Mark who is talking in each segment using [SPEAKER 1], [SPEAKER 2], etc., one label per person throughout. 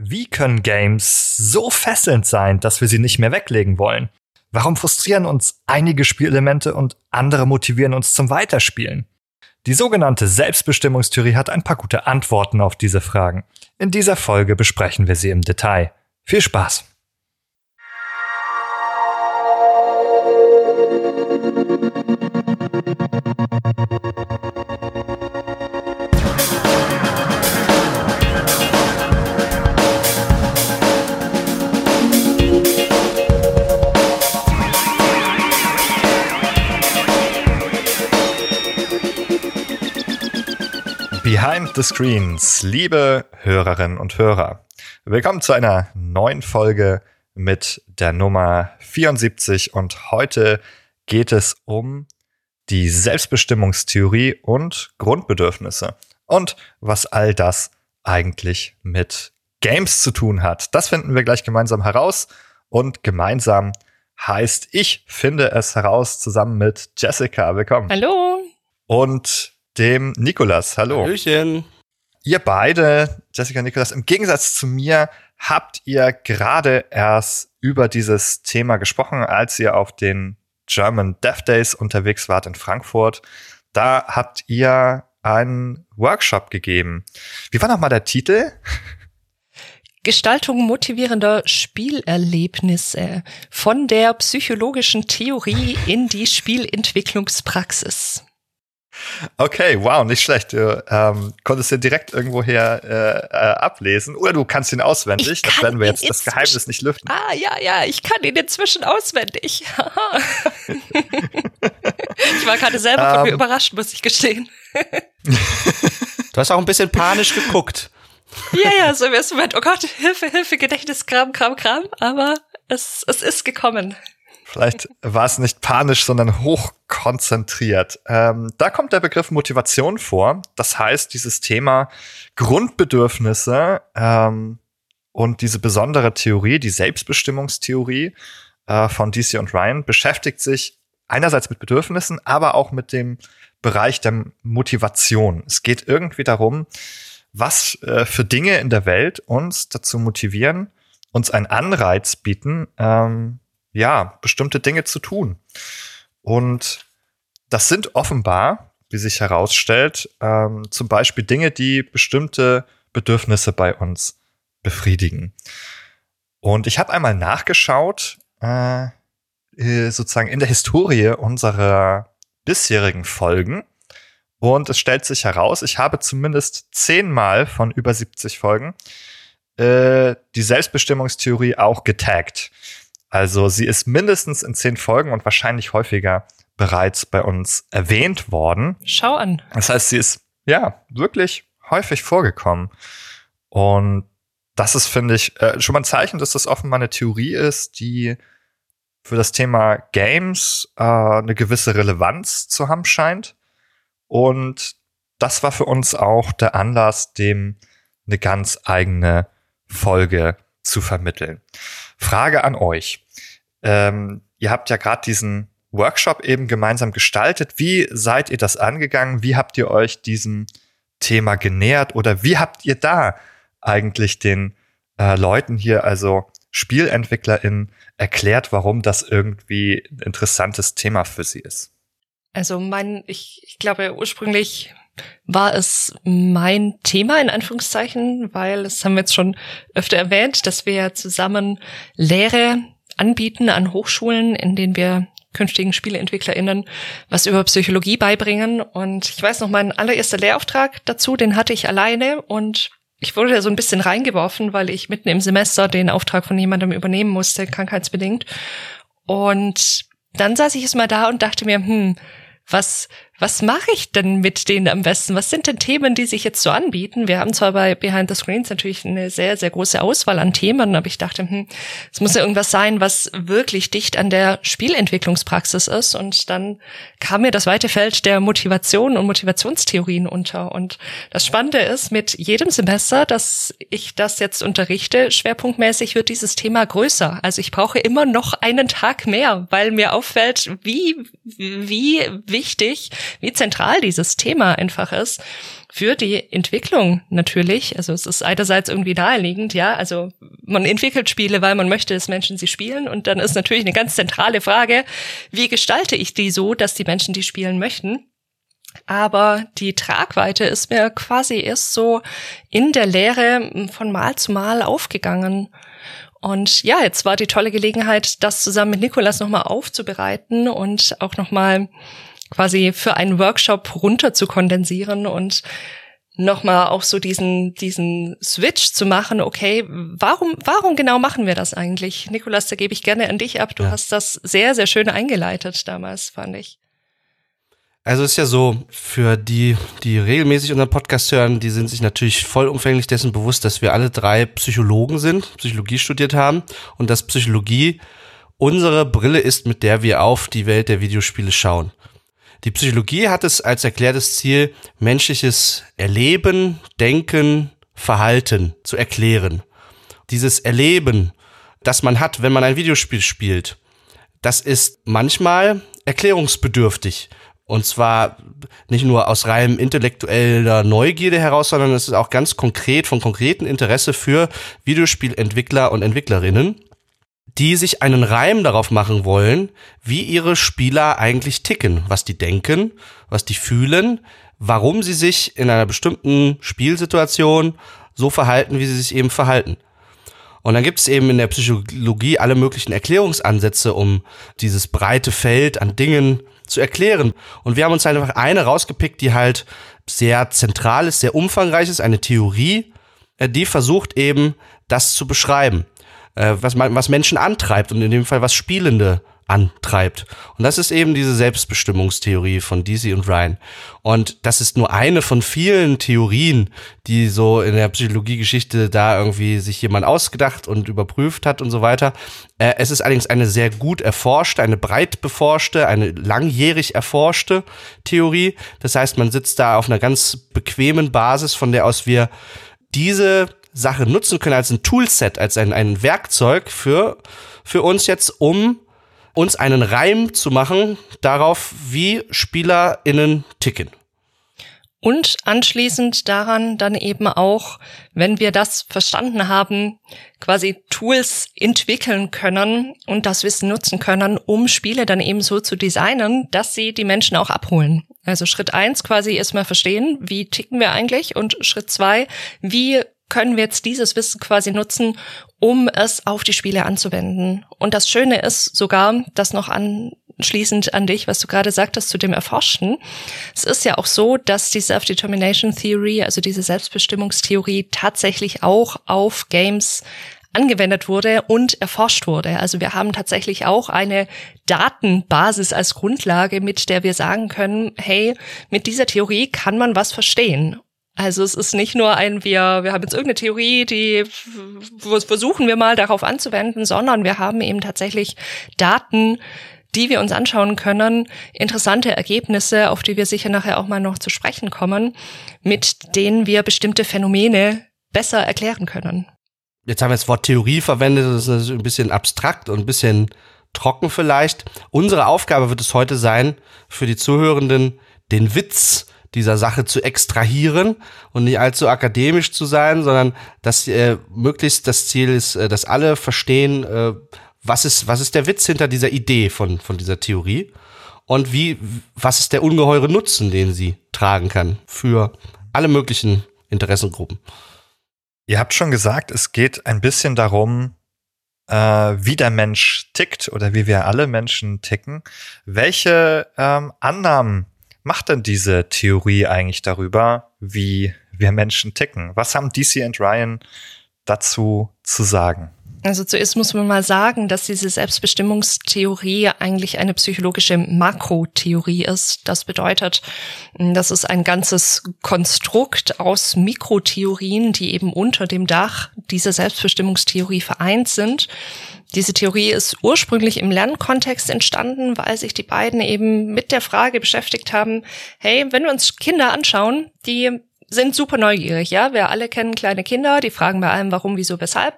[SPEAKER 1] Wie können Games so fesselnd sein, dass wir sie nicht mehr weglegen wollen? Warum frustrieren uns einige Spielelemente und andere motivieren uns zum Weiterspielen? Die sogenannte Selbstbestimmungstheorie hat ein paar gute Antworten auf diese Fragen. In dieser Folge besprechen wir sie im Detail. Viel Spaß! Behind the Screens, liebe Hörerinnen und Hörer. Willkommen zu einer neuen Folge mit der Nummer 74 und heute geht es um die Selbstbestimmungstheorie und Grundbedürfnisse und was all das eigentlich mit Games zu tun hat. Das finden wir gleich gemeinsam heraus und gemeinsam heißt ich finde es heraus zusammen mit Jessica. Willkommen.
[SPEAKER 2] Hallo.
[SPEAKER 1] Und dem Nikolas. Hallo.
[SPEAKER 3] Hallöchen.
[SPEAKER 1] Ihr beide, Jessica und Nikolas, im Gegensatz zu mir habt ihr gerade erst über dieses Thema gesprochen, als ihr auf den German Dev Days unterwegs wart in Frankfurt. Da habt ihr einen Workshop gegeben. Wie war nochmal der Titel?
[SPEAKER 2] Gestaltung motivierender Spielerlebnisse von der psychologischen Theorie in die Spielentwicklungspraxis.
[SPEAKER 1] Okay, wow, nicht schlecht. Du ähm, konntest den direkt irgendwoher äh, äh, ablesen. Oder du kannst ihn auswendig. Das werden wir jetzt das Geheimnis nicht lüften.
[SPEAKER 2] Ah, ja, ja, ich kann ihn inzwischen auswendig. ich war gerade selber von um, mir ähm. überrascht, muss ich gestehen.
[SPEAKER 3] du hast auch ein bisschen panisch geguckt.
[SPEAKER 2] ja, ja, so im ersten Moment, oh Gott, Hilfe, Hilfe, Gedächtniskram, Kram, Kram. Aber es, es ist gekommen.
[SPEAKER 1] Vielleicht war es nicht panisch, sondern hochkonzentriert. Ähm, da kommt der Begriff Motivation vor. Das heißt, dieses Thema Grundbedürfnisse ähm, und diese besondere Theorie, die Selbstbestimmungstheorie äh, von DC und Ryan, beschäftigt sich einerseits mit Bedürfnissen, aber auch mit dem Bereich der Motivation. Es geht irgendwie darum, was äh, für Dinge in der Welt uns dazu motivieren, uns einen Anreiz bieten, ähm, ja, bestimmte Dinge zu tun. Und das sind offenbar, wie sich herausstellt, ähm, zum Beispiel Dinge, die bestimmte Bedürfnisse bei uns befriedigen. Und ich habe einmal nachgeschaut, äh, äh, sozusagen in der Historie unserer bisherigen Folgen. Und es stellt sich heraus, ich habe zumindest zehnmal von über 70 Folgen äh, die Selbstbestimmungstheorie auch getaggt. Also sie ist mindestens in zehn Folgen und wahrscheinlich häufiger bereits bei uns erwähnt worden.
[SPEAKER 2] Schau an.
[SPEAKER 1] Das heißt, sie ist ja wirklich häufig vorgekommen. Und das ist, finde ich, äh, schon mal ein Zeichen, dass das offenbar eine Theorie ist, die für das Thema Games äh, eine gewisse Relevanz zu haben scheint. Und das war für uns auch der Anlass, dem eine ganz eigene Folge zu vermitteln. Frage an euch. Ähm, ihr habt ja gerade diesen Workshop eben gemeinsam gestaltet. Wie seid ihr das angegangen? Wie habt ihr euch diesem Thema genähert? Oder wie habt ihr da eigentlich den äh, Leuten hier, also SpielentwicklerInnen, erklärt, warum das irgendwie ein interessantes Thema für sie ist?
[SPEAKER 2] Also mein, ich, ich glaube ursprünglich war es mein Thema in Anführungszeichen, weil das haben wir jetzt schon öfter erwähnt, dass wir zusammen Lehre anbieten an Hochschulen, in denen wir künftigen SpieleentwicklerInnen was über Psychologie beibringen. Und ich weiß noch, mein allererster Lehrauftrag dazu, den hatte ich alleine und ich wurde da so ein bisschen reingeworfen, weil ich mitten im Semester den Auftrag von jemandem übernehmen musste, krankheitsbedingt. Und dann saß ich erstmal da und dachte mir, hm, was, was mache ich denn mit denen am besten? Was sind denn Themen, die sich jetzt so anbieten? Wir haben zwar bei Behind the Screens natürlich eine sehr, sehr große Auswahl an Themen, aber ich dachte, hm, es muss ja irgendwas sein, was wirklich dicht an der Spielentwicklungspraxis ist. Und dann kam mir das weite Feld der Motivation und Motivationstheorien unter. Und das Spannende ist, mit jedem Semester, dass ich das jetzt unterrichte, schwerpunktmäßig wird dieses Thema größer. Also ich brauche immer noch einen Tag mehr, weil mir auffällt, wie, wie wichtig wie zentral dieses Thema einfach ist für die Entwicklung natürlich. Also es ist einerseits irgendwie naheliegend, ja. Also man entwickelt Spiele, weil man möchte, dass Menschen sie spielen. Und dann ist natürlich eine ganz zentrale Frage, wie gestalte ich die so, dass die Menschen die spielen möchten? Aber die Tragweite ist mir quasi erst so in der Lehre von Mal zu Mal aufgegangen. Und ja, jetzt war die tolle Gelegenheit, das zusammen mit Nikolas nochmal aufzubereiten und auch nochmal quasi für einen Workshop runter zu kondensieren und nochmal auch so diesen, diesen Switch zu machen, okay, warum, warum genau machen wir das eigentlich? Nikolas, da gebe ich gerne an dich ab. Du ja. hast das sehr, sehr schön eingeleitet damals, fand ich.
[SPEAKER 3] Also ist ja so, für die, die regelmäßig unseren Podcast hören, die sind sich natürlich vollumfänglich dessen bewusst, dass wir alle drei Psychologen sind, Psychologie studiert haben und dass Psychologie unsere Brille ist, mit der wir auf die Welt der Videospiele schauen. Die Psychologie hat es als erklärtes Ziel, menschliches Erleben, Denken, Verhalten zu erklären. Dieses Erleben, das man hat, wenn man ein Videospiel spielt, das ist manchmal erklärungsbedürftig. Und zwar nicht nur aus reinem intellektueller Neugierde heraus, sondern es ist auch ganz konkret von konkreten Interesse für Videospielentwickler und Entwicklerinnen, die sich einen Reim darauf machen wollen, wie ihre Spieler eigentlich ticken, was die denken, was die fühlen, warum sie sich in einer bestimmten Spielsituation so verhalten, wie sie sich eben verhalten. Und dann gibt es eben in der Psychologie alle möglichen Erklärungsansätze, um dieses breite Feld an Dingen zu erklären. Und wir haben uns halt einfach eine rausgepickt, die halt sehr zentral ist, sehr umfangreich ist, eine Theorie, äh, die versucht eben, das zu beschreiben, äh, was, was Menschen antreibt und in dem Fall was Spielende antreibt. Und das ist eben diese Selbstbestimmungstheorie von DC und Ryan. Und das ist nur eine von vielen Theorien, die so in der Psychologiegeschichte da irgendwie sich jemand ausgedacht und überprüft hat und so weiter. Äh, es ist allerdings eine sehr gut erforschte, eine breit beforschte, eine langjährig erforschte Theorie. Das heißt, man sitzt da auf einer ganz bequemen Basis, von der aus wir diese Sache nutzen können als ein Toolset, als ein, ein Werkzeug für, für uns jetzt, um uns einen Reim zu machen darauf, wie SpielerInnen ticken.
[SPEAKER 2] Und anschließend daran dann eben auch, wenn wir das verstanden haben, quasi Tools entwickeln können und das Wissen nutzen können, um Spiele dann eben so zu designen, dass sie die Menschen auch abholen. Also Schritt eins quasi erstmal verstehen, wie ticken wir eigentlich und Schritt zwei, wie können wir jetzt dieses Wissen quasi nutzen, um es auf die Spiele anzuwenden. Und das Schöne ist sogar, das noch anschließend an dich, was du gerade sagtest zu dem Erforschen. Es ist ja auch so, dass die Self-Determination Theory, also diese Selbstbestimmungstheorie, tatsächlich auch auf Games angewendet wurde und erforscht wurde. Also wir haben tatsächlich auch eine Datenbasis als Grundlage, mit der wir sagen können, hey, mit dieser Theorie kann man was verstehen. Also es ist nicht nur ein, wir, wir haben jetzt irgendeine Theorie, die versuchen wir mal darauf anzuwenden, sondern wir haben eben tatsächlich Daten, die wir uns anschauen können, interessante Ergebnisse, auf die wir sicher nachher auch mal noch zu sprechen kommen, mit denen wir bestimmte Phänomene besser erklären können.
[SPEAKER 3] Jetzt haben wir das Wort Theorie verwendet, das ist ein bisschen abstrakt und ein bisschen trocken vielleicht. Unsere Aufgabe wird es heute sein, für die Zuhörenden den Witz dieser Sache zu extrahieren und nicht allzu akademisch zu sein, sondern dass äh, möglichst das Ziel ist, äh, dass alle verstehen, äh, was ist, was ist der Witz hinter dieser Idee von, von dieser Theorie und wie, was ist der ungeheure Nutzen, den sie tragen kann für alle möglichen Interessengruppen.
[SPEAKER 1] Ihr habt schon gesagt, es geht ein bisschen darum, äh, wie der Mensch tickt oder wie wir alle Menschen ticken. Welche ähm, Annahmen macht denn diese Theorie eigentlich darüber, wie wir Menschen ticken? Was haben DC und Ryan dazu zu sagen?
[SPEAKER 2] Also zuerst muss man mal sagen, dass diese Selbstbestimmungstheorie eigentlich eine psychologische Makrotheorie ist. Das bedeutet, das ist ein ganzes Konstrukt aus Mikrotheorien, die eben unter dem Dach dieser Selbstbestimmungstheorie vereint sind. Diese Theorie ist ursprünglich im Lernkontext entstanden, weil sich die beiden eben mit der Frage beschäftigt haben, hey, wenn wir uns Kinder anschauen, die sind super neugierig, ja? Wir alle kennen kleine Kinder, die fragen bei allem warum, wieso, weshalb.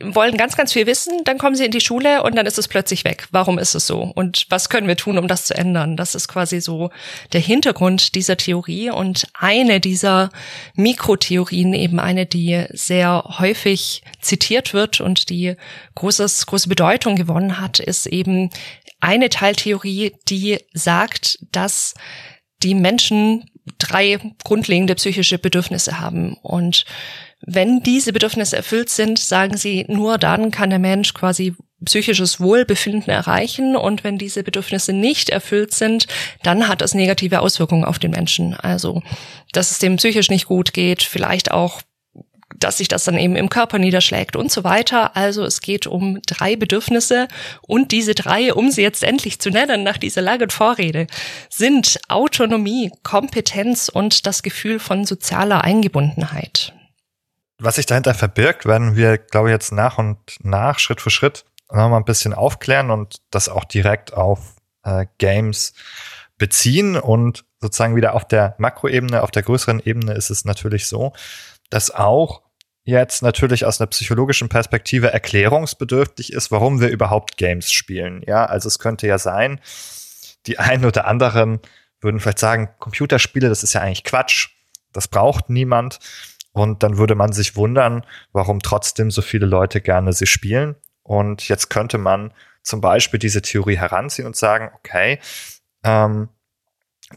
[SPEAKER 2] Wollen ganz, ganz viel wissen, dann kommen sie in die Schule und dann ist es plötzlich weg. Warum ist es so? Und was können wir tun, um das zu ändern? Das ist quasi so der Hintergrund dieser Theorie und eine dieser Mikrotheorien, eben eine, die sehr häufig zitiert wird und die großes, große Bedeutung gewonnen hat, ist eben eine Teiltheorie, die sagt, dass die Menschen drei grundlegende psychische Bedürfnisse haben und wenn diese Bedürfnisse erfüllt sind, sagen sie, nur dann kann der Mensch quasi psychisches Wohlbefinden erreichen und wenn diese Bedürfnisse nicht erfüllt sind, dann hat das negative Auswirkungen auf den Menschen. Also, dass es dem psychisch nicht gut geht, vielleicht auch dass sich das dann eben im Körper niederschlägt und so weiter. Also es geht um drei Bedürfnisse und diese drei, um sie jetzt endlich zu nennen nach dieser langen Vorrede, sind Autonomie, Kompetenz und das Gefühl von sozialer Eingebundenheit
[SPEAKER 1] was sich dahinter verbirgt, werden wir, glaube ich, jetzt nach und nach, Schritt für Schritt, noch mal ein bisschen aufklären und das auch direkt auf äh, Games beziehen und sozusagen wieder auf der Makroebene, auf der größeren Ebene ist es natürlich so, dass auch jetzt natürlich aus einer psychologischen Perspektive erklärungsbedürftig ist, warum wir überhaupt Games spielen. Ja, also es könnte ja sein, die einen oder anderen würden vielleicht sagen, Computerspiele, das ist ja eigentlich Quatsch. Das braucht niemand. Und dann würde man sich wundern, warum trotzdem so viele Leute gerne sie spielen. Und jetzt könnte man zum Beispiel diese Theorie heranziehen und sagen, okay, ähm,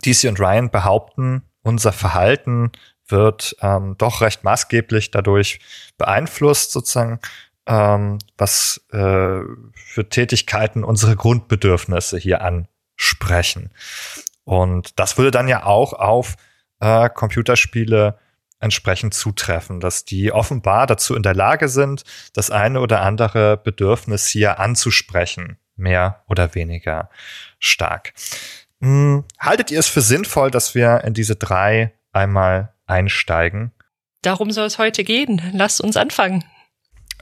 [SPEAKER 1] DC und Ryan behaupten, unser Verhalten wird ähm, doch recht maßgeblich dadurch beeinflusst, sozusagen, ähm, was äh, für Tätigkeiten unsere Grundbedürfnisse hier ansprechen. Und das würde dann ja auch auf äh, Computerspiele entsprechend zutreffen, dass die offenbar dazu in der Lage sind, das eine oder andere Bedürfnis hier anzusprechen, mehr oder weniger stark. Hm, haltet ihr es für sinnvoll, dass wir in diese drei einmal einsteigen?
[SPEAKER 2] Darum soll es heute gehen. Lasst uns anfangen.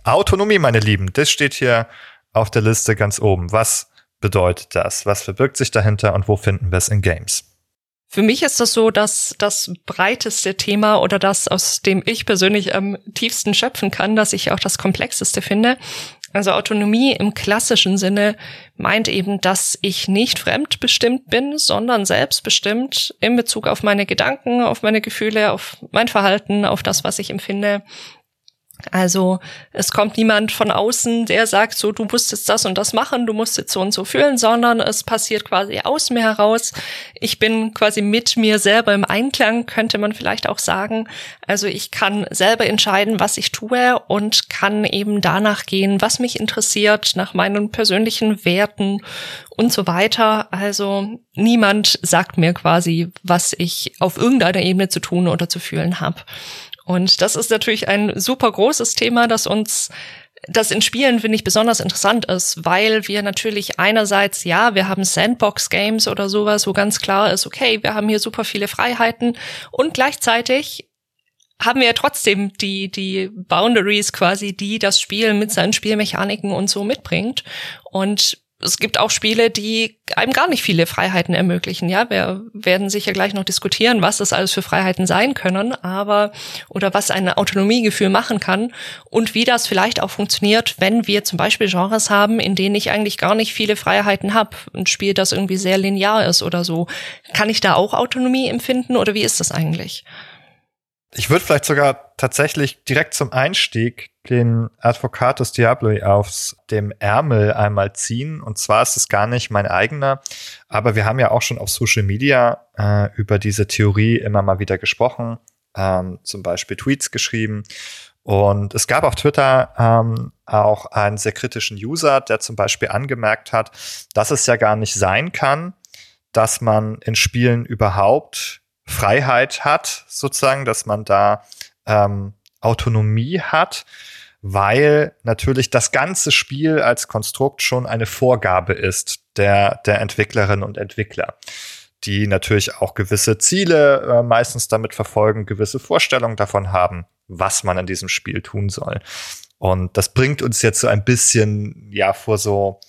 [SPEAKER 1] Autonomie, meine Lieben, das steht hier auf der Liste ganz oben. Was bedeutet das? Was verbirgt sich dahinter und wo finden wir es in Games?
[SPEAKER 2] Für mich ist das so, dass das breiteste Thema oder das, aus dem ich persönlich am tiefsten schöpfen kann, dass ich auch das komplexeste finde. Also Autonomie im klassischen Sinne meint eben, dass ich nicht fremdbestimmt bin, sondern selbstbestimmt in Bezug auf meine Gedanken, auf meine Gefühle, auf mein Verhalten, auf das, was ich empfinde, also es kommt niemand von außen, der sagt so, du musst jetzt das und das machen, du musst jetzt so und so fühlen, sondern es passiert quasi aus mir heraus. Ich bin quasi mit mir selber im Einklang, könnte man vielleicht auch sagen. Also ich kann selber entscheiden, was ich tue und kann eben danach gehen, was mich interessiert, nach meinen persönlichen Werten und so weiter. Also niemand sagt mir quasi, was ich auf irgendeiner Ebene zu tun oder zu fühlen habe. Und das ist natürlich ein super großes Thema, das uns das in Spielen finde ich besonders interessant ist, weil wir natürlich einerseits, ja, wir haben Sandbox-Games oder sowas, wo ganz klar ist, okay, wir haben hier super viele Freiheiten und gleichzeitig haben wir ja trotzdem die, die Boundaries quasi, die das Spiel mit seinen Spielmechaniken und so mitbringt. Und es gibt auch Spiele, die einem gar nicht viele Freiheiten ermöglichen. Ja, wir werden sicher gleich noch diskutieren, was das alles für Freiheiten sein können, aber oder was ein Autonomiegefühl machen kann und wie das vielleicht auch funktioniert, wenn wir zum Beispiel Genres haben, in denen ich eigentlich gar nicht viele Freiheiten habe. Ein Spiel, das irgendwie sehr linear ist oder so. Kann ich da auch Autonomie empfinden oder wie ist das eigentlich?
[SPEAKER 1] Ich würde vielleicht sogar tatsächlich direkt zum Einstieg den Advocatus Diaboli aus dem Ärmel einmal ziehen. Und zwar ist es gar nicht mein eigener, aber wir haben ja auch schon auf Social Media äh, über diese Theorie immer mal wieder gesprochen, ähm, zum Beispiel Tweets geschrieben. Und es gab auf Twitter ähm, auch einen sehr kritischen User, der zum Beispiel angemerkt hat, dass es ja gar nicht sein kann, dass man in Spielen überhaupt Freiheit hat, sozusagen, dass man da ähm, Autonomie hat, weil natürlich das ganze Spiel als Konstrukt schon eine Vorgabe ist der, der Entwicklerinnen und Entwickler, die natürlich auch gewisse Ziele äh, meistens damit verfolgen, gewisse Vorstellungen davon haben, was man in diesem Spiel tun soll. Und das bringt uns jetzt so ein bisschen, ja, vor so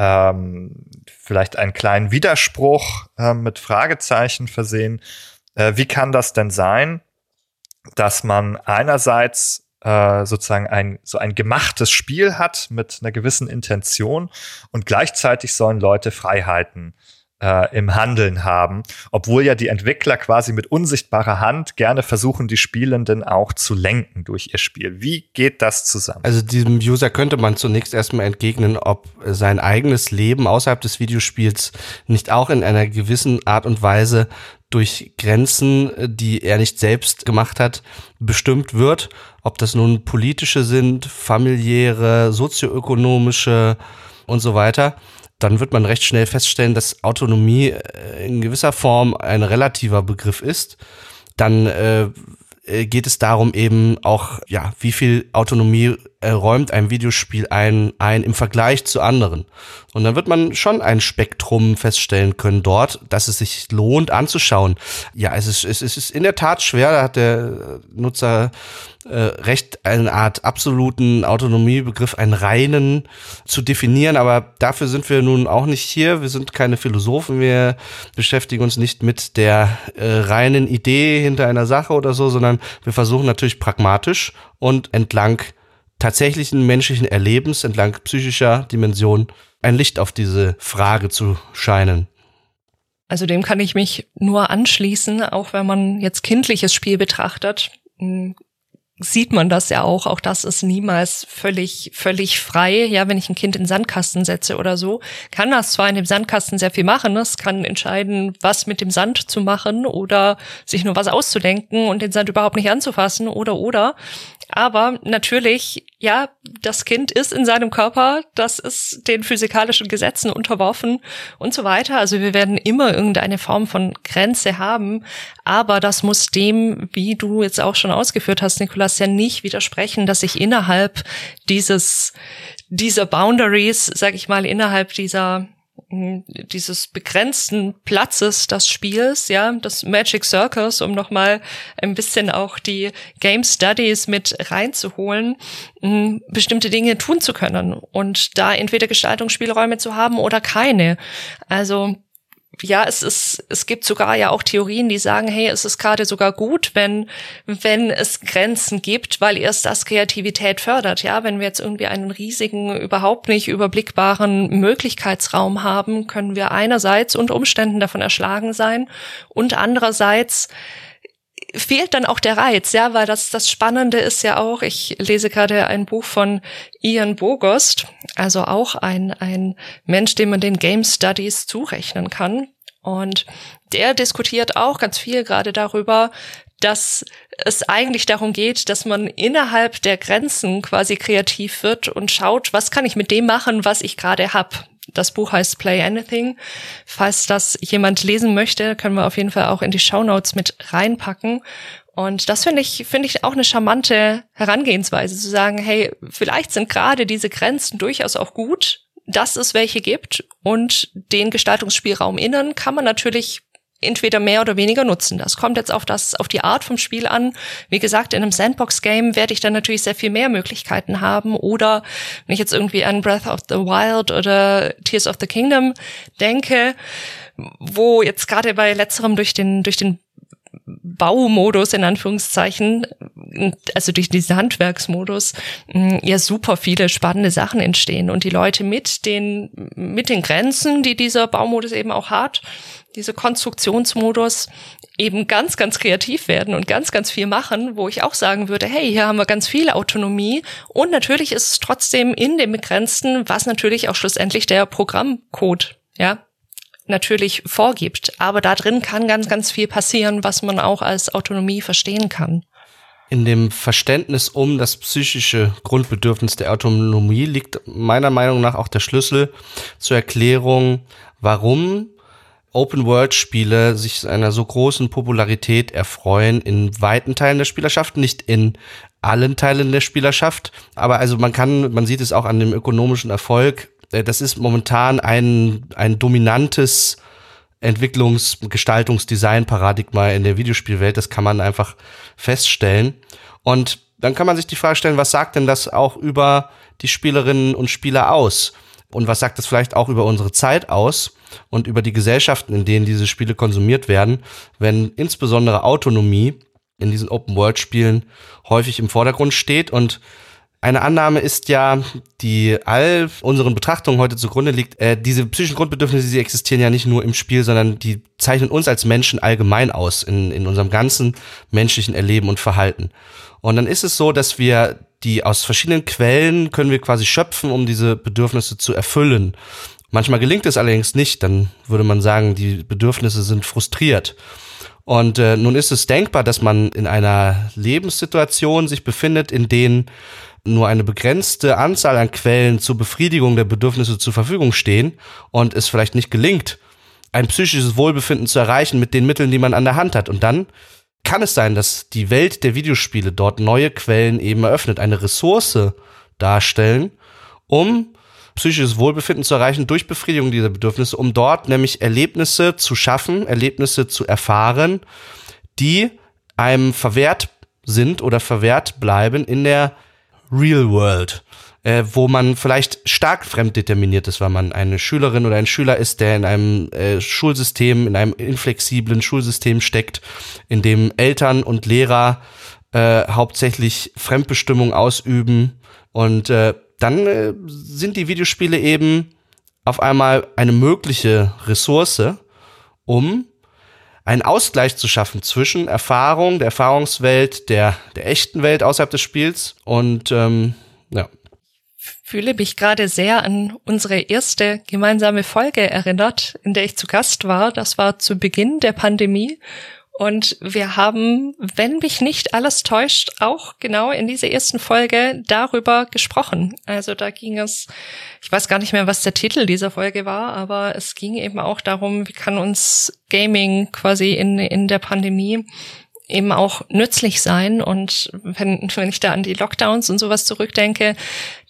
[SPEAKER 1] ähm, vielleicht einen kleinen Widerspruch äh, mit Fragezeichen versehen. Äh, wie kann das denn sein, dass man einerseits äh, sozusagen ein so ein gemachtes Spiel hat mit einer gewissen Intention und gleichzeitig sollen Leute Freiheiten äh, im Handeln haben, obwohl ja die Entwickler quasi mit unsichtbarer Hand gerne versuchen, die Spielenden auch zu lenken durch ihr Spiel. Wie geht das zusammen?
[SPEAKER 3] Also diesem User könnte man zunächst erstmal entgegnen, ob sein eigenes Leben außerhalb des Videospiels nicht auch in einer gewissen Art und Weise durch Grenzen, die er nicht selbst gemacht hat, bestimmt wird. Ob das nun politische sind, familiäre, sozioökonomische und so weiter dann wird man recht schnell feststellen, dass Autonomie äh, in gewisser Form ein relativer Begriff ist. Dann äh, äh, geht es darum eben auch, ja, wie viel Autonomie äh, räumt ein Videospiel ein, ein im Vergleich zu anderen. Und dann wird man schon ein Spektrum feststellen können dort, dass es sich lohnt anzuschauen. Ja, es ist, es ist in der Tat schwer, da hat der Nutzer recht, eine Art absoluten Autonomiebegriff, einen reinen zu definieren, aber dafür sind wir nun auch nicht hier. Wir sind keine Philosophen, wir beschäftigen uns nicht mit der äh, reinen Idee hinter einer Sache oder so, sondern wir versuchen natürlich pragmatisch und entlang tatsächlichen menschlichen Erlebens, entlang psychischer Dimension ein Licht auf diese Frage zu scheinen.
[SPEAKER 2] Also dem kann ich mich nur anschließen, auch wenn man jetzt kindliches Spiel betrachtet sieht man das ja auch. Auch das ist niemals völlig, völlig frei. Ja, wenn ich ein Kind in den Sandkasten setze oder so, kann das zwar in dem Sandkasten sehr viel machen. Es kann entscheiden, was mit dem Sand zu machen oder sich nur was auszudenken und den Sand überhaupt nicht anzufassen oder, oder. Aber natürlich, ja, das Kind ist in seinem Körper, das ist den physikalischen Gesetzen unterworfen und so weiter. Also wir werden immer irgendeine Form von Grenze haben, aber das muss dem, wie du jetzt auch schon ausgeführt hast, Nikolas, ja nicht widersprechen, dass ich innerhalb dieses, dieser Boundaries, sag ich mal, innerhalb dieser dieses begrenzten Platzes des Spiels, ja, das Magic Circus, um nochmal ein bisschen auch die Game Studies mit reinzuholen, bestimmte Dinge tun zu können und da entweder Gestaltungsspielräume zu haben oder keine. Also ja, es ist, es gibt sogar ja auch Theorien, die sagen, hey, es ist gerade sogar gut, wenn, wenn es Grenzen gibt, weil erst das Kreativität fördert. Ja, wenn wir jetzt irgendwie einen riesigen, überhaupt nicht überblickbaren Möglichkeitsraum haben, können wir einerseits unter Umständen davon erschlagen sein und andererseits fehlt dann auch der Reiz, ja, weil das, das Spannende ist ja auch, ich lese gerade ein Buch von Ian Bogost, also auch ein, ein Mensch, dem man den Game Studies zurechnen kann. Und der diskutiert auch ganz viel gerade darüber, dass es eigentlich darum geht, dass man innerhalb der Grenzen quasi kreativ wird und schaut, was kann ich mit dem machen, was ich gerade hab. Das Buch heißt Play Anything. Falls das jemand lesen möchte, können wir auf jeden Fall auch in die Show Notes mit reinpacken. Und das finde ich, finde ich auch eine charmante Herangehensweise, zu sagen, hey, vielleicht sind gerade diese Grenzen durchaus auch gut, dass es welche gibt und den Gestaltungsspielraum innen kann man natürlich entweder mehr oder weniger nutzen. Das kommt jetzt auf das, auf die Art vom Spiel an. Wie gesagt, in einem Sandbox-Game werde ich dann natürlich sehr viel mehr Möglichkeiten haben. Oder wenn ich jetzt irgendwie an Breath of the Wild oder Tears of the Kingdom denke, wo jetzt gerade bei letzterem durch den, durch den Baumodus in Anführungszeichen, also durch diesen Handwerksmodus, mm, ja super viele spannende Sachen entstehen und die Leute mit den, mit den Grenzen, die dieser Baumodus eben auch hat, diese Konstruktionsmodus eben ganz, ganz kreativ werden und ganz, ganz viel machen, wo ich auch sagen würde, hey, hier haben wir ganz viel Autonomie und natürlich ist es trotzdem in dem Begrenzten, was natürlich auch schlussendlich der Programmcode, ja, natürlich vorgibt. Aber da drin kann ganz, ganz viel passieren, was man auch als Autonomie verstehen kann.
[SPEAKER 3] In dem Verständnis um das psychische Grundbedürfnis der Autonomie liegt meiner Meinung nach auch der Schlüssel zur Erklärung, warum Open-World-Spiele sich einer so großen Popularität erfreuen in weiten Teilen der Spielerschaft, nicht in allen Teilen der Spielerschaft, aber also man kann, man sieht es auch an dem ökonomischen Erfolg. Äh, das ist momentan ein, ein dominantes Entwicklungs-, Gestaltungs-, Design-Paradigma in der Videospielwelt. Das kann man einfach feststellen. Und dann kann man sich die Frage stellen, was sagt denn das auch über die Spielerinnen und Spieler aus? Und was sagt das vielleicht auch über unsere Zeit aus und über die Gesellschaften, in denen diese Spiele konsumiert werden, wenn insbesondere Autonomie in diesen Open-World-Spielen häufig im Vordergrund steht. Und eine Annahme ist ja, die all unseren Betrachtungen heute zugrunde liegt, äh, diese psychischen Grundbedürfnisse, die existieren ja nicht nur im Spiel, sondern die zeichnen uns als Menschen allgemein aus, in, in unserem ganzen menschlichen Erleben und Verhalten. Und dann ist es so, dass wir die aus verschiedenen Quellen können wir quasi schöpfen, um diese Bedürfnisse zu erfüllen. Manchmal gelingt es allerdings nicht, dann würde man sagen, die Bedürfnisse sind frustriert. Und äh, nun ist es denkbar, dass man in einer Lebenssituation sich befindet, in denen nur eine begrenzte Anzahl an Quellen zur Befriedigung der Bedürfnisse zur Verfügung stehen und es vielleicht nicht gelingt, ein psychisches Wohlbefinden zu erreichen mit den Mitteln, die man an der Hand hat. Und dann kann es sein, dass die Welt der Videospiele dort neue Quellen eben eröffnet, eine Ressource darstellen, um psychisches Wohlbefinden zu erreichen durch Befriedigung dieser Bedürfnisse, um dort nämlich Erlebnisse zu schaffen, Erlebnisse zu erfahren, die einem verwehrt sind oder verwehrt bleiben in der Real World, äh, wo man vielleicht stark fremddeterminiert ist, weil man eine Schülerin oder ein Schüler ist, der in einem äh, Schulsystem, in einem inflexiblen Schulsystem steckt, in dem Eltern und Lehrer äh, hauptsächlich Fremdbestimmung ausüben und äh, dann äh, sind die Videospiele eben auf einmal eine mögliche Ressource, um einen Ausgleich zu schaffen zwischen Erfahrung, der Erfahrungswelt, der, der echten Welt außerhalb des Spiels und ähm, ja.
[SPEAKER 2] Fühle mich gerade sehr an unsere erste gemeinsame Folge erinnert, in der ich zu Gast war. Das war zu Beginn der Pandemie und wir haben, wenn mich nicht alles täuscht, auch genau in dieser ersten Folge darüber gesprochen. Also da ging es, ich weiß gar nicht mehr, was der Titel dieser Folge war, aber es ging eben auch darum, wie kann uns Gaming quasi in, in der Pandemie eben auch nützlich sein. Und wenn, wenn ich da an die Lockdowns und sowas zurückdenke,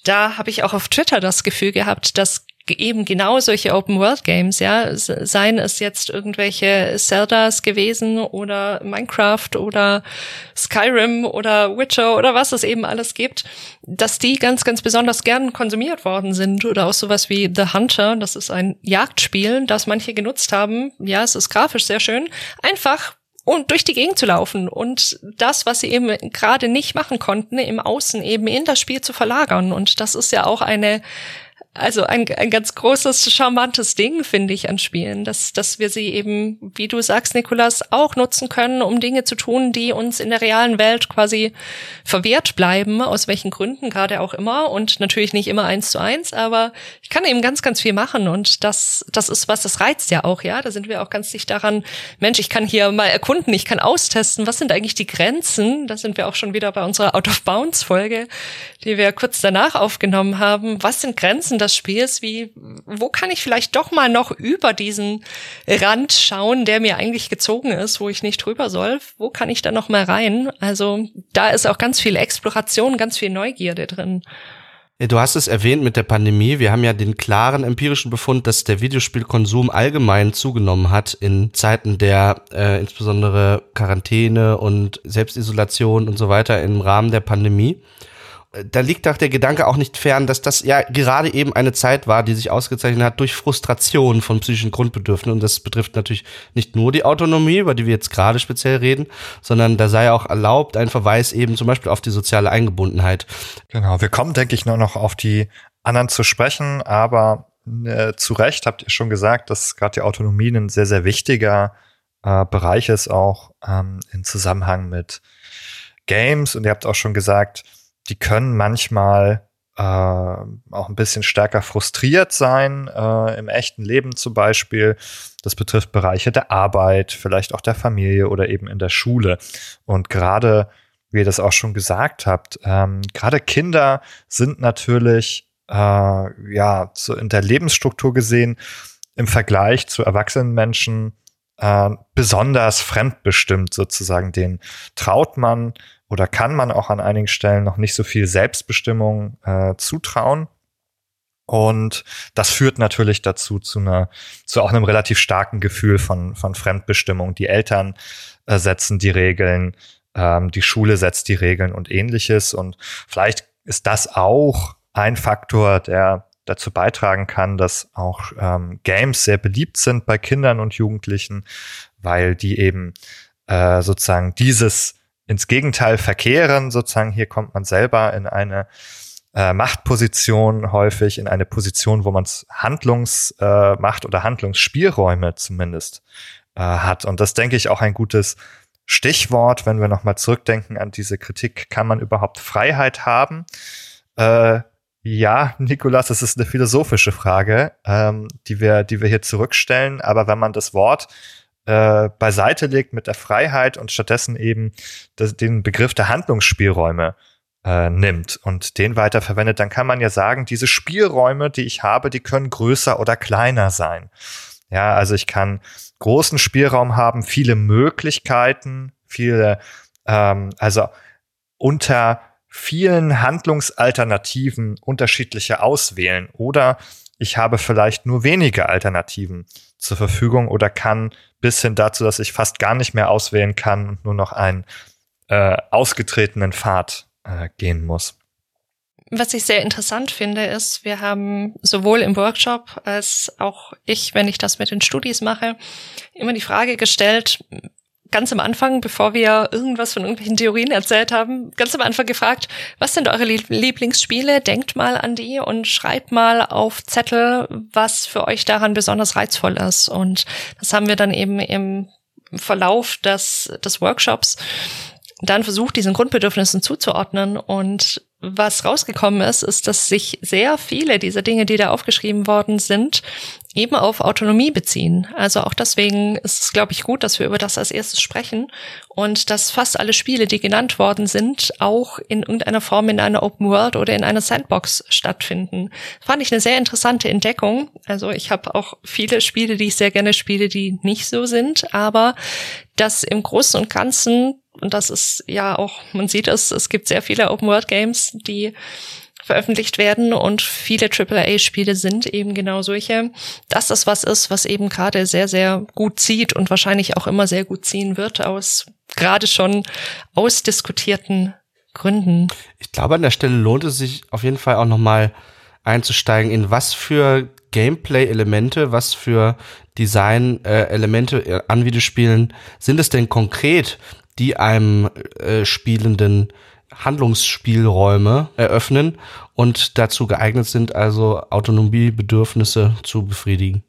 [SPEAKER 2] da habe ich auch auf Twitter das Gefühl gehabt, dass eben genau solche Open-World-Games, ja, seien es jetzt irgendwelche Zeldas gewesen oder Minecraft oder Skyrim oder Witcher oder was es eben alles gibt, dass die ganz, ganz besonders gern konsumiert worden sind oder auch sowas wie The Hunter, das ist ein Jagdspiel, das manche genutzt haben, ja, es ist grafisch sehr schön, einfach und durch die Gegend zu laufen und das, was sie eben gerade nicht machen konnten, im Außen eben in das Spiel zu verlagern. Und das ist ja auch eine also ein, ein ganz großes, charmantes Ding, finde ich, an Spielen, dass, dass wir sie eben, wie du sagst, Nikolas, auch nutzen können, um Dinge zu tun, die uns in der realen Welt quasi verwehrt bleiben, aus welchen Gründen gerade auch immer. Und natürlich nicht immer eins zu eins, aber ich kann eben ganz, ganz viel machen. Und das, das ist was, das reizt ja auch, ja, da sind wir auch ganz dicht daran, Mensch, ich kann hier mal erkunden, ich kann austesten, was sind eigentlich die Grenzen, da sind wir auch schon wieder bei unserer Out-of-Bounds-Folge, die wir kurz danach aufgenommen haben, was sind Grenzen des Spiels, wie, wo kann ich vielleicht doch mal noch über diesen Rand schauen, der mir eigentlich gezogen ist, wo ich nicht drüber soll? Wo kann ich da noch mal rein? Also da ist auch ganz viel Exploration, ganz viel Neugierde drin.
[SPEAKER 3] Du hast es erwähnt mit der Pandemie. Wir haben ja den klaren empirischen Befund, dass der Videospielkonsum allgemein zugenommen hat in Zeiten der äh, insbesondere Quarantäne und Selbstisolation und so weiter im Rahmen der Pandemie da liegt doch der Gedanke auch nicht fern, dass das ja gerade eben eine Zeit war, die sich ausgezeichnet hat durch Frustration von psychischen Grundbedürfnissen. Und das betrifft natürlich nicht nur die Autonomie, über die wir jetzt gerade speziell reden, sondern da sei auch erlaubt ein Verweis eben zum Beispiel auf die soziale Eingebundenheit.
[SPEAKER 1] Genau, wir kommen, denke ich, nur noch auf die anderen zu sprechen, aber äh, zu Recht habt ihr schon gesagt, dass gerade die Autonomie ein sehr, sehr wichtiger äh, Bereich ist, auch ähm, im Zusammenhang mit Games. Und ihr habt auch schon gesagt, die können manchmal äh, auch ein bisschen stärker frustriert sein, äh, im echten Leben zum Beispiel. Das betrifft Bereiche der Arbeit, vielleicht auch der Familie oder eben in der Schule. Und gerade, wie ihr das auch schon gesagt habt, ähm, gerade Kinder sind natürlich äh, ja so in der Lebensstruktur gesehen im Vergleich zu erwachsenen Menschen äh, besonders fremdbestimmt sozusagen. Den traut man oder kann man auch an einigen Stellen noch nicht so viel Selbstbestimmung äh, zutrauen. Und das führt natürlich dazu zu einer, zu auch einem relativ starken Gefühl von, von Fremdbestimmung. Die Eltern äh, setzen die Regeln, ähm, die Schule setzt die Regeln und ähnliches. Und vielleicht ist das auch ein Faktor, der dazu beitragen kann, dass auch ähm, Games sehr beliebt sind bei Kindern und Jugendlichen, weil die eben äh, sozusagen dieses ins Gegenteil verkehren. Sozusagen hier kommt man selber in eine äh, Machtposition häufig, in eine Position, wo man Handlungsmacht äh, oder Handlungsspielräume zumindest äh, hat. Und das denke ich auch ein gutes Stichwort, wenn wir nochmal zurückdenken an diese Kritik, kann man überhaupt Freiheit haben? Äh, ja, Nikolas, das ist eine philosophische Frage, ähm, die wir, die wir hier zurückstellen. Aber wenn man das Wort äh, beiseite legt mit der Freiheit und stattdessen eben das, den Begriff der Handlungsspielräume äh, nimmt und den weiterverwendet, dann kann man ja sagen, diese Spielräume, die ich habe, die können größer oder kleiner sein. Ja, also ich kann großen Spielraum haben, viele Möglichkeiten, viele, ähm, also unter vielen Handlungsalternativen unterschiedliche auswählen oder ich habe vielleicht nur wenige Alternativen zur Verfügung oder kann bis hin dazu, dass ich fast gar nicht mehr auswählen kann und nur noch einen äh, ausgetretenen Pfad äh, gehen muss.
[SPEAKER 2] Was ich sehr interessant finde, ist, wir haben sowohl im Workshop als auch ich, wenn ich das mit den Studis mache, immer die Frage gestellt, ganz am Anfang, bevor wir irgendwas von irgendwelchen Theorien erzählt haben, ganz am Anfang gefragt, was sind eure Lieblingsspiele? Denkt mal an die und schreibt mal auf Zettel, was für euch daran besonders reizvoll ist. Und das haben wir dann eben im Verlauf des, des Workshops dann versucht, diesen Grundbedürfnissen zuzuordnen und was rausgekommen ist, ist, dass sich sehr viele dieser Dinge, die da aufgeschrieben worden sind, eben auf Autonomie beziehen. Also auch deswegen ist es, glaube ich, gut, dass wir über das als erstes sprechen und dass fast alle Spiele, die genannt worden sind, auch in irgendeiner Form in einer Open World oder in einer Sandbox stattfinden. Fand ich eine sehr interessante Entdeckung. Also ich habe auch viele Spiele, die ich sehr gerne spiele, die nicht so sind, aber dass im Großen und Ganzen und das ist ja auch, man sieht es, es gibt sehr viele Open-World-Games, die veröffentlicht werden und viele AAA-Spiele sind eben genau solche, dass das was ist, was eben gerade sehr, sehr gut zieht und wahrscheinlich auch immer sehr gut ziehen wird aus gerade schon ausdiskutierten Gründen.
[SPEAKER 3] Ich glaube, an der Stelle lohnt es sich auf jeden Fall auch nochmal einzusteigen, in was für Gameplay-Elemente, was für Design-Elemente äh, an Videospielen sind es denn konkret, die einem äh, Spielenden Handlungsspielräume eröffnen und dazu geeignet sind, also Autonomiebedürfnisse zu befriedigen.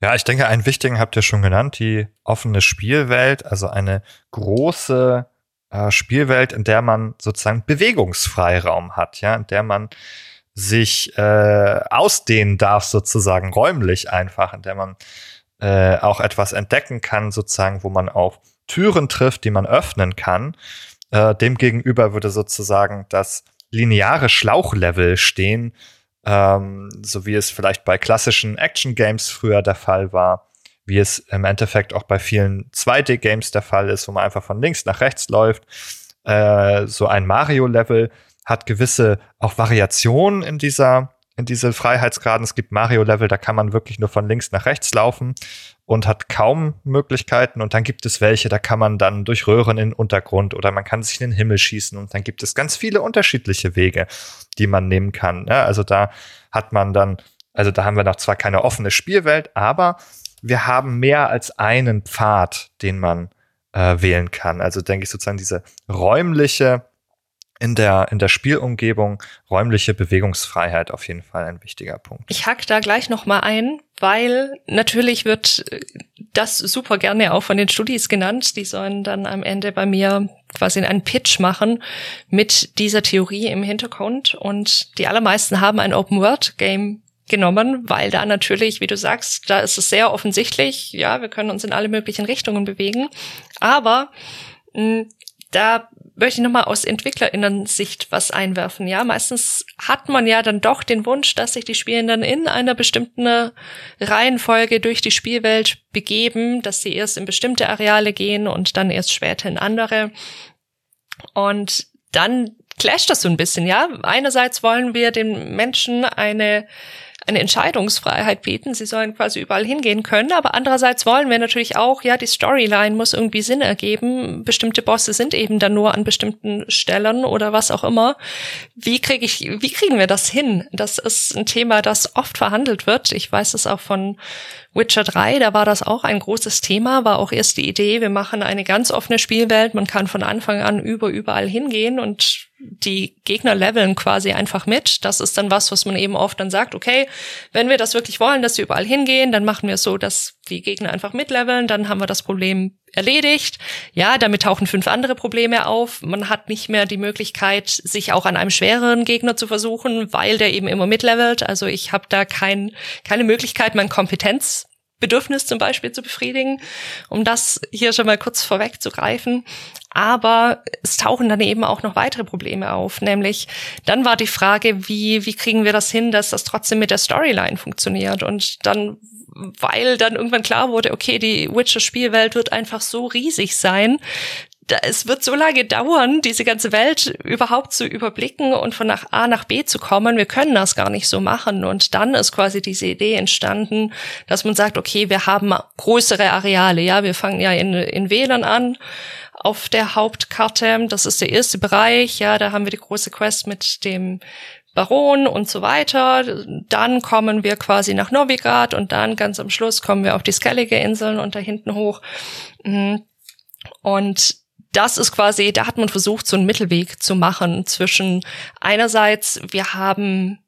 [SPEAKER 1] Ja, ich denke, einen wichtigen habt ihr schon genannt, die offene Spielwelt, also eine große äh, Spielwelt, in der man sozusagen Bewegungsfreiraum hat, ja, in der man sich äh, ausdehnen darf, sozusagen räumlich einfach, in der man äh, auch etwas entdecken kann, sozusagen, wo man auf Türen trifft, die man öffnen kann. Äh, Demgegenüber würde sozusagen das lineare Schlauchlevel stehen, ähm, so wie es vielleicht bei klassischen Action-Games früher der Fall war, wie es im Endeffekt auch bei vielen 2D-Games der Fall ist, wo man einfach von links nach rechts läuft. Äh, so ein Mario-Level hat gewisse auch Variationen in dieser in diese Freiheitsgraden. Es gibt Mario-Level, da kann man wirklich nur von links nach rechts laufen und hat kaum Möglichkeiten. Und dann gibt es welche, da kann man dann durch Röhren in den Untergrund oder man kann sich in den Himmel schießen. Und dann gibt es ganz viele unterschiedliche Wege, die man nehmen kann. Ja, also da hat man dann, also da haben wir noch zwar keine offene Spielwelt, aber wir haben mehr als einen Pfad, den man äh, wählen kann. Also denke ich sozusagen diese räumliche in der, in der Spielumgebung räumliche Bewegungsfreiheit auf jeden Fall ein wichtiger Punkt.
[SPEAKER 2] Ich hack da gleich noch mal ein, weil natürlich wird das super gerne auch von den Studis genannt. Die sollen dann am Ende bei mir quasi einen Pitch machen mit dieser Theorie im Hintergrund. Und die allermeisten haben ein Open-World-Game genommen, weil da natürlich, wie du sagst, da ist es sehr offensichtlich, ja, wir können uns in alle möglichen Richtungen bewegen. Aber mh, da möchte ich nochmal aus Entwicklerinnen-Sicht was einwerfen. Ja, meistens hat man ja dann doch den Wunsch, dass sich die Spielenden in einer bestimmten Reihenfolge durch die Spielwelt begeben, dass sie erst in bestimmte Areale gehen und dann erst später in andere. Und dann clasht das so ein bisschen, ja. Einerseits wollen wir den Menschen eine eine Entscheidungsfreiheit bieten. Sie sollen quasi überall hingehen können. Aber andererseits wollen wir natürlich auch, ja, die Storyline muss irgendwie Sinn ergeben. Bestimmte Bosse sind eben dann nur an bestimmten Stellen oder was auch immer. Wie kriege ich, wie kriegen wir das hin? Das ist ein Thema, das oft verhandelt wird. Ich weiß es auch von Witcher 3, da war das auch ein großes Thema, war auch erst die Idee, wir machen eine ganz offene Spielwelt, man kann von Anfang an über überall hingehen und die Gegner leveln quasi einfach mit. Das ist dann was, was man eben oft dann sagt, okay, wenn wir das wirklich wollen, dass sie überall hingehen, dann machen wir es so, dass die Gegner einfach mitleveln, dann haben wir das Problem erledigt. Ja, damit tauchen fünf andere Probleme auf. Man hat nicht mehr die Möglichkeit, sich auch an einem schwereren Gegner zu versuchen, weil der eben immer mitlevelt. Also ich habe da kein, keine Möglichkeit, mein Kompetenzbedürfnis zum Beispiel zu befriedigen, um das hier schon mal kurz vorwegzugreifen. Aber es tauchen dann eben auch noch weitere Probleme auf, nämlich dann war die Frage, wie, wie kriegen wir das hin, dass das trotzdem mit der Storyline funktioniert? Und dann weil dann irgendwann klar wurde, okay, die Witcher-Spielwelt wird einfach so riesig sein, es wird so lange dauern, diese ganze Welt überhaupt zu überblicken und von nach A nach B zu kommen. Wir können das gar nicht so machen. Und dann ist quasi diese Idee entstanden, dass man sagt, okay, wir haben größere Areale. Ja, wir fangen ja in, in WLAN an auf der Hauptkarte. Das ist der erste Bereich. Ja, da haben wir die große Quest mit dem Baron und so weiter. Dann kommen wir quasi nach Novigrad und dann ganz am Schluss kommen wir auf die Skellige Inseln und da hinten hoch. Mhm. Und das ist quasi, da hat man versucht, so einen Mittelweg zu machen zwischen einerseits, wir haben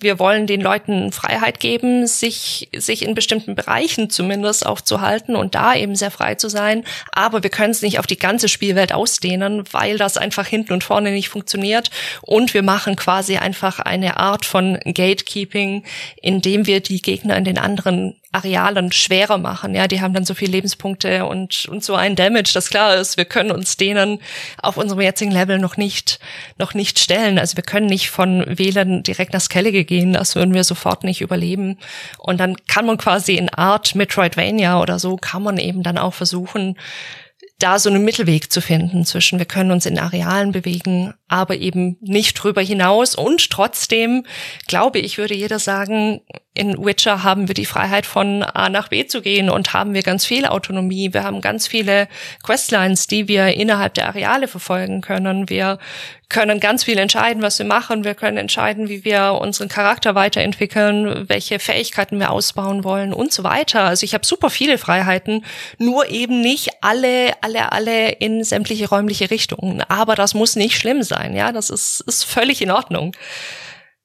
[SPEAKER 2] wir wollen den Leuten Freiheit geben, sich, sich in bestimmten Bereichen zumindest aufzuhalten und da eben sehr frei zu sein. Aber wir können es nicht auf die ganze Spielwelt ausdehnen, weil das einfach hinten und vorne nicht funktioniert. Und wir machen quasi einfach eine Art von Gatekeeping, indem wir die Gegner in den anderen Arealen schwerer machen. Ja, die haben dann so viele Lebenspunkte und, und so ein Damage, das klar ist, wir können uns denen auf unserem jetzigen Level noch nicht, noch nicht stellen. Also wir können nicht von Wählern direkt nach Skellige gehen, das würden wir sofort nicht überleben. Und dann kann man quasi in Art Metroidvania oder so, kann man eben dann auch versuchen, da so einen Mittelweg zu finden zwischen, wir können uns in Arealen bewegen, aber eben nicht drüber hinaus. Und trotzdem, glaube ich, würde jeder sagen, in Witcher haben wir die Freiheit von A nach B zu gehen und haben wir ganz viel Autonomie. Wir haben ganz viele Questlines, die wir innerhalb der Areale verfolgen können. Wir können ganz viel entscheiden, was wir machen. Wir können entscheiden, wie wir unseren Charakter weiterentwickeln, welche Fähigkeiten wir ausbauen wollen und so weiter. Also ich habe super viele Freiheiten, nur eben nicht alle, alle, alle in sämtliche räumliche Richtungen. Aber das muss nicht schlimm sein. Ja, das ist, ist völlig in Ordnung.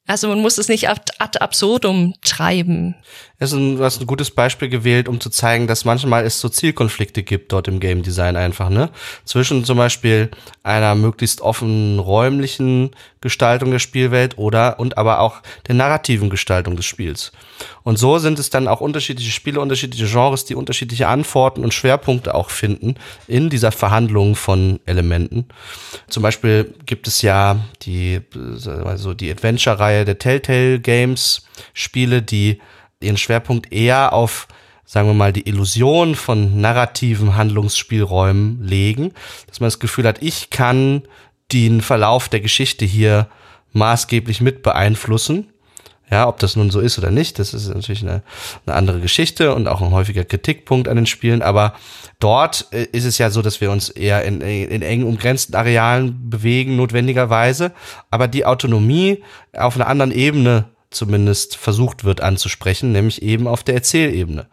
[SPEAKER 2] Also man muss es nicht ad, absurdum treiben.
[SPEAKER 3] Ist ein, du hast ein gutes Beispiel gewählt, um zu zeigen, dass manchmal es so Zielkonflikte gibt dort im Game Design einfach, ne? Zwischen zum Beispiel einer möglichst offenen räumlichen Gestaltung der Spielwelt oder und aber auch der narrativen Gestaltung des Spiels. Und so sind es dann auch unterschiedliche Spiele, unterschiedliche Genres, die unterschiedliche Antworten und Schwerpunkte auch finden in dieser Verhandlung von Elementen. Zum Beispiel gibt es ja die, also die Adventure-Reihe der Telltale Games Spiele, die ihren Schwerpunkt eher auf, sagen wir mal, die Illusion von narrativen Handlungsspielräumen legen, dass man das Gefühl hat, ich kann den Verlauf der Geschichte hier maßgeblich mit beeinflussen. Ja, ob das nun so ist oder nicht, das ist natürlich eine, eine andere Geschichte und auch ein häufiger Kritikpunkt an den Spielen. Aber dort äh, ist es ja so, dass wir uns eher in, in eng umgrenzten Arealen bewegen, notwendigerweise. Aber die Autonomie auf einer anderen Ebene zumindest versucht wird anzusprechen, nämlich eben auf der Erzählebene.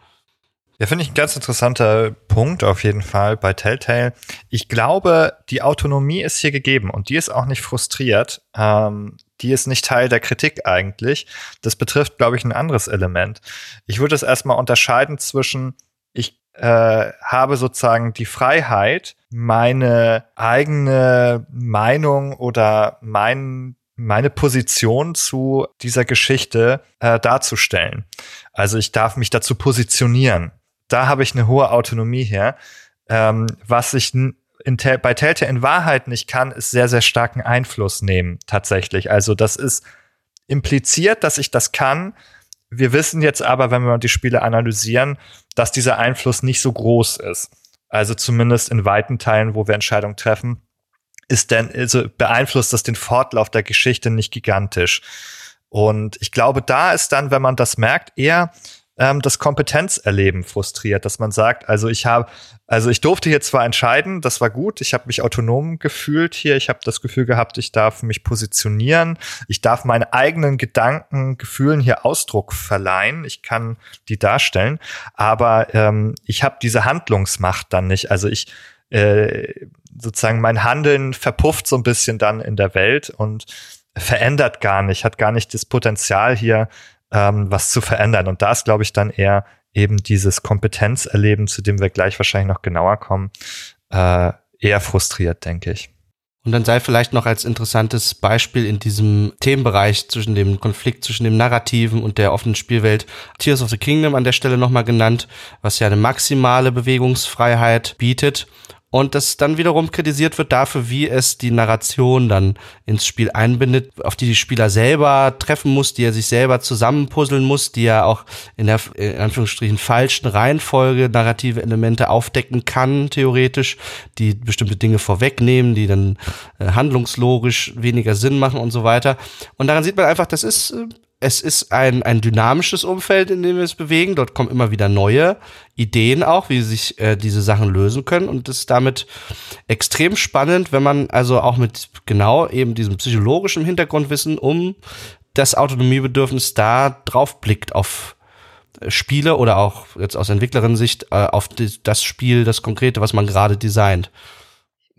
[SPEAKER 1] Ja, finde ich ein ganz interessanter Punkt auf jeden Fall bei Telltale. Ich glaube, die Autonomie ist hier gegeben und die ist auch nicht frustriert. Ähm, die ist nicht Teil der Kritik eigentlich. Das betrifft, glaube ich, ein anderes Element. Ich würde es erstmal unterscheiden zwischen, ich äh, habe sozusagen die Freiheit, meine eigene Meinung oder mein meine Position zu dieser Geschichte äh, darzustellen. Also ich darf mich dazu positionieren. Da habe ich eine hohe Autonomie her. Ähm, was ich in, bei Telltale in Wahrheit nicht kann, ist sehr, sehr starken Einfluss nehmen, tatsächlich. Also das ist impliziert, dass ich das kann. Wir wissen jetzt aber, wenn wir die Spiele analysieren, dass dieser Einfluss nicht so groß ist. Also zumindest in weiten Teilen, wo wir Entscheidungen treffen, ist denn, also beeinflusst das den Fortlauf der Geschichte nicht gigantisch. Und ich glaube, da ist dann, wenn man das merkt, eher ähm, das Kompetenzerleben frustriert, dass man sagt, also ich habe, also ich durfte hier zwar entscheiden, das war gut, ich habe mich autonom gefühlt hier, ich habe das Gefühl gehabt, ich darf mich positionieren, ich darf meine eigenen Gedanken, Gefühlen hier Ausdruck verleihen, ich kann die darstellen, aber ähm, ich habe diese Handlungsmacht dann nicht. Also ich äh, sozusagen mein Handeln verpufft so ein bisschen dann in der Welt und verändert gar nicht, hat gar nicht das Potenzial hier ähm, was zu verändern. Und da ist, glaube ich, dann eher eben dieses Kompetenzerleben, zu dem wir gleich wahrscheinlich noch genauer kommen, äh, eher frustriert, denke ich.
[SPEAKER 3] Und dann sei vielleicht noch als interessantes Beispiel in diesem Themenbereich zwischen dem Konflikt zwischen dem Narrativen und der offenen Spielwelt Tears of the Kingdom an der Stelle nochmal genannt, was ja eine maximale Bewegungsfreiheit bietet und das dann wiederum kritisiert wird dafür, wie es die Narration dann ins Spiel einbindet, auf die die Spieler selber treffen muss, die er sich selber zusammenpuzzeln muss, die er auch in der in Anführungsstrichen falschen Reihenfolge narrative Elemente aufdecken kann, theoretisch, die bestimmte Dinge vorwegnehmen, die dann äh, handlungslogisch weniger Sinn machen und so weiter. Und daran sieht man einfach, das ist äh, es ist ein, ein dynamisches Umfeld, in dem wir es bewegen. Dort kommen immer wieder neue Ideen auch, wie sich äh, diese Sachen lösen können. Und es ist damit extrem spannend, wenn man also auch mit genau eben diesem psychologischen Hintergrundwissen um das Autonomiebedürfnis da drauf blickt auf äh, Spiele oder auch jetzt aus Entwicklerinnen-Sicht äh, auf die, das Spiel, das Konkrete, was man gerade designt.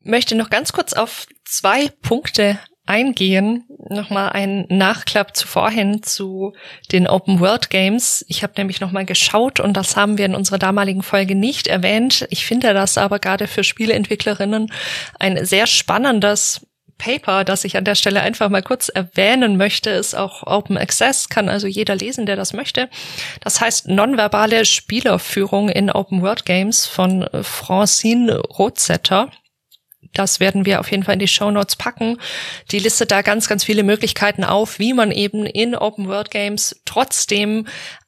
[SPEAKER 2] Möchte noch ganz kurz auf zwei Punkte eingehen, nochmal ein Nachklapp zuvorhin zu den Open World Games. Ich habe nämlich nochmal geschaut und das haben wir in unserer damaligen Folge nicht erwähnt. Ich finde das aber gerade für Spieleentwicklerinnen ein sehr spannendes Paper, das ich an der Stelle einfach mal kurz erwähnen möchte, ist auch Open Access, kann also jeder lesen, der das möchte. Das heißt nonverbale Spielerführung in Open World Games von Francine Rotzetter. Das werden wir auf jeden Fall in die Show Notes packen. Die listet da ganz, ganz viele Möglichkeiten auf, wie man eben in Open World Games trotzdem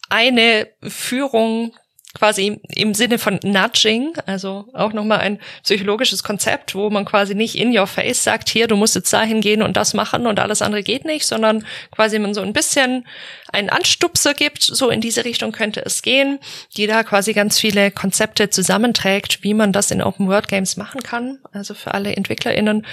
[SPEAKER 2] eine Führung quasi im Sinne von Nudging, also auch nochmal ein psychologisches Konzept, wo man quasi nicht in your face sagt, hier, du musst jetzt dahin gehen und das machen und alles andere geht nicht, sondern quasi man so ein bisschen einen Anstupser gibt, so in diese Richtung könnte es gehen, die da quasi ganz viele Konzepte zusammenträgt, wie man das in Open World Games machen kann. Also für alle EntwicklerInnen,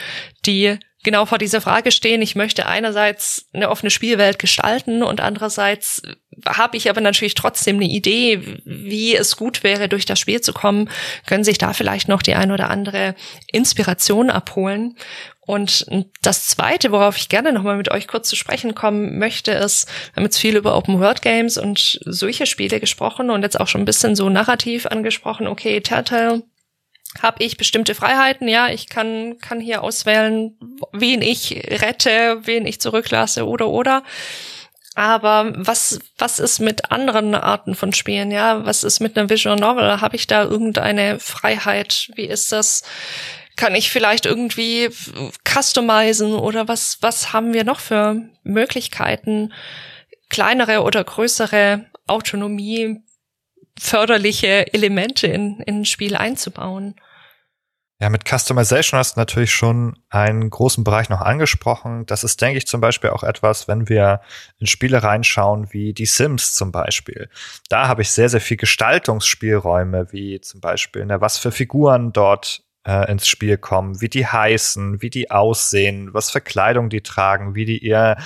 [SPEAKER 2] die genau vor dieser Frage stehen. Ich möchte einerseits eine offene Spielwelt gestalten und andererseits habe ich aber natürlich trotzdem eine Idee, wie es gut wäre, durch das Spiel zu kommen, können sich da vielleicht noch die ein oder andere Inspiration abholen. Und das Zweite, worauf ich gerne nochmal mit euch kurz zu sprechen kommen möchte, ist, wir haben jetzt viel über Open World Games und solche Spiele gesprochen und jetzt auch schon ein bisschen so narrativ angesprochen, okay, Telltale habe ich bestimmte Freiheiten. Ja, ich kann, kann hier auswählen, wen ich rette, wen ich zurücklasse oder oder. Aber was, was ist mit anderen Arten von Spielen? Ja, was ist mit einer Visual Novel? Habe ich da irgendeine Freiheit? Wie ist das? Kann ich vielleicht irgendwie customizen oder was, was haben wir noch für Möglichkeiten, kleinere oder größere Autonomie förderliche Elemente in, in ein Spiel einzubauen?
[SPEAKER 1] Ja, mit Customization hast du natürlich schon einen großen Bereich noch angesprochen. Das ist, denke ich, zum Beispiel auch etwas, wenn wir in Spiele reinschauen, wie die Sims zum Beispiel. Da habe ich sehr, sehr viel Gestaltungsspielräume, wie zum Beispiel, ne, was für Figuren dort äh, ins Spiel kommen, wie die heißen, wie die aussehen, was für Kleidung die tragen, wie die ihr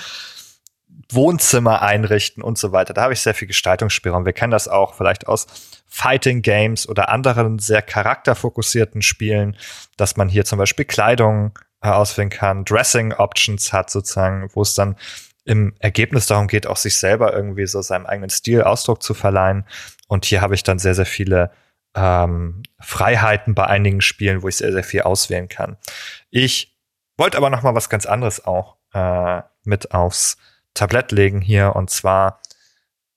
[SPEAKER 1] Wohnzimmer einrichten und so weiter. Da habe ich sehr viel Gestaltungsspielraum. Wir kennen das auch vielleicht aus Fighting Games oder anderen sehr charakterfokussierten Spielen, dass man hier zum Beispiel Kleidung äh, auswählen kann, Dressing Options hat sozusagen, wo es dann im Ergebnis darum geht, auch sich selber irgendwie so seinem eigenen Stil Ausdruck zu verleihen. Und hier habe ich dann sehr, sehr viele ähm, Freiheiten bei einigen Spielen, wo ich sehr, sehr viel auswählen kann. Ich wollte aber noch mal was ganz anderes auch äh, mit aufs Tablett legen hier. Und zwar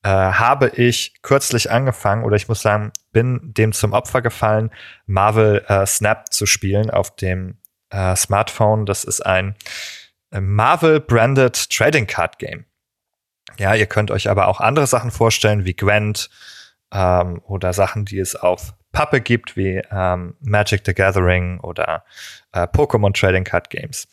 [SPEAKER 1] äh, habe ich kürzlich angefangen, oder ich muss sagen, bin dem zum Opfer gefallen, Marvel äh, Snap zu spielen auf dem äh, Smartphone. Das ist ein äh, Marvel-branded Trading Card Game. Ja, ihr könnt euch aber auch andere Sachen vorstellen, wie Gwent ähm, oder Sachen, die es auf Pappe gibt, wie ähm, Magic the Gathering oder äh, Pokémon Trading Card Games.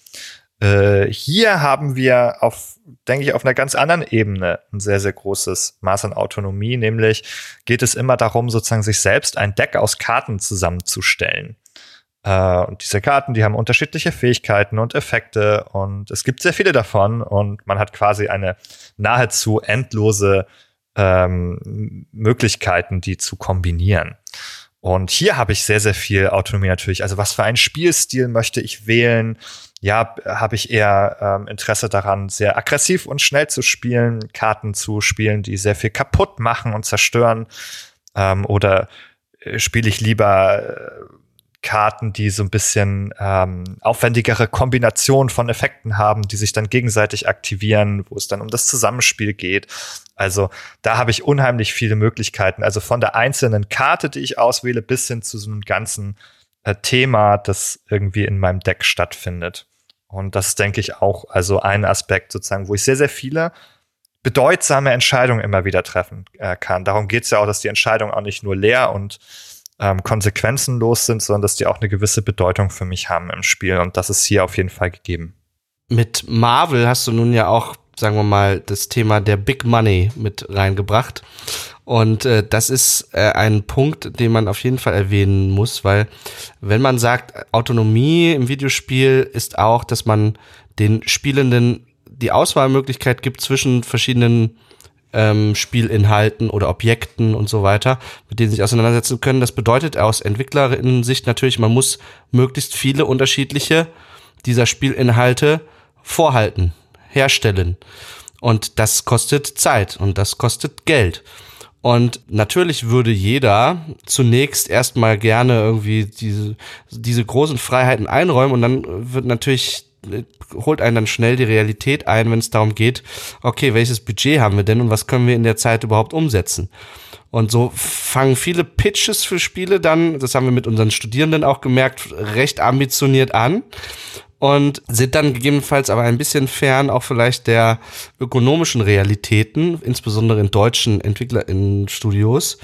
[SPEAKER 1] Äh, hier haben wir auf, denke ich, auf einer ganz anderen Ebene ein sehr, sehr großes Maß an Autonomie, nämlich geht es immer darum, sozusagen sich selbst ein Deck aus Karten zusammenzustellen. Äh, und diese Karten, die haben unterschiedliche Fähigkeiten und Effekte und es gibt sehr viele davon und man hat quasi eine nahezu endlose ähm, Möglichkeiten, die zu kombinieren. Und hier habe ich sehr, sehr viel Autonomie natürlich. Also was für einen Spielstil möchte ich wählen? Ja, habe ich eher ähm, Interesse daran, sehr aggressiv und schnell zu spielen, Karten zu spielen, die sehr viel kaputt machen und zerstören. Ähm, oder äh, spiele ich lieber äh, Karten, die so ein bisschen ähm, aufwendigere Kombinationen von Effekten haben, die sich dann gegenseitig aktivieren, wo es dann um das Zusammenspiel geht. Also da habe ich unheimlich viele Möglichkeiten. Also von der einzelnen Karte, die ich auswähle, bis hin zu so einem ganzen äh, Thema, das irgendwie in meinem Deck stattfindet. Und das ist, denke ich, auch also ein Aspekt sozusagen, wo ich sehr, sehr viele bedeutsame Entscheidungen immer wieder treffen äh, kann. Darum geht es ja auch, dass die Entscheidungen auch nicht nur leer und ähm, konsequenzenlos sind, sondern dass die auch eine gewisse Bedeutung für mich haben im Spiel. Und das ist hier auf jeden Fall gegeben.
[SPEAKER 3] Mit Marvel hast du nun ja auch, sagen wir mal, das Thema der Big Money mit reingebracht. Und äh, das ist äh, ein Punkt, den man auf jeden Fall erwähnen muss, weil wenn man sagt, Autonomie im Videospiel ist auch, dass man den Spielenden die Auswahlmöglichkeit gibt zwischen verschiedenen ähm, Spielinhalten oder Objekten und so weiter, mit denen sie sich auseinandersetzen können. Das bedeutet aus Entwicklerinnen-Sicht natürlich, man muss möglichst viele unterschiedliche dieser Spielinhalte vorhalten, herstellen. Und das kostet Zeit und das kostet Geld. Und natürlich würde jeder zunächst erstmal gerne irgendwie diese, diese großen Freiheiten einräumen und dann wird natürlich holt einen dann schnell die Realität ein, wenn es darum geht, okay, welches Budget haben wir denn und was können wir in der Zeit überhaupt umsetzen? Und so fangen viele Pitches für Spiele dann, das haben wir mit unseren Studierenden auch gemerkt, recht ambitioniert an und sind dann gegebenenfalls aber ein bisschen fern auch vielleicht der ökonomischen Realitäten, insbesondere in deutschen Entwicklerinnen-Studios.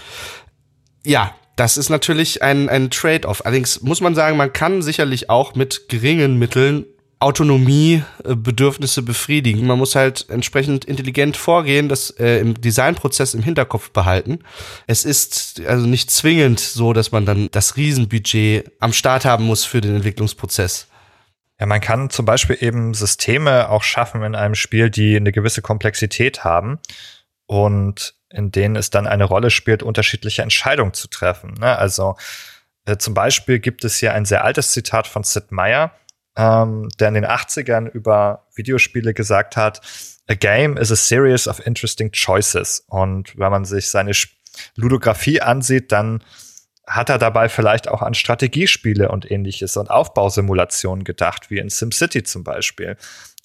[SPEAKER 3] Ja, das ist natürlich ein, ein Trade-off. Allerdings muss man sagen, man kann sicherlich auch mit geringen Mitteln Autonomiebedürfnisse befriedigen. Man muss halt entsprechend intelligent vorgehen, das äh, im Designprozess im Hinterkopf behalten. Es ist also nicht zwingend so, dass man dann das Riesenbudget am Start haben muss für den Entwicklungsprozess.
[SPEAKER 1] Ja, man kann zum Beispiel eben Systeme auch schaffen in einem Spiel, die eine gewisse Komplexität haben und in denen es dann eine Rolle spielt, unterschiedliche Entscheidungen zu treffen. Ne? Also äh, zum Beispiel gibt es hier ein sehr altes Zitat von Sid Meier, ähm, der in den 80ern über Videospiele gesagt hat, A game is a series of interesting choices. Und wenn man sich seine Ludografie ansieht, dann hat er dabei vielleicht auch an Strategiespiele und ähnliches und Aufbausimulationen gedacht, wie in SimCity zum Beispiel.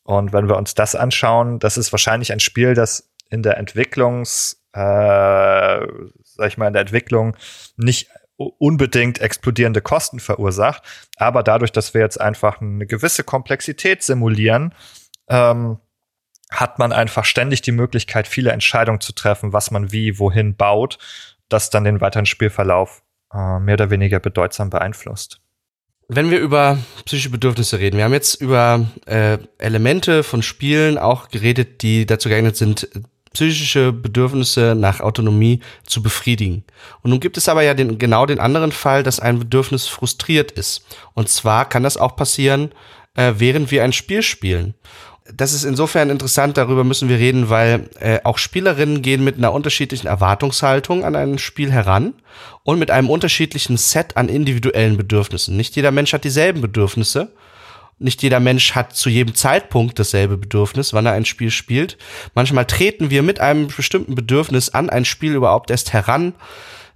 [SPEAKER 1] Und wenn wir uns das anschauen, das ist wahrscheinlich ein Spiel, das in der Entwicklungs, äh, sag ich mal, in der Entwicklung nicht unbedingt explodierende Kosten verursacht. Aber dadurch, dass wir jetzt einfach eine gewisse Komplexität simulieren, ähm, hat man einfach ständig die Möglichkeit, viele Entscheidungen zu treffen, was man wie, wohin baut, das dann den weiteren Spielverlauf äh, mehr oder weniger bedeutsam beeinflusst.
[SPEAKER 3] Wenn wir über psychische Bedürfnisse reden, wir haben jetzt über äh, Elemente von Spielen auch geredet, die dazu geeignet sind, psychische Bedürfnisse nach Autonomie zu befriedigen. Und nun gibt es aber ja den, genau den anderen Fall, dass ein Bedürfnis frustriert ist. Und zwar kann das auch passieren, äh, während wir ein Spiel spielen. Das ist insofern interessant, darüber müssen wir reden, weil äh, auch Spielerinnen gehen mit einer unterschiedlichen Erwartungshaltung an ein Spiel heran und mit einem unterschiedlichen Set an individuellen Bedürfnissen. Nicht jeder Mensch hat dieselben Bedürfnisse nicht jeder Mensch hat zu jedem Zeitpunkt dasselbe Bedürfnis, wann er ein Spiel spielt. Manchmal treten wir mit einem bestimmten Bedürfnis an ein Spiel überhaupt erst heran,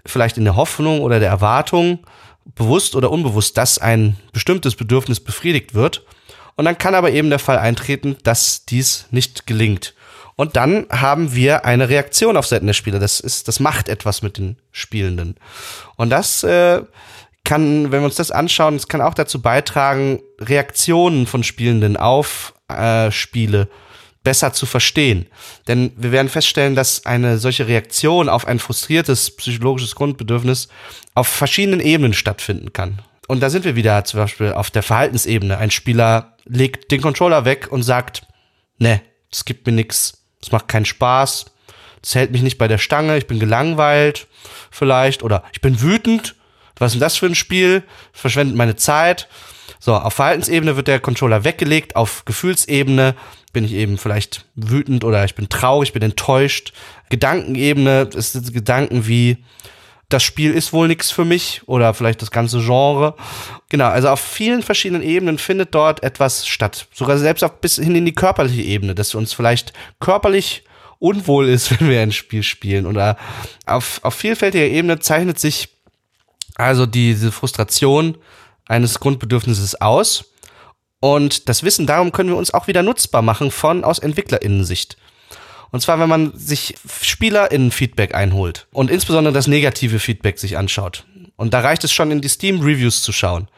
[SPEAKER 3] vielleicht in der Hoffnung oder der Erwartung, bewusst oder unbewusst, dass ein bestimmtes Bedürfnis befriedigt wird. Und dann kann aber eben der Fall eintreten, dass dies nicht gelingt. Und dann haben wir eine Reaktion auf Seiten der Spieler. Das ist, das macht etwas mit den Spielenden. Und das äh, kann, wenn wir uns das anschauen, es kann auch dazu beitragen, Reaktionen von Spielenden auf äh, Spiele besser zu verstehen. Denn wir werden feststellen, dass eine solche Reaktion auf ein frustriertes psychologisches Grundbedürfnis auf verschiedenen Ebenen stattfinden kann. Und da sind wir wieder zum Beispiel auf der Verhaltensebene. Ein Spieler legt den Controller weg und sagt, ne, das gibt mir nix, das macht keinen Spaß, das hält mich nicht bei der Stange, ich bin gelangweilt vielleicht oder ich bin wütend. Was ist denn das für ein Spiel? Verschwendet meine Zeit. So, auf Verhaltensebene wird der Controller weggelegt, auf Gefühlsebene bin ich eben vielleicht wütend oder ich bin traurig, bin enttäuscht. Gedankenebene ist Gedanken wie das Spiel ist wohl nichts für mich oder vielleicht das ganze Genre. Genau, also auf vielen verschiedenen Ebenen findet dort etwas statt. Sogar selbst auch bis hin in die körperliche Ebene, dass uns vielleicht körperlich unwohl ist, wenn wir ein Spiel spielen. Oder auf, auf vielfältiger Ebene zeichnet sich also diese Frustration eines Grundbedürfnisses aus. Und das Wissen darum können wir uns auch wieder nutzbar machen von aus Entwicklerinnensicht. Und zwar, wenn man sich SpielerInnen-Feedback einholt und insbesondere das negative Feedback sich anschaut. Und da reicht es schon in die Steam-Reviews zu schauen.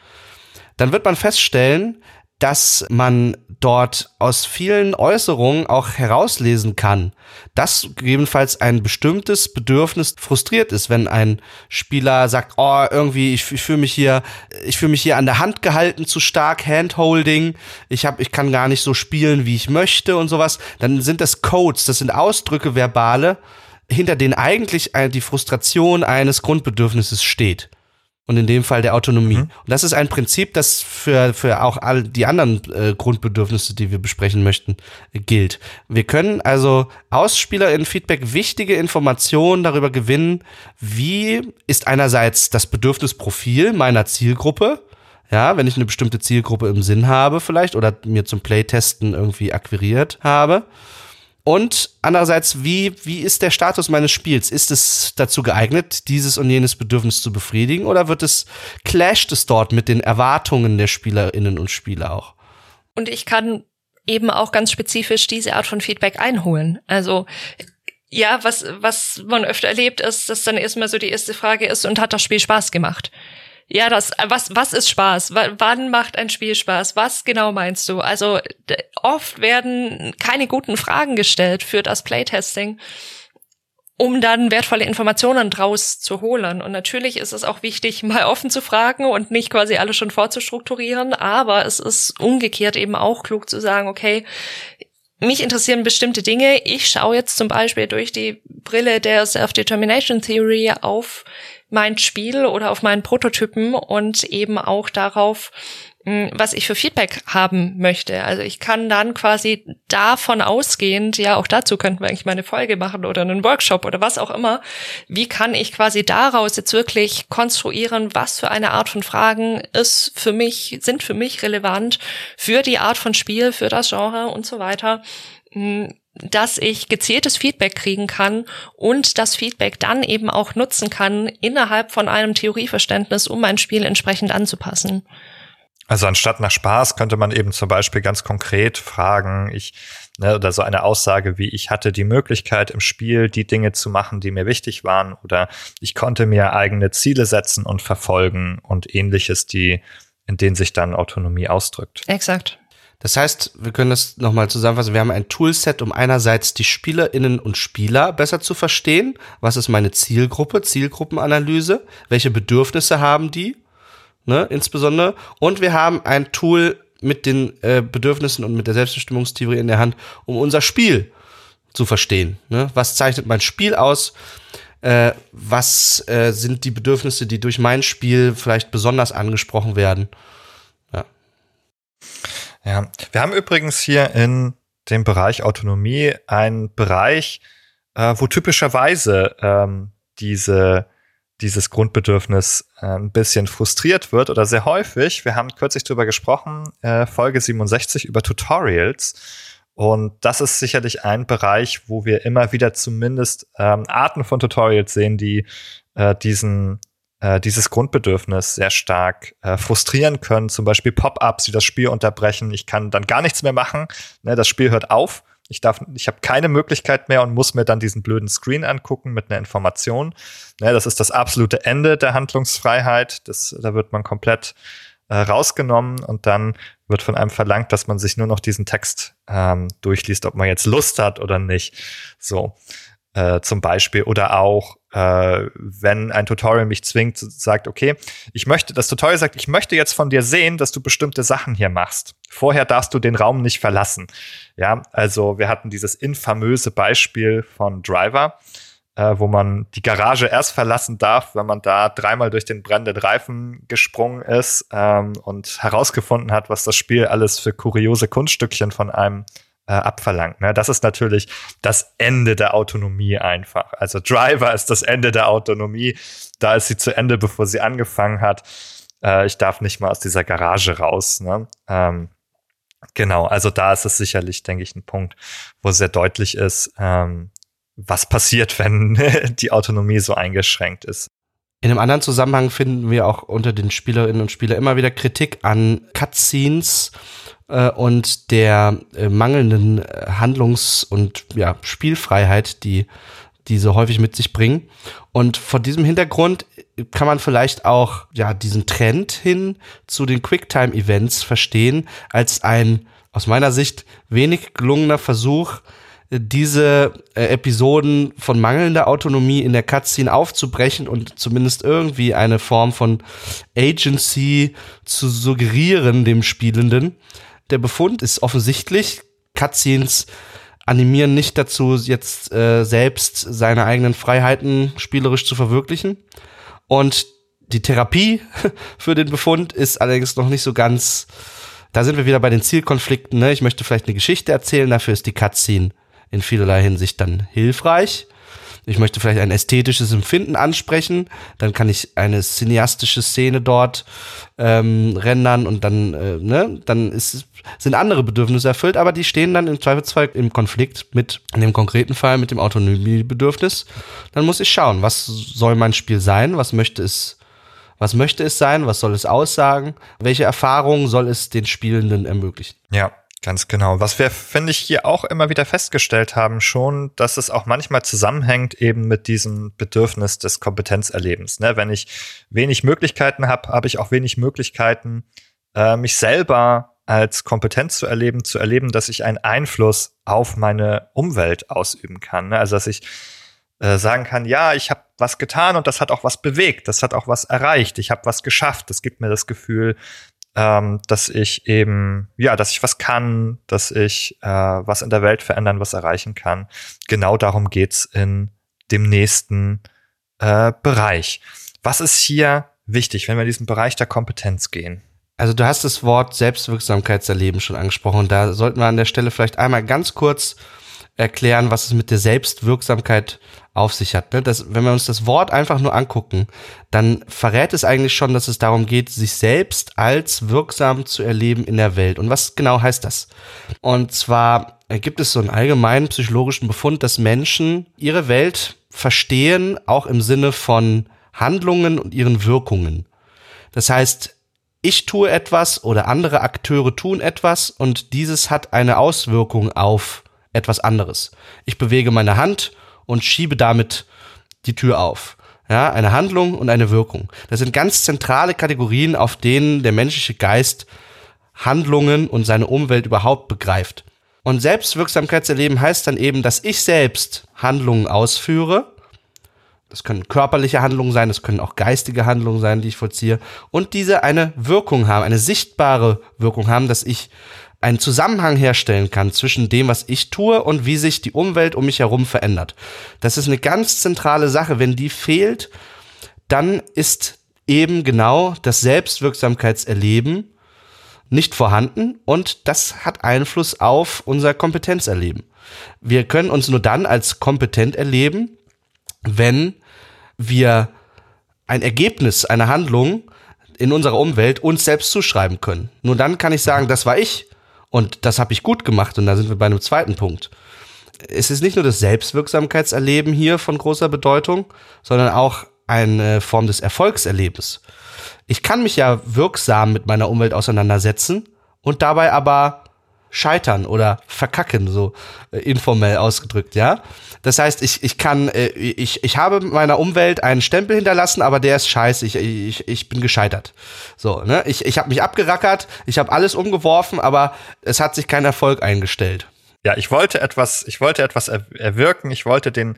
[SPEAKER 3] Dann wird man feststellen, dass man dort aus vielen Äußerungen auch herauslesen kann, dass gegebenenfalls ein bestimmtes Bedürfnis frustriert ist, wenn ein Spieler sagt, oh, irgendwie, ich, ich fühle mich hier, ich fühle mich hier an der Hand gehalten zu stark, Handholding, ich hab, ich kann gar nicht so spielen, wie ich möchte und sowas, dann sind das Codes, das sind Ausdrücke, verbale, hinter denen eigentlich die Frustration eines Grundbedürfnisses steht und in dem Fall der Autonomie. Mhm. Und das ist ein Prinzip, das für, für auch all die anderen äh, Grundbedürfnisse, die wir besprechen möchten, äh, gilt. Wir können also aus Spielerinnen-Feedback wichtige Informationen darüber gewinnen, wie ist einerseits das Bedürfnisprofil meiner Zielgruppe, ja, wenn ich eine bestimmte Zielgruppe im Sinn habe vielleicht oder mir zum Playtesten irgendwie akquiriert habe und andererseits, wie, wie ist der Status meines Spiels? Ist es dazu geeignet, dieses und jenes Bedürfnis zu befriedigen? Oder wird es, clasht es dort mit den Erwartungen der Spielerinnen und Spieler auch?
[SPEAKER 2] Und ich kann eben auch ganz spezifisch diese Art von Feedback einholen. Also, ja, was, was man öfter erlebt, ist, dass dann erstmal so die erste Frage ist, und hat das Spiel Spaß gemacht? Ja, das, was, was ist Spaß? W wann macht ein Spiel Spaß? Was genau meinst du? Also, oft werden keine guten Fragen gestellt für das Playtesting, um dann wertvolle Informationen draus zu holen. Und natürlich ist es auch wichtig, mal offen zu fragen und nicht quasi alles schon vorzustrukturieren, aber es ist umgekehrt eben auch klug zu sagen, okay, mich interessieren bestimmte Dinge. Ich schaue jetzt zum Beispiel durch die Brille der Self-Determination Theory auf mein Spiel oder auf meinen Prototypen und eben auch darauf, hm, was ich für Feedback haben möchte. Also ich kann dann quasi davon ausgehend, ja, auch dazu könnten wir eigentlich mal eine Folge machen oder einen Workshop oder was auch immer. Wie kann ich quasi daraus jetzt wirklich konstruieren, was für eine Art von Fragen ist für mich, sind für mich relevant für die Art von Spiel, für das Genre und so weiter hm, dass ich gezieltes Feedback kriegen kann und das Feedback dann eben auch nutzen kann innerhalb von einem Theorieverständnis, um mein Spiel entsprechend anzupassen.
[SPEAKER 1] Also anstatt nach Spaß könnte man eben zum Beispiel ganz konkret fragen, ich, ne, oder so eine Aussage wie, ich hatte die Möglichkeit im Spiel die Dinge zu machen, die mir wichtig waren, oder ich konnte mir eigene Ziele setzen und verfolgen und ähnliches, die, in denen sich dann Autonomie ausdrückt.
[SPEAKER 2] Exakt.
[SPEAKER 3] Das heißt, wir können das nochmal zusammenfassen. Wir haben ein Toolset, um einerseits die Spielerinnen und Spieler besser zu verstehen. Was ist meine Zielgruppe? Zielgruppenanalyse. Welche Bedürfnisse haben die? Ne, insbesondere. Und wir haben ein Tool mit den äh, Bedürfnissen und mit der Selbstbestimmungstheorie in der Hand, um unser Spiel zu verstehen. Ne? Was zeichnet mein Spiel aus? Äh, was äh, sind die Bedürfnisse, die durch mein Spiel vielleicht besonders angesprochen werden?
[SPEAKER 1] Ja, wir haben übrigens hier in dem Bereich Autonomie einen Bereich, äh, wo typischerweise ähm, diese dieses Grundbedürfnis äh, ein bisschen frustriert wird oder sehr häufig. Wir haben kürzlich darüber gesprochen, äh, Folge 67 über Tutorials. Und das ist sicherlich ein Bereich, wo wir immer wieder zumindest ähm, Arten von Tutorials sehen, die äh, diesen äh, dieses Grundbedürfnis sehr stark äh, frustrieren können. Zum Beispiel Pop-ups, die das Spiel unterbrechen. Ich kann dann gar nichts mehr machen. Ne, das Spiel hört auf. Ich darf, ich habe keine Möglichkeit mehr und muss mir dann diesen blöden Screen angucken mit einer Information. Ne, das ist das absolute Ende der Handlungsfreiheit. Das, da wird man komplett äh, rausgenommen und dann wird von einem verlangt, dass man sich nur noch diesen Text ähm, durchliest, ob man jetzt Lust hat oder nicht. So. äh, zum Beispiel. Oder auch, äh, wenn ein Tutorial mich zwingt, sagt, okay, ich möchte, das Tutorial sagt, ich möchte jetzt von dir sehen, dass du bestimmte Sachen hier machst. Vorher darfst du den Raum nicht verlassen. Ja, also wir hatten dieses infamöse Beispiel von Driver äh, wo man die Garage erst verlassen darf, wenn man da dreimal durch den brennenden Reifen gesprungen ist ähm, und herausgefunden hat, was das Spiel alles für kuriose Kunststückchen von einem äh, abverlangt. Ne? Das ist natürlich das Ende der Autonomie einfach. Also Driver ist das Ende der Autonomie. Da ist sie zu Ende, bevor sie angefangen hat. Äh, ich darf nicht mal aus dieser Garage raus. Ne? Ähm, Genau, also da ist es sicherlich, denke ich, ein Punkt, wo sehr deutlich ist, ähm, was passiert, wenn die Autonomie so eingeschränkt ist.
[SPEAKER 3] In einem anderen Zusammenhang finden wir auch unter den Spielerinnen und Spielern immer wieder Kritik an Cutscenes äh, und der äh, mangelnden äh, Handlungs- und ja, Spielfreiheit, die diese häufig mit sich bringen. Und vor diesem Hintergrund kann man vielleicht auch ja diesen Trend hin zu den Quicktime-Events verstehen als ein aus meiner Sicht wenig gelungener Versuch, diese äh, Episoden von mangelnder Autonomie in der Cutscene aufzubrechen und zumindest irgendwie eine Form von Agency zu suggerieren dem Spielenden. Der Befund ist offensichtlich, Cutscenes animieren nicht dazu, jetzt äh, selbst seine eigenen Freiheiten spielerisch zu verwirklichen. Und die Therapie für den Befund ist allerdings noch nicht so ganz. Da sind wir wieder bei den Zielkonflikten. Ne? Ich möchte vielleicht eine Geschichte erzählen, dafür ist die Cutscene in vielerlei Hinsicht dann hilfreich. Ich möchte vielleicht ein ästhetisches Empfinden ansprechen, dann kann ich eine cineastische Szene dort ähm, rendern und dann, äh, ne, dann ist, sind andere Bedürfnisse erfüllt, aber die stehen dann im Zweifelsfall im Konflikt mit, in dem konkreten Fall, mit dem Autonomiebedürfnis. Dann muss ich schauen, was soll mein Spiel sein, was möchte es, was möchte es sein, was soll es aussagen, welche Erfahrungen soll es den Spielenden ermöglichen.
[SPEAKER 1] Ja, Ganz genau. Was wir, finde ich, hier auch immer wieder festgestellt haben, schon, dass es auch manchmal zusammenhängt eben mit diesem Bedürfnis des Kompetenzerlebens. Ne? Wenn ich wenig Möglichkeiten habe, habe ich auch wenig Möglichkeiten, äh, mich selber als Kompetenz zu erleben, zu erleben, dass ich einen Einfluss auf meine Umwelt ausüben kann. Ne? Also dass ich äh, sagen kann, ja, ich habe was getan und das hat auch was bewegt, das hat auch was erreicht, ich habe was geschafft. Das gibt mir das Gefühl, ähm, dass ich eben, ja, dass ich was kann, dass ich äh, was in der Welt verändern, was erreichen kann. Genau darum geht's in dem nächsten äh, Bereich. Was ist hier wichtig, wenn wir in diesen Bereich der Kompetenz gehen?
[SPEAKER 3] Also du hast das Wort Selbstwirksamkeitserleben schon angesprochen. Da sollten wir an der Stelle vielleicht einmal ganz kurz erklären, was es mit der Selbstwirksamkeit auf sich hat. Ne? Das, wenn wir uns das Wort einfach nur angucken, dann verrät es eigentlich schon, dass es darum geht, sich selbst als wirksam zu erleben in der Welt. Und was genau heißt das? Und zwar gibt es so einen allgemeinen psychologischen Befund, dass Menschen ihre Welt verstehen, auch im Sinne von Handlungen und ihren Wirkungen. Das heißt, ich tue etwas oder andere Akteure tun etwas und dieses hat eine Auswirkung auf etwas anderes. Ich bewege meine Hand und schiebe damit die Tür auf. Ja, eine Handlung und eine Wirkung. Das sind ganz zentrale Kategorien, auf denen der menschliche Geist Handlungen und seine Umwelt überhaupt begreift. Und Selbstwirksamkeitserleben heißt dann eben, dass ich selbst Handlungen ausführe. Das können körperliche Handlungen sein, das können auch geistige Handlungen sein, die ich vollziehe. Und diese eine Wirkung haben, eine sichtbare Wirkung haben, dass ich einen Zusammenhang herstellen kann zwischen dem, was ich tue und wie sich die Umwelt um mich herum verändert. Das ist eine ganz zentrale Sache. Wenn die fehlt, dann ist eben genau das Selbstwirksamkeitserleben nicht vorhanden und das hat Einfluss auf unser Kompetenzerleben. Wir können uns nur dann als kompetent erleben, wenn wir ein Ergebnis einer Handlung in unserer Umwelt uns selbst zuschreiben können. Nur dann kann ich sagen, das war ich und das habe ich gut gemacht und da sind wir bei einem zweiten Punkt. Es ist nicht nur das Selbstwirksamkeitserleben hier von großer Bedeutung, sondern auch eine Form des Erfolgserlebens. Ich kann mich ja wirksam mit meiner Umwelt auseinandersetzen und dabei aber scheitern oder verkacken, so äh, informell ausgedrückt, ja. Das heißt, ich, ich kann, äh, ich, ich habe meiner Umwelt einen Stempel hinterlassen, aber der ist scheiße, ich, ich, ich bin gescheitert. So, ne? Ich, ich habe mich abgerackert, ich habe alles umgeworfen, aber es hat sich kein Erfolg eingestellt.
[SPEAKER 1] Ja, ich wollte etwas, ich wollte etwas erwirken, ich wollte den,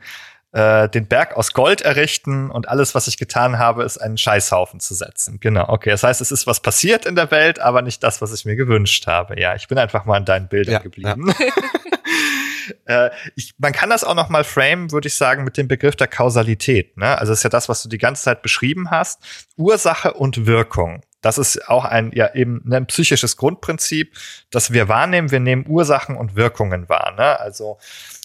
[SPEAKER 1] äh, den Berg aus Gold errichten und alles, was ich getan habe, ist einen Scheißhaufen zu setzen. Genau, okay. Das heißt, es ist was passiert in der Welt, aber nicht das, was ich mir gewünscht habe. Ja, ich bin einfach mal in deinen Bildern ja, geblieben. Ja. Äh, ich, man kann das auch noch mal framen, würde ich sagen, mit dem Begriff der Kausalität. Ne? Also das ist ja das, was du die ganze Zeit beschrieben hast. Ursache und Wirkung. Das ist auch ein, ja, eben ein psychisches Grundprinzip, dass wir wahrnehmen, wir nehmen Ursachen und Wirkungen wahr. Ne? Also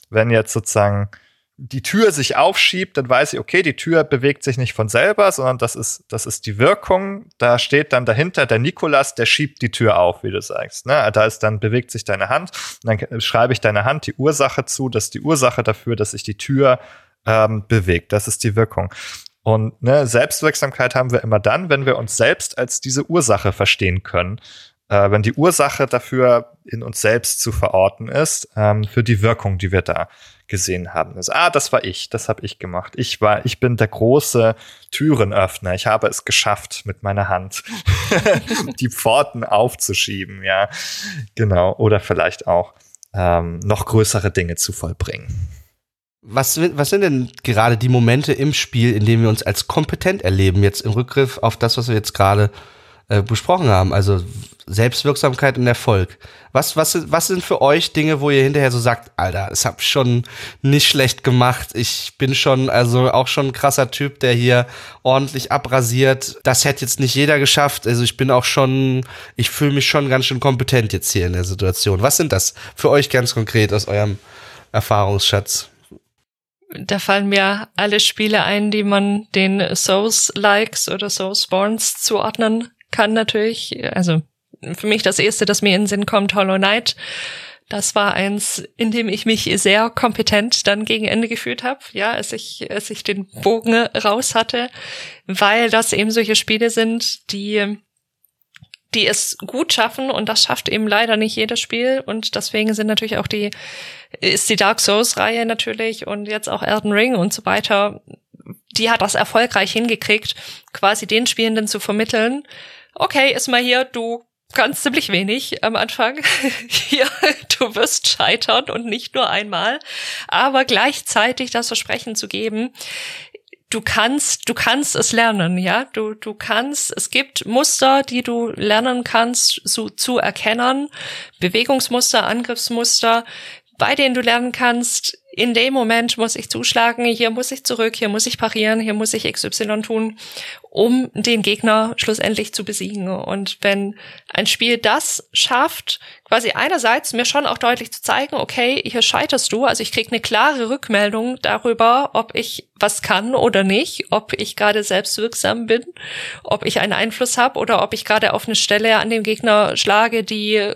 [SPEAKER 1] wenn jetzt sozusagen die Tür sich aufschiebt, dann weiß ich, okay, die Tür bewegt sich nicht von selber, sondern das ist, das ist die Wirkung. Da steht dann dahinter der Nikolas, der schiebt die Tür auf, wie du sagst. Ne? Da ist dann bewegt sich deine Hand. Dann schreibe ich deiner Hand die Ursache zu. Das ist die Ursache dafür, dass sich die Tür ähm, bewegt. Das ist die Wirkung. Und ne, Selbstwirksamkeit haben wir immer dann, wenn wir uns selbst als diese Ursache verstehen können. Äh, wenn die Ursache dafür in uns selbst zu verorten ist, ähm, für die Wirkung, die wir da gesehen haben. Also, ah, das war ich, das habe ich gemacht. Ich war, ich bin der große Türenöffner. Ich habe es geschafft, mit meiner Hand die Pforten aufzuschieben, ja, genau. Oder vielleicht auch ähm, noch größere Dinge zu vollbringen.
[SPEAKER 3] Was, was sind denn gerade die Momente im Spiel, in denen wir uns als kompetent erleben, jetzt im Rückgriff auf das, was wir jetzt gerade äh, besprochen haben? Also Selbstwirksamkeit und Erfolg. Was, was, was sind für euch Dinge, wo ihr hinterher so sagt, Alter, das hab ich schon nicht schlecht gemacht. Ich bin schon, also auch schon ein krasser Typ, der hier ordentlich abrasiert. Das hätte jetzt nicht jeder geschafft. Also ich bin auch schon, ich fühle mich schon ganz schön kompetent jetzt hier in der Situation. Was sind das für euch ganz konkret aus eurem Erfahrungsschatz?
[SPEAKER 2] Da fallen mir alle Spiele ein, die man den Souls-Likes oder Souls-Borns zuordnen kann natürlich. Also für mich das erste, das mir in den Sinn kommt, Hollow Knight. Das war eins, in dem ich mich sehr kompetent dann gegen Ende gefühlt habe, ja, als ich, als ich den Bogen raus hatte, weil das eben solche Spiele sind, die die es gut schaffen und das schafft eben leider nicht jedes Spiel und deswegen sind natürlich auch die ist die Dark Souls Reihe natürlich und jetzt auch Elden Ring und so weiter die hat das erfolgreich hingekriegt quasi den Spielenden zu vermitteln okay ist mal hier du ganz ziemlich wenig am Anfang. Hier, du wirst scheitern und nicht nur einmal, aber gleichzeitig das Versprechen zu geben, du kannst, du kannst es lernen, ja, du, du kannst, es gibt Muster, die du lernen kannst, so, zu erkennen, Bewegungsmuster, Angriffsmuster, bei denen du lernen kannst, in dem Moment muss ich zuschlagen, hier muss ich zurück, hier muss ich parieren, hier muss ich XY tun, um den Gegner schlussendlich zu besiegen. Und wenn ein Spiel das schafft, quasi einerseits mir schon auch deutlich zu zeigen, okay, hier scheiterst du, also ich krieg eine klare Rückmeldung darüber, ob ich was kann oder nicht, ob ich gerade selbstwirksam bin, ob ich einen Einfluss habe oder ob ich gerade auf eine Stelle an dem Gegner schlage, die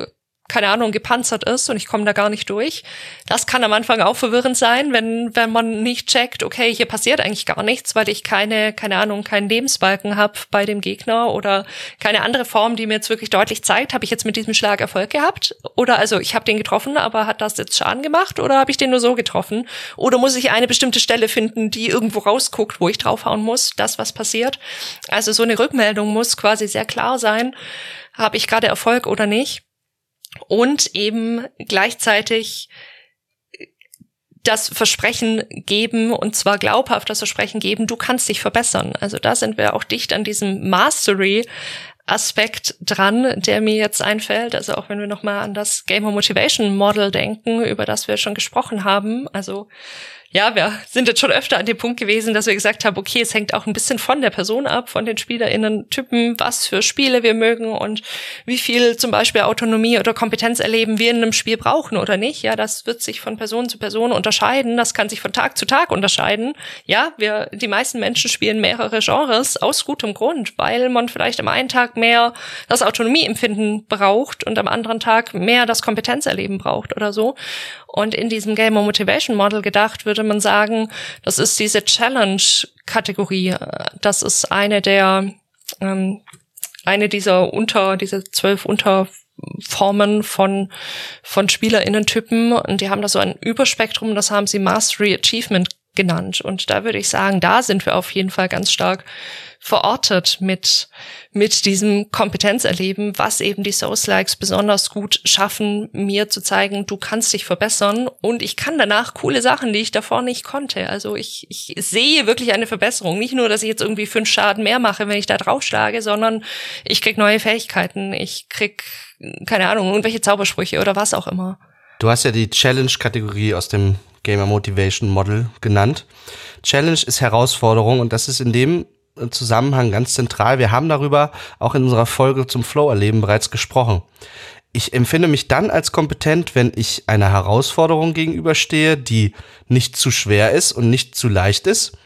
[SPEAKER 2] keine Ahnung, gepanzert ist und ich komme da gar nicht durch. Das kann am Anfang auch verwirrend sein, wenn, wenn man nicht checkt, okay, hier passiert eigentlich gar nichts, weil ich keine, keine Ahnung, keinen Lebensbalken habe bei dem Gegner oder keine andere Form, die mir jetzt wirklich deutlich zeigt, habe ich jetzt mit diesem Schlag Erfolg gehabt? Oder also ich habe den getroffen, aber hat das jetzt Schaden gemacht oder habe ich den nur so getroffen? Oder muss ich eine bestimmte Stelle finden, die irgendwo rausguckt, wo ich draufhauen muss, das, was passiert? Also so eine Rückmeldung muss quasi sehr klar sein, habe ich gerade Erfolg oder nicht und eben gleichzeitig das Versprechen geben und zwar glaubhaft das Versprechen geben, du kannst dich verbessern. Also da sind wir auch dicht an diesem Mastery Aspekt dran, der mir jetzt einfällt. Also auch wenn wir nochmal an das Gamer Motivation Model denken, über das wir schon gesprochen haben. Also ja, wir sind jetzt schon öfter an dem Punkt gewesen, dass wir gesagt haben, okay, es hängt auch ein bisschen von der Person ab, von den SpielerInnen-Typen, was für Spiele wir mögen und wie viel zum Beispiel Autonomie oder Kompetenz erleben wir in einem Spiel brauchen oder nicht. Ja, das wird sich von Person zu Person unterscheiden. Das kann sich von Tag zu Tag unterscheiden. Ja, wir, die meisten Menschen spielen mehrere Genres aus gutem Grund, weil man vielleicht am einen Tag mehr das Autonomieempfinden braucht und am anderen Tag mehr das Kompetenzerleben braucht oder so. Und in diesem Gamer Motivation Model gedacht würde man sagen, das ist diese Challenge-Kategorie. Das ist eine der, ähm, eine dieser unter, diese zwölf Unterformen von, von SpielerInnen-Typen. Und die haben da so ein Überspektrum, das haben sie Mastery Achievement genannt. Und da würde ich sagen, da sind wir auf jeden Fall ganz stark verortet mit, mit diesem Kompetenzerleben, was eben die Souls-Likes besonders gut schaffen, mir zu zeigen, du kannst dich verbessern und ich kann danach coole Sachen, die ich davor nicht konnte. Also ich, ich sehe wirklich eine Verbesserung. Nicht nur, dass ich jetzt irgendwie fünf Schaden mehr mache, wenn ich da draufschlage, sondern ich krieg neue Fähigkeiten, ich krieg, keine Ahnung, irgendwelche Zaubersprüche oder was auch immer.
[SPEAKER 3] Du hast ja die Challenge-Kategorie aus dem Gamer Motivation Model genannt. Challenge ist Herausforderung und das ist in dem Zusammenhang ganz zentral. Wir haben darüber auch in unserer Folge zum Flow-Erleben bereits gesprochen. Ich empfinde mich dann als kompetent, wenn ich einer Herausforderung gegenüberstehe, die nicht zu schwer ist und nicht zu leicht ist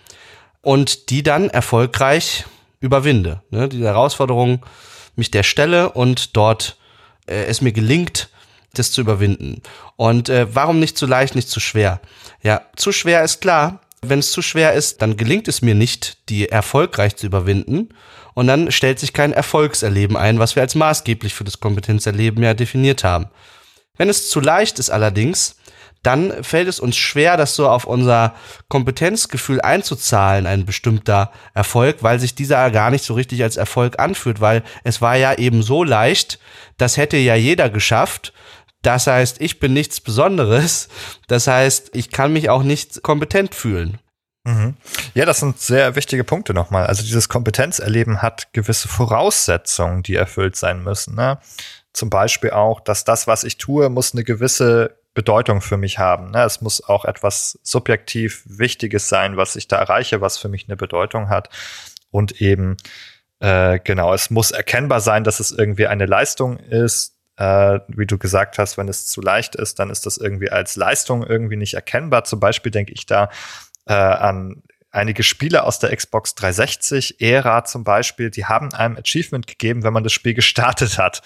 [SPEAKER 3] und die dann erfolgreich überwinde. Ne? Die Herausforderung mich der stelle und dort äh, es mir gelingt, das zu überwinden. Und äh, warum nicht zu leicht, nicht zu schwer? Ja, zu schwer ist klar. Wenn es zu schwer ist, dann gelingt es mir nicht, die erfolgreich zu überwinden. Und dann stellt sich kein Erfolgserleben ein, was wir als maßgeblich für das Kompetenzerleben ja definiert haben. Wenn es zu leicht ist allerdings, dann fällt es uns schwer, das so auf unser Kompetenzgefühl einzuzahlen, ein bestimmter Erfolg, weil sich dieser gar nicht so richtig als Erfolg anfühlt, weil es war ja eben so leicht, das hätte ja jeder geschafft das heißt, ich bin nichts Besonderes. Das heißt, ich kann mich auch nicht kompetent fühlen.
[SPEAKER 1] Mhm. Ja, das sind sehr wichtige Punkte nochmal. Also dieses Kompetenzerleben hat gewisse Voraussetzungen, die erfüllt sein müssen. Ne? Zum Beispiel auch, dass das, was ich tue, muss eine gewisse Bedeutung für mich haben. Ne? Es muss auch etwas subjektiv Wichtiges sein, was ich da erreiche, was für mich eine Bedeutung hat. Und eben, äh, genau, es muss erkennbar sein, dass es irgendwie eine Leistung ist, äh, wie du gesagt hast, wenn es zu leicht ist, dann ist das irgendwie als Leistung irgendwie nicht erkennbar. Zum Beispiel denke ich da äh, an einige Spiele aus der Xbox 360-Ära zum Beispiel, die haben einem Achievement gegeben, wenn man das Spiel gestartet hat.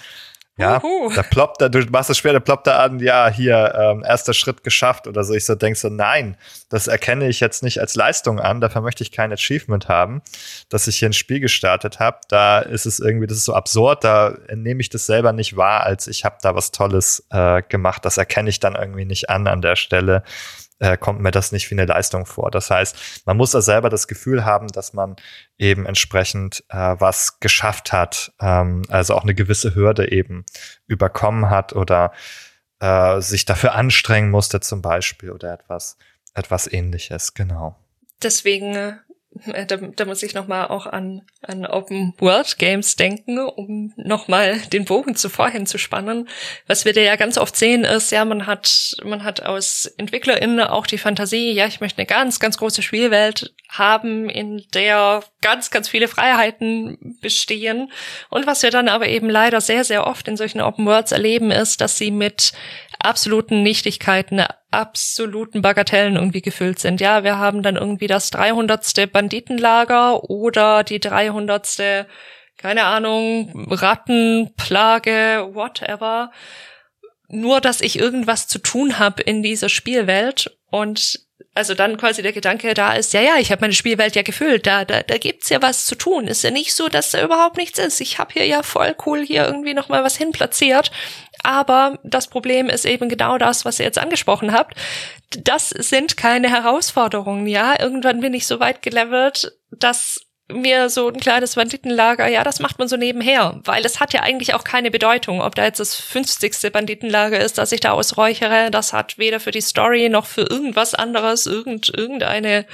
[SPEAKER 1] Ja, Uhu. da ploppt da, du machst das Spiel, da ploppt da an, ja, hier, ähm, erster Schritt geschafft oder so. Ich so denk so, nein, das erkenne ich jetzt nicht als Leistung an, dafür möchte ich kein Achievement haben, dass ich hier ein Spiel gestartet habe. Da ist es irgendwie, das ist so absurd, da nehme ich das selber nicht wahr, als ich habe da was Tolles äh, gemacht. Das erkenne ich dann irgendwie nicht an an der Stelle äh, kommt mir das nicht wie eine Leistung vor. Das heißt, man muss da selber das Gefühl haben, dass man eben entsprechend äh, was geschafft hat, ähm, also auch eine gewisse Hürde eben überkommen hat oder äh, sich dafür anstrengen musste zum Beispiel oder etwas, etwas ähnliches, genau.
[SPEAKER 2] Deswegen äh, da, da muss ich nochmal auch an, an Open World Games denken, um nochmal den Bogen zu vorhin zu spannen. Was wir da ja ganz oft sehen ist, ja, man hat, man hat aus EntwicklerInnen auch die Fantasie, ja, ich möchte eine ganz, ganz große Spielwelt haben, in der ganz, ganz viele Freiheiten bestehen. Und was wir dann aber eben leider sehr, sehr oft in solchen Open Worlds erleben, ist, dass sie mit absoluten Nichtigkeiten, absoluten Bagatellen irgendwie gefüllt sind. Ja, wir haben dann irgendwie das 300. Banditenlager oder die 300. keine Ahnung, Rattenplage, whatever. Nur, dass ich irgendwas zu tun habe in dieser Spielwelt und also dann quasi der Gedanke da ist, ja, ja, ich habe meine Spielwelt ja gefüllt, da, da, da gibt's ja was zu tun. Ist ja nicht so, dass da überhaupt nichts ist. Ich habe hier ja voll cool hier irgendwie noch mal was hinplatziert. Aber das Problem ist eben genau das, was ihr jetzt angesprochen habt. Das sind keine Herausforderungen, ja. Irgendwann bin ich so weit gelevelt, dass mir so ein kleines Banditenlager, ja, das macht man so nebenher, weil es hat ja eigentlich auch keine Bedeutung, ob da jetzt das 50. Banditenlager ist, das ich da ausräuchere, das hat weder für die Story noch für irgendwas anderes irgend, irgendeine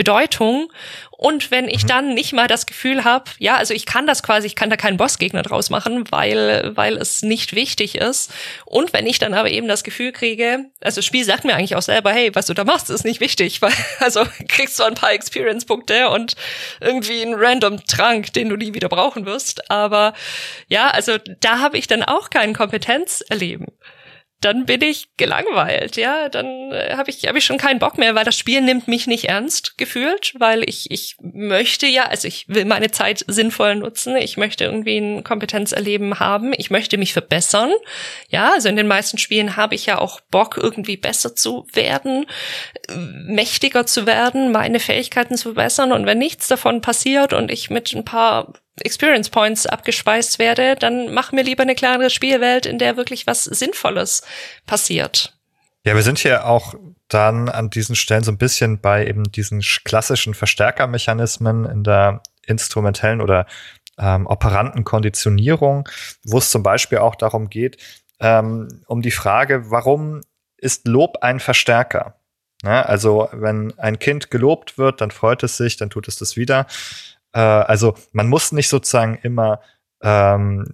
[SPEAKER 2] Bedeutung. Und wenn ich mhm. dann nicht mal das Gefühl habe, ja, also ich kann das quasi, ich kann da keinen Bossgegner draus machen, weil, weil es nicht wichtig ist. Und wenn ich dann aber eben das Gefühl kriege, also das Spiel sagt mir eigentlich auch selber, hey, was du da machst, ist nicht wichtig, weil, also kriegst du ein paar Experience-Punkte und irgendwie einen random Trank, den du nie wieder brauchen wirst. Aber ja, also da habe ich dann auch kein Kompetenzerleben dann bin ich gelangweilt, ja, dann äh, habe ich hab ich schon keinen Bock mehr, weil das Spiel nimmt mich nicht ernst gefühlt, weil ich ich möchte ja, also ich will meine Zeit sinnvoll nutzen, ich möchte irgendwie ein Kompetenzerleben haben, ich möchte mich verbessern. Ja, also in den meisten Spielen habe ich ja auch Bock irgendwie besser zu werden, mächtiger zu werden, meine Fähigkeiten zu verbessern. Und wenn nichts davon passiert und ich mit ein paar Experience Points abgespeist werde, dann mach mir lieber eine kleinere Spielwelt, in der wirklich was Sinnvolles passiert.
[SPEAKER 1] Ja, wir sind hier auch dann an diesen Stellen so ein bisschen bei eben diesen klassischen Verstärkermechanismen in der instrumentellen oder ähm, operanten Konditionierung, wo es zum Beispiel auch darum geht, ähm, um die Frage, warum ist Lob ein Verstärker? Ja, also wenn ein Kind gelobt wird, dann freut es sich, dann tut es das wieder. Äh, also man muss nicht sozusagen immer ähm,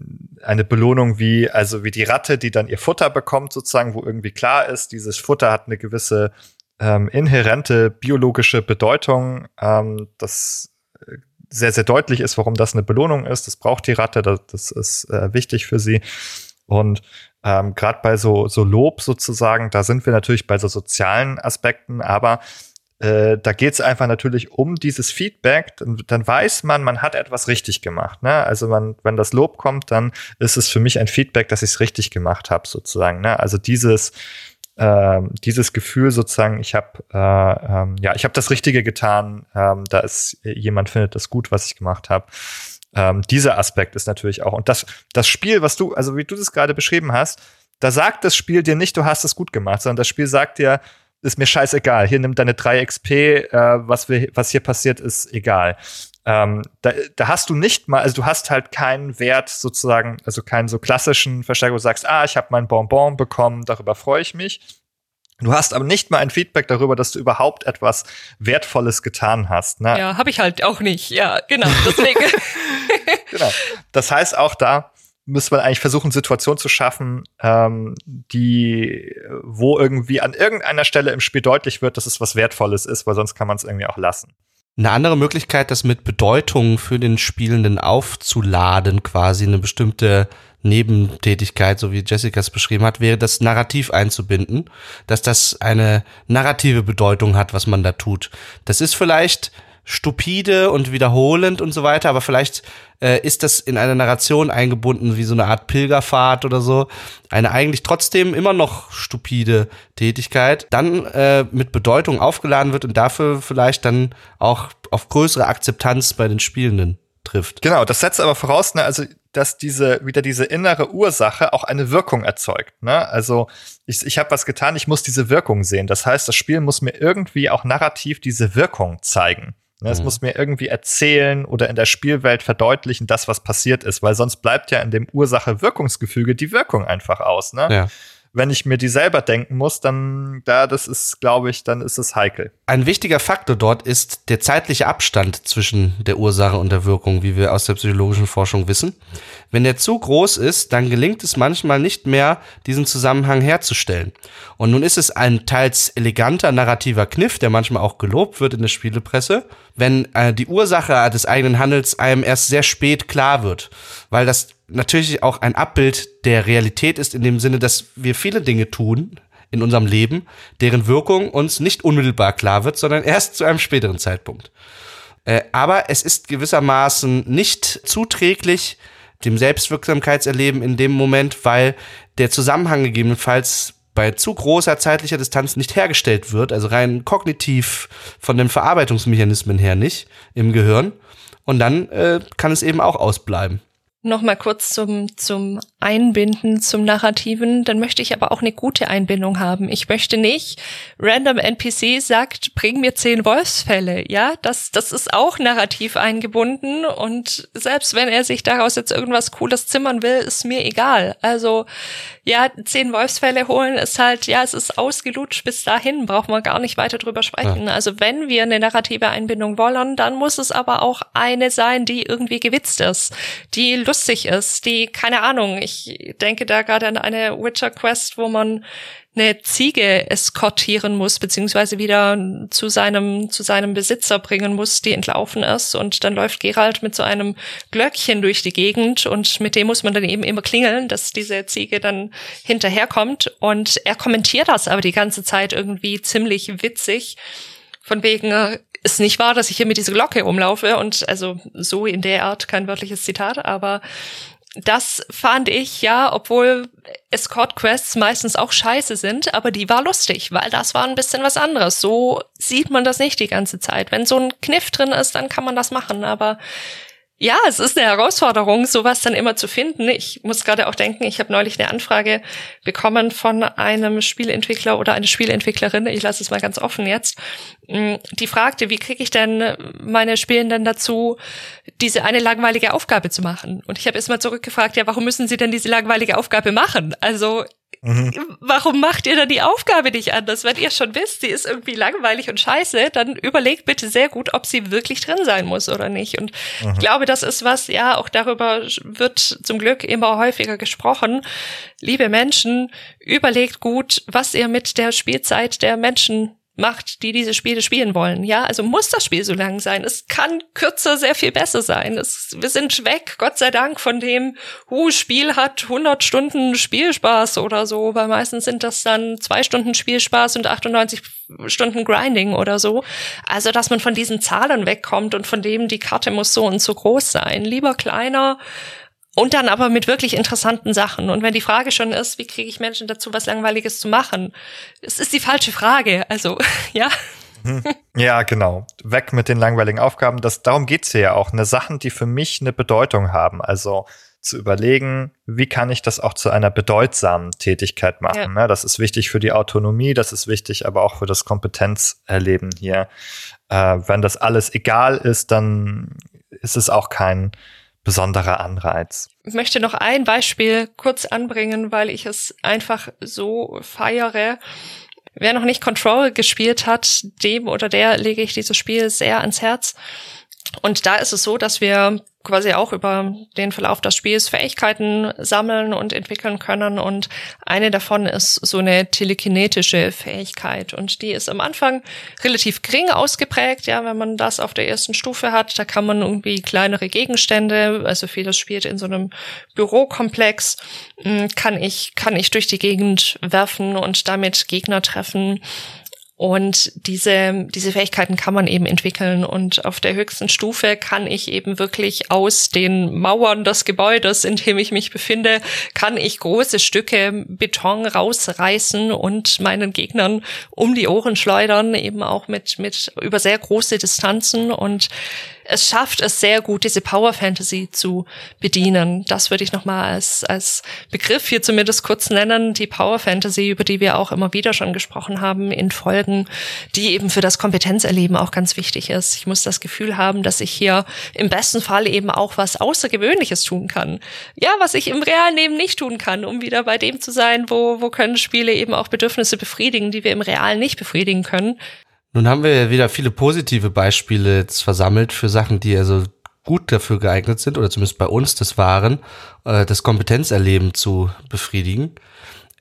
[SPEAKER 1] eine Belohnung wie, also wie die Ratte, die dann ihr Futter bekommt, sozusagen, wo irgendwie klar ist, dieses Futter hat eine gewisse ähm, inhärente biologische Bedeutung, ähm, das äh, sehr, sehr deutlich ist, warum das eine Belohnung ist. Das braucht die Ratte, das, das ist äh, wichtig für sie. Und ähm, gerade bei so, so Lob sozusagen, da sind wir natürlich bei so sozialen Aspekten, aber äh, da geht es einfach natürlich um dieses Feedback. Dann, dann, weiß man, man hat etwas richtig gemacht. Ne? Also man, wenn das Lob kommt, dann ist es für mich ein Feedback, dass ich es richtig gemacht habe, sozusagen. Ne? Also dieses äh, dieses Gefühl sozusagen, ich habe äh, ähm, ja, ich habe das Richtige getan. Ähm, da ist jemand findet das gut, was ich gemacht habe. Ähm, dieser Aspekt ist natürlich auch und das das Spiel, was du, also wie du das gerade beschrieben hast, da sagt das Spiel dir nicht, du hast es gut gemacht, sondern das Spiel sagt dir, ist mir scheißegal. Hier nimm deine 3 XP, äh, was, wir, was hier passiert, ist egal. Ähm, da, da hast du nicht mal, also du hast halt keinen Wert sozusagen, also keinen so klassischen Verstärker, wo du sagst, ah, ich habe mein Bonbon bekommen, darüber freue ich mich. Du hast aber nicht mal ein Feedback darüber, dass du überhaupt etwas Wertvolles getan hast.
[SPEAKER 2] Ne? Ja, habe ich halt auch nicht. Ja, genau. Deswegen.
[SPEAKER 1] genau. Das heißt auch da, müsste man eigentlich versuchen, Situationen zu schaffen, ähm, die, wo irgendwie an irgendeiner Stelle im Spiel deutlich wird, dass es was Wertvolles ist, weil sonst kann man es irgendwie auch lassen.
[SPEAKER 3] Eine andere Möglichkeit, das mit Bedeutung für den Spielenden aufzuladen, quasi eine bestimmte Nebentätigkeit, so wie Jessica es beschrieben hat, wäre das Narrativ einzubinden, dass das eine narrative Bedeutung hat, was man da tut. Das ist vielleicht stupide und wiederholend und so weiter, aber vielleicht äh, ist das in eine Narration eingebunden wie so eine Art Pilgerfahrt oder so. Eine eigentlich trotzdem immer noch stupide Tätigkeit, dann äh, mit Bedeutung aufgeladen wird und dafür vielleicht dann auch auf größere Akzeptanz bei den Spielenden trifft.
[SPEAKER 1] Genau, das setzt aber voraus, ne, also dass diese wieder diese innere Ursache auch eine Wirkung erzeugt. Ne? Also ich, ich habe was getan, ich muss diese Wirkung sehen. Das heißt, das Spiel muss mir irgendwie auch narrativ diese Wirkung zeigen. Ne, es mhm. muss mir irgendwie erzählen oder in der Spielwelt verdeutlichen, das, was passiert ist, weil sonst bleibt ja in dem Ursache-Wirkungsgefüge die Wirkung einfach aus. Ne? Ja wenn ich mir die selber denken muss, dann da das ist, glaube ich, dann ist es heikel.
[SPEAKER 3] Ein wichtiger Faktor dort ist der zeitliche Abstand zwischen der Ursache und der Wirkung, wie wir aus der psychologischen Forschung wissen. Wenn der zu groß ist, dann gelingt es manchmal nicht mehr, diesen Zusammenhang herzustellen. Und nun ist es ein teils eleganter narrativer Kniff, der manchmal auch gelobt wird in der Spielepresse, wenn äh, die Ursache des eigenen Handels einem erst sehr spät klar wird, weil das natürlich auch ein Abbild der Realität ist, in dem Sinne, dass wir viele Dinge tun in unserem Leben, deren Wirkung uns nicht unmittelbar klar wird, sondern erst zu einem späteren Zeitpunkt. Äh, aber es ist gewissermaßen nicht zuträglich dem Selbstwirksamkeitserleben in dem Moment, weil der Zusammenhang gegebenenfalls bei zu großer zeitlicher Distanz nicht hergestellt wird, also rein kognitiv von den Verarbeitungsmechanismen her nicht im Gehirn. Und dann äh, kann es eben auch ausbleiben.
[SPEAKER 2] Nochmal kurz zum, zum Einbinden, zum Narrativen. Dann möchte ich aber auch eine gute Einbindung haben. Ich möchte nicht, random NPC sagt, bring mir zehn Wolfsfälle. Ja, das, das ist auch narrativ eingebunden. Und selbst wenn er sich daraus jetzt irgendwas Cooles zimmern will, ist mir egal. Also, ja, zehn Wolfsfälle holen ist halt, ja, es ist ausgelutscht bis dahin, braucht man gar nicht weiter drüber sprechen. Ja. Also, wenn wir eine narrative Einbindung wollen, dann muss es aber auch eine sein, die irgendwie gewitzt ist, die lustig ist, die, keine Ahnung, ich denke da gerade an eine Witcher Quest, wo man eine Ziege eskortieren muss, beziehungsweise wieder zu seinem, zu seinem Besitzer bringen muss, die entlaufen ist. Und dann läuft Gerald mit so einem Glöckchen durch die Gegend und mit dem muss man dann eben immer klingeln, dass diese Ziege dann hinterherkommt. Und er kommentiert das aber die ganze Zeit irgendwie ziemlich witzig. Von wegen, äh, ist nicht wahr, dass ich hier mit dieser Glocke umlaufe und also so in der Art kein wörtliches Zitat, aber das fand ich ja, obwohl Escort Quests meistens auch scheiße sind, aber die war lustig, weil das war ein bisschen was anderes. So sieht man das nicht die ganze Zeit. Wenn so ein Kniff drin ist, dann kann man das machen, aber ja, es ist eine Herausforderung, sowas dann immer zu finden. Ich muss gerade auch denken, ich habe neulich eine Anfrage bekommen von einem Spielentwickler oder eine Spielentwicklerin, ich lasse es mal ganz offen jetzt, mm, die fragte, wie kriege ich denn meine Spielenden dazu, diese eine langweilige Aufgabe zu machen? Und ich habe erstmal zurückgefragt, ja, warum müssen sie denn diese langweilige Aufgabe machen? Also Mhm. Warum macht ihr dann die Aufgabe nicht anders? Wenn ihr schon wisst, sie ist irgendwie langweilig und scheiße, dann überlegt bitte sehr gut, ob sie wirklich drin sein muss oder nicht. Und mhm. ich glaube, das ist was, ja, auch darüber wird zum Glück immer häufiger gesprochen. Liebe Menschen, überlegt gut, was ihr mit der Spielzeit der Menschen macht, die diese Spiele spielen wollen. Ja, also muss das Spiel so lang sein. Es kann kürzer sehr viel besser sein. Es, wir sind weg, Gott sei Dank, von dem, uh, Spiel hat 100 Stunden Spielspaß oder so, weil meistens sind das dann zwei Stunden Spielspaß und 98 Stunden Grinding oder so. Also, dass man von diesen Zahlen wegkommt und von dem, die Karte muss so und so groß sein. Lieber kleiner, und dann aber mit wirklich interessanten Sachen. Und wenn die Frage schon ist, wie kriege ich Menschen dazu, was Langweiliges zu machen? Es ist die falsche Frage. Also, ja.
[SPEAKER 1] Mhm. Ja, genau. Weg mit den langweiligen Aufgaben. Das, darum geht's hier ja auch. Eine Sachen, die für mich eine Bedeutung haben. Also zu überlegen, wie kann ich das auch zu einer bedeutsamen Tätigkeit machen. Ja. Ne? Das ist wichtig für die Autonomie, das ist wichtig, aber auch für das Kompetenzerleben hier. Äh, wenn das alles egal ist, dann ist es auch kein besonderer Anreiz.
[SPEAKER 2] Ich möchte noch ein Beispiel kurz anbringen, weil ich es einfach so feiere. Wer noch nicht Control gespielt hat, dem oder der lege ich dieses Spiel sehr ans Herz. Und da ist es so, dass wir quasi auch über den Verlauf des Spiels Fähigkeiten sammeln und entwickeln können. Und eine davon ist so eine telekinetische Fähigkeit. Und die ist am Anfang relativ gering ausgeprägt. Ja, wenn man das auf der ersten Stufe hat, da kann man irgendwie kleinere Gegenstände, also vieles spielt in so einem Bürokomplex, hm, kann ich, kann ich durch die Gegend werfen und damit Gegner treffen. Und diese, diese Fähigkeiten kann man eben entwickeln. Und auf der höchsten Stufe kann ich eben wirklich aus den Mauern des Gebäudes, in dem ich mich befinde, kann ich große Stücke Beton rausreißen und meinen Gegnern um die Ohren schleudern, eben auch mit, mit über sehr große Distanzen. Und es schafft es sehr gut, diese Power Fantasy zu bedienen. Das würde ich nochmal als, als Begriff hier zumindest kurz nennen. Die Power Fantasy, über die wir auch immer wieder schon gesprochen haben in Folgen, die eben für das Kompetenzerleben auch ganz wichtig ist. Ich muss das Gefühl haben, dass ich hier im besten Fall eben auch was Außergewöhnliches tun kann. Ja, was ich im realen Leben nicht tun kann, um wieder bei dem zu sein, wo, wo können Spiele eben auch Bedürfnisse befriedigen, die wir im Realen nicht befriedigen können.
[SPEAKER 3] Nun haben wir ja wieder viele positive Beispiele jetzt versammelt für Sachen, die also gut dafür geeignet sind, oder zumindest bei uns das waren, äh, das Kompetenzerleben zu befriedigen.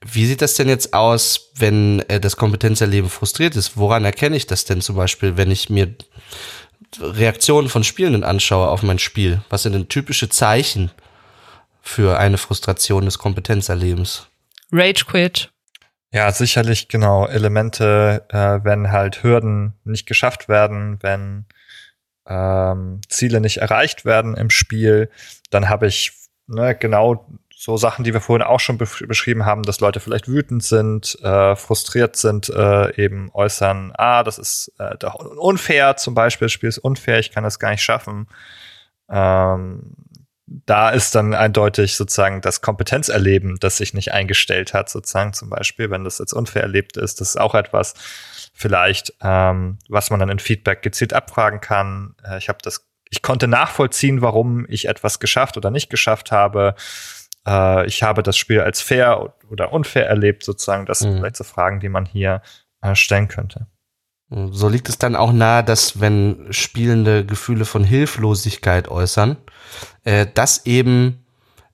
[SPEAKER 3] Wie sieht das denn jetzt aus, wenn äh, das Kompetenzerleben frustriert ist? Woran erkenne ich das denn zum Beispiel, wenn ich mir Reaktionen von Spielenden anschaue auf mein Spiel? Was sind denn typische Zeichen für eine Frustration des Kompetenzerlebens?
[SPEAKER 2] Rage Quit.
[SPEAKER 1] Ja, sicherlich genau Elemente, äh, wenn halt Hürden nicht geschafft werden, wenn ähm, Ziele nicht erreicht werden im Spiel, dann habe ich ne, genau so Sachen, die wir vorhin auch schon be beschrieben haben, dass Leute vielleicht wütend sind, äh, frustriert sind, äh, eben äußern, ah, das ist äh, unfair zum Beispiel, das Spiel ist unfair, ich kann das gar nicht schaffen. Ähm, da ist dann eindeutig sozusagen das Kompetenzerleben, das sich nicht eingestellt hat, sozusagen zum Beispiel, wenn das jetzt unfair erlebt ist, das ist auch etwas vielleicht, ähm, was man dann in Feedback gezielt abfragen kann. Äh, ich habe das, ich konnte nachvollziehen, warum ich etwas geschafft oder nicht geschafft habe. Äh, ich habe das Spiel als fair oder unfair erlebt, sozusagen. Das sind mhm. vielleicht so Fragen, die man hier äh, stellen könnte.
[SPEAKER 3] So liegt es dann auch nahe, dass wenn Spielende Gefühle von Hilflosigkeit äußern, äh, dass eben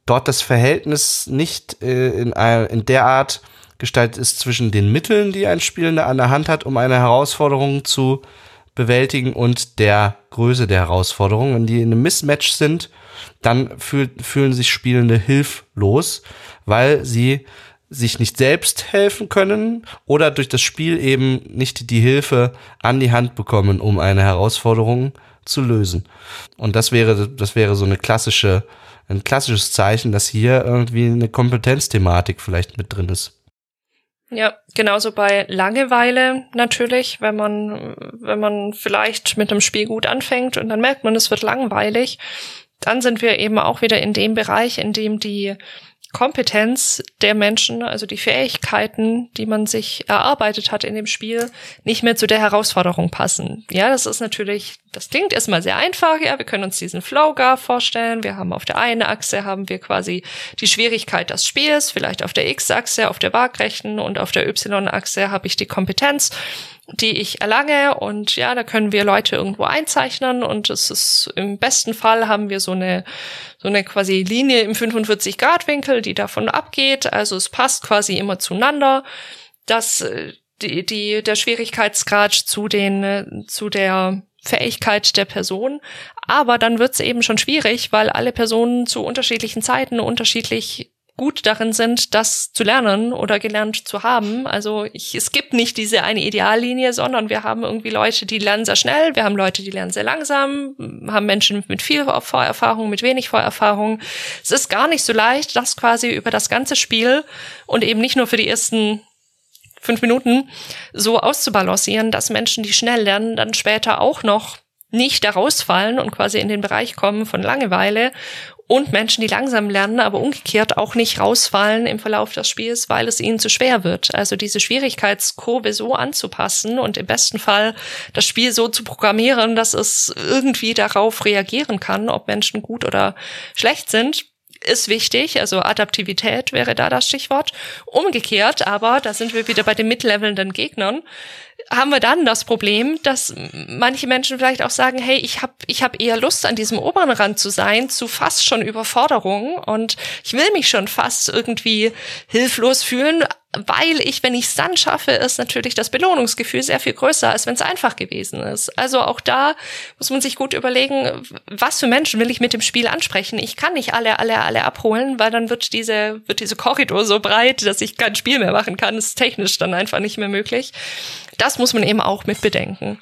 [SPEAKER 3] dort das Verhältnis nicht äh, in, in der Art gestaltet ist zwischen den Mitteln, die ein Spielender an der Hand hat, um eine Herausforderung zu bewältigen und der Größe der Herausforderung. Wenn die in einem Mismatch sind, dann fühl, fühlen sich Spielende hilflos, weil sie sich nicht selbst helfen können oder durch das Spiel eben nicht die Hilfe an die Hand bekommen, um eine Herausforderung zu lösen. Und das wäre, das wäre so eine klassische, ein klassisches Zeichen, dass hier irgendwie eine Kompetenzthematik vielleicht mit drin ist.
[SPEAKER 2] Ja, genauso bei Langeweile natürlich, wenn man, wenn man vielleicht mit einem Spiel gut anfängt und dann merkt man, es wird langweilig, dann sind wir eben auch wieder in dem Bereich, in dem die Kompetenz der Menschen, also die Fähigkeiten, die man sich erarbeitet hat in dem Spiel, nicht mehr zu der Herausforderung passen. Ja, das ist natürlich, das klingt erstmal sehr einfach. Ja, wir können uns diesen Flowgar vorstellen. Wir haben auf der einen Achse haben wir quasi die Schwierigkeit des Spiels, vielleicht auf der X-Achse, auf der Waagrechten und auf der Y-Achse habe ich die Kompetenz die ich erlange. Und ja, da können wir Leute irgendwo einzeichnen. Und es ist im besten Fall haben wir so eine so eine quasi Linie im 45 Grad Winkel, die davon abgeht, also es passt quasi immer zueinander, dass äh, die, die der Schwierigkeitsgrad zu den äh, zu der Fähigkeit der Person, aber dann wird es eben schon schwierig, weil alle Personen zu unterschiedlichen Zeiten unterschiedlich gut darin sind, das zu lernen oder gelernt zu haben. Also ich, es gibt nicht diese eine Ideallinie, sondern wir haben irgendwie Leute, die lernen sehr schnell, wir haben Leute, die lernen sehr langsam, haben Menschen mit viel Vorerfahrung, mit wenig Vorerfahrung. Es ist gar nicht so leicht, das quasi über das ganze Spiel und eben nicht nur für die ersten fünf Minuten so auszubalancieren, dass Menschen, die schnell lernen, dann später auch noch nicht da rausfallen und quasi in den Bereich kommen von Langeweile und Menschen, die langsam lernen, aber umgekehrt auch nicht rausfallen im Verlauf des Spiels, weil es ihnen zu schwer wird. Also diese Schwierigkeitskurve so anzupassen und im besten Fall das Spiel so zu programmieren, dass es irgendwie darauf reagieren kann, ob Menschen gut oder schlecht sind, ist wichtig, also Adaptivität wäre da das Stichwort. Umgekehrt aber, da sind wir wieder bei den mitlevelnden Gegnern, haben wir dann das Problem, dass manche Menschen vielleicht auch sagen, hey, ich habe ich hab eher Lust an diesem oberen Rand zu sein, zu fast schon Überforderung. Und ich will mich schon fast irgendwie hilflos fühlen, weil ich, wenn ich es dann schaffe, ist natürlich das Belohnungsgefühl sehr viel größer, als wenn es einfach gewesen ist. Also auch da muss man sich gut überlegen, was für Menschen will ich mit dem Spiel ansprechen. Ich kann nicht alle, alle, alle abholen, weil dann wird diese, wird diese Korridor so breit, dass ich kein Spiel mehr machen kann. Das ist technisch dann einfach nicht mehr möglich. Das muss man eben auch mit bedenken.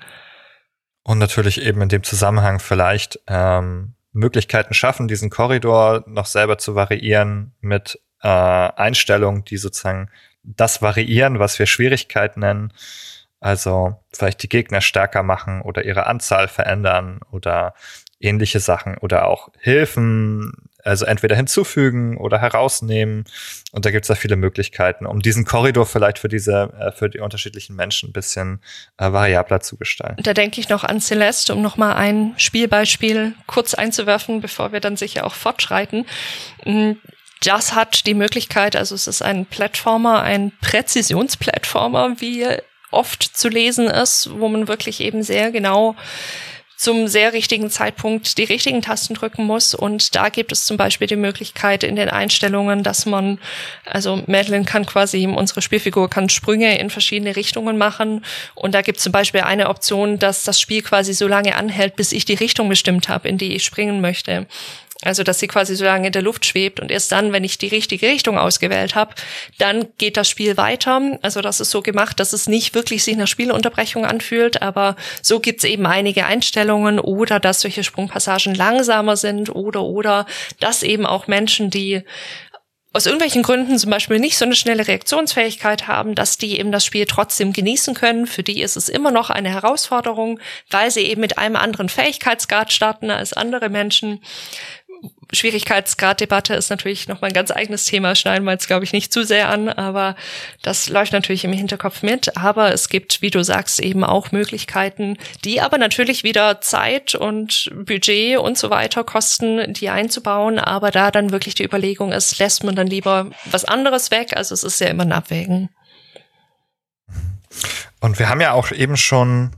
[SPEAKER 1] Und natürlich eben in dem Zusammenhang vielleicht ähm, Möglichkeiten schaffen, diesen Korridor noch selber zu variieren mit äh, Einstellungen, die sozusagen das variieren, was wir Schwierigkeit nennen. Also vielleicht die Gegner stärker machen oder ihre Anzahl verändern oder ähnliche Sachen oder auch Hilfen, also entweder hinzufügen oder herausnehmen. Und da gibt es ja viele Möglichkeiten, um diesen Korridor vielleicht für diese, äh, für die unterschiedlichen Menschen ein bisschen äh, variabler zu gestalten.
[SPEAKER 2] Da denke ich noch an Celeste, um nochmal ein Spielbeispiel kurz einzuwerfen, bevor wir dann sicher auch fortschreiten. Das hat die Möglichkeit, also es ist ein Plattformer, ein Präzisionsplattformer, wie oft zu lesen ist, wo man wirklich eben sehr genau zum sehr richtigen Zeitpunkt die richtigen Tasten drücken muss. Und da gibt es zum Beispiel die Möglichkeit in den Einstellungen, dass man, also Madeline kann quasi, unsere Spielfigur kann Sprünge in verschiedene Richtungen machen. Und da gibt es zum Beispiel eine Option, dass das Spiel quasi so lange anhält, bis ich die Richtung bestimmt habe, in die ich springen möchte. Also, dass sie quasi so lange in der Luft schwebt und erst dann, wenn ich die richtige Richtung ausgewählt habe, dann geht das Spiel weiter. Also, das ist so gemacht, dass es nicht wirklich sich nach Spielunterbrechung anfühlt, aber so gibt's eben einige Einstellungen oder dass solche Sprungpassagen langsamer sind oder oder dass eben auch Menschen, die aus irgendwelchen Gründen zum Beispiel nicht so eine schnelle Reaktionsfähigkeit haben, dass die eben das Spiel trotzdem genießen können. Für die ist es immer noch eine Herausforderung, weil sie eben mit einem anderen Fähigkeitsgrad starten als andere Menschen. Schwierigkeitsgraddebatte ist natürlich noch mal ein ganz eigenes Thema, schneiden wir jetzt, glaube ich, nicht zu sehr an, aber das läuft natürlich im Hinterkopf mit. Aber es gibt, wie du sagst, eben auch Möglichkeiten, die aber natürlich wieder Zeit und Budget und so weiter kosten, die einzubauen. Aber da dann wirklich die Überlegung ist, lässt man dann lieber was anderes weg. Also es ist ja immer ein Abwägen.
[SPEAKER 1] Und wir haben ja auch eben schon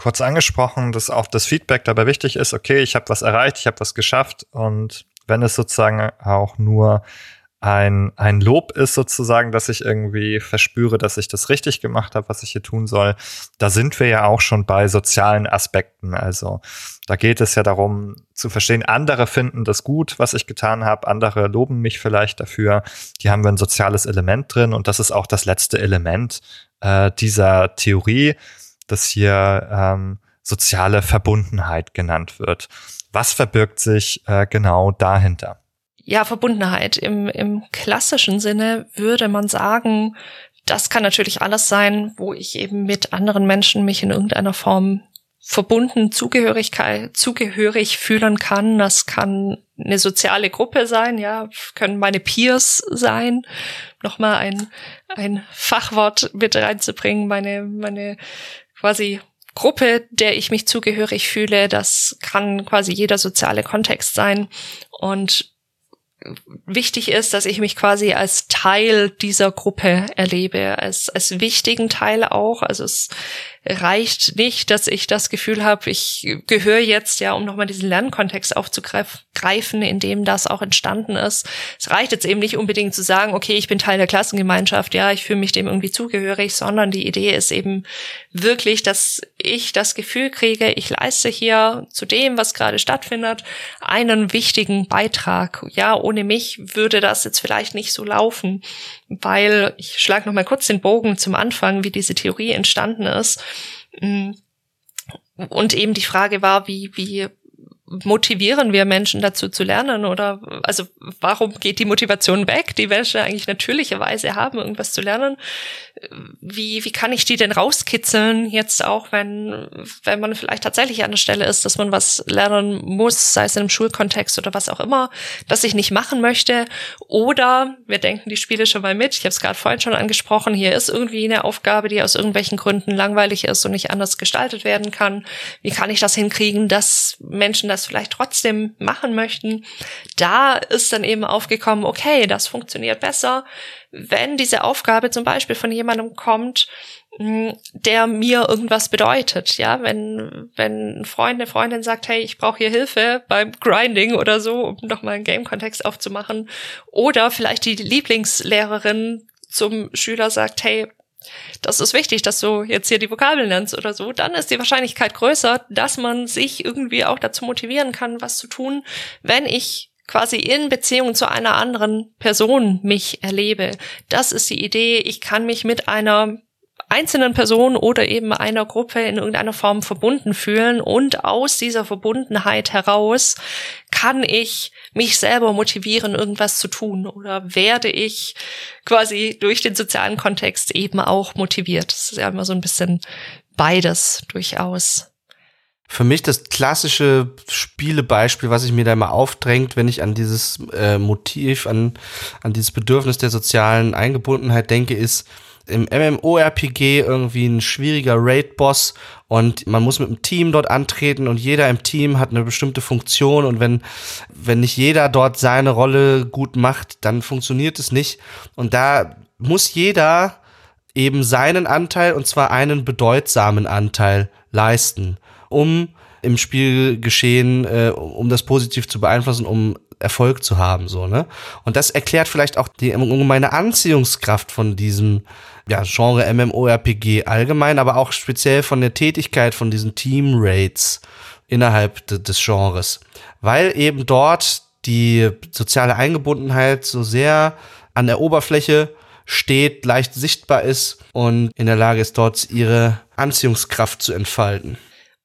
[SPEAKER 1] kurz angesprochen, dass auch das Feedback dabei wichtig ist, okay, ich habe was erreicht, ich habe was geschafft und wenn es sozusagen auch nur ein, ein Lob ist sozusagen, dass ich irgendwie verspüre, dass ich das richtig gemacht habe, was ich hier tun soll. Da sind wir ja auch schon bei sozialen Aspekten. Also da geht es ja darum zu verstehen, andere finden das gut, was ich getan habe, andere loben mich vielleicht dafür. Die haben wir ein soziales Element drin und das ist auch das letzte Element äh, dieser Theorie, dass hier ähm, soziale Verbundenheit genannt wird. Was verbirgt sich äh, genau dahinter?
[SPEAKER 2] Ja, Verbundenheit. Im, Im klassischen Sinne würde man sagen, das kann natürlich alles sein, wo ich eben mit anderen Menschen mich in irgendeiner Form verbunden Zugehörigkeit, zugehörig fühlen kann. Das kann eine soziale Gruppe sein, ja, können meine Peers sein. Nochmal ein, ein Fachwort mit reinzubringen, meine, meine quasi Gruppe, der ich mich zugehörig fühle. Das kann quasi jeder soziale Kontext sein. Und wichtig ist, dass ich mich quasi als Teil dieser Gruppe erlebe, als, als wichtigen Teil auch. Also es reicht nicht, dass ich das Gefühl habe, ich gehöre jetzt, ja, um nochmal diesen Lernkontext aufzugreifen, in dem das auch entstanden ist. Es reicht jetzt eben nicht unbedingt zu sagen, okay, ich bin Teil der Klassengemeinschaft, ja, ich fühle mich dem irgendwie zugehörig, sondern die Idee ist eben wirklich, dass ich das Gefühl kriege, ich leiste hier zu dem, was gerade stattfindet, einen wichtigen Beitrag. Ja, ohne mich würde das jetzt vielleicht nicht so laufen, weil ich schlage noch mal kurz den Bogen zum Anfang, wie diese Theorie entstanden ist. Mm. Und eben die Frage war, wie, wie motivieren wir Menschen dazu zu lernen oder also warum geht die Motivation weg, die Menschen eigentlich natürlicherweise haben, irgendwas zu lernen? Wie, wie kann ich die denn rauskitzeln jetzt auch, wenn, wenn man vielleicht tatsächlich an der Stelle ist, dass man was lernen muss, sei es in einem Schulkontext oder was auch immer, das ich nicht machen möchte oder wir denken die Spiele schon mal mit, ich habe es gerade vorhin schon angesprochen, hier ist irgendwie eine Aufgabe, die aus irgendwelchen Gründen langweilig ist und nicht anders gestaltet werden kann. Wie kann ich das hinkriegen, dass Menschen das das vielleicht trotzdem machen möchten, da ist dann eben aufgekommen, okay, das funktioniert besser, wenn diese Aufgabe zum Beispiel von jemandem kommt, hm, der mir irgendwas bedeutet, ja, wenn wenn ein Freund, eine Freundin sagt, hey, ich brauche hier Hilfe beim Grinding oder so, um nochmal einen Game-Kontext aufzumachen, oder vielleicht die Lieblingslehrerin zum Schüler sagt, hey, das ist wichtig, dass du jetzt hier die Vokabeln lernst oder so, dann ist die Wahrscheinlichkeit größer, dass man sich irgendwie auch dazu motivieren kann, was zu tun, wenn ich quasi in Beziehung zu einer anderen Person mich erlebe. Das ist die Idee. Ich kann mich mit einer einzelnen Person oder eben einer Gruppe in irgendeiner Form verbunden fühlen und aus dieser Verbundenheit heraus kann ich mich selber motivieren, irgendwas zu tun oder werde ich quasi durch den sozialen Kontext eben auch motiviert. Das ist ja immer so ein bisschen beides durchaus.
[SPEAKER 3] Für mich das klassische Spielebeispiel, was sich mir da immer aufdrängt, wenn ich an dieses äh, Motiv, an, an dieses Bedürfnis der sozialen Eingebundenheit denke, ist, im MMORPG irgendwie ein schwieriger Raid-Boss und man muss mit einem Team dort antreten und jeder im Team hat eine bestimmte Funktion und wenn, wenn nicht jeder dort seine Rolle gut macht, dann funktioniert es nicht. Und da muss jeder eben seinen Anteil und zwar einen bedeutsamen Anteil leisten, um im Spielgeschehen, äh, um das positiv zu beeinflussen, um Erfolg zu haben, so, ne? Und das erklärt vielleicht auch die allgemeine Anziehungskraft von diesem ja, Genre MMORPG allgemein, aber auch speziell von der Tätigkeit von diesen Team Raids innerhalb de des Genres, weil eben dort die soziale Eingebundenheit so sehr an der Oberfläche steht, leicht sichtbar ist und in der Lage ist, dort ihre Anziehungskraft zu entfalten.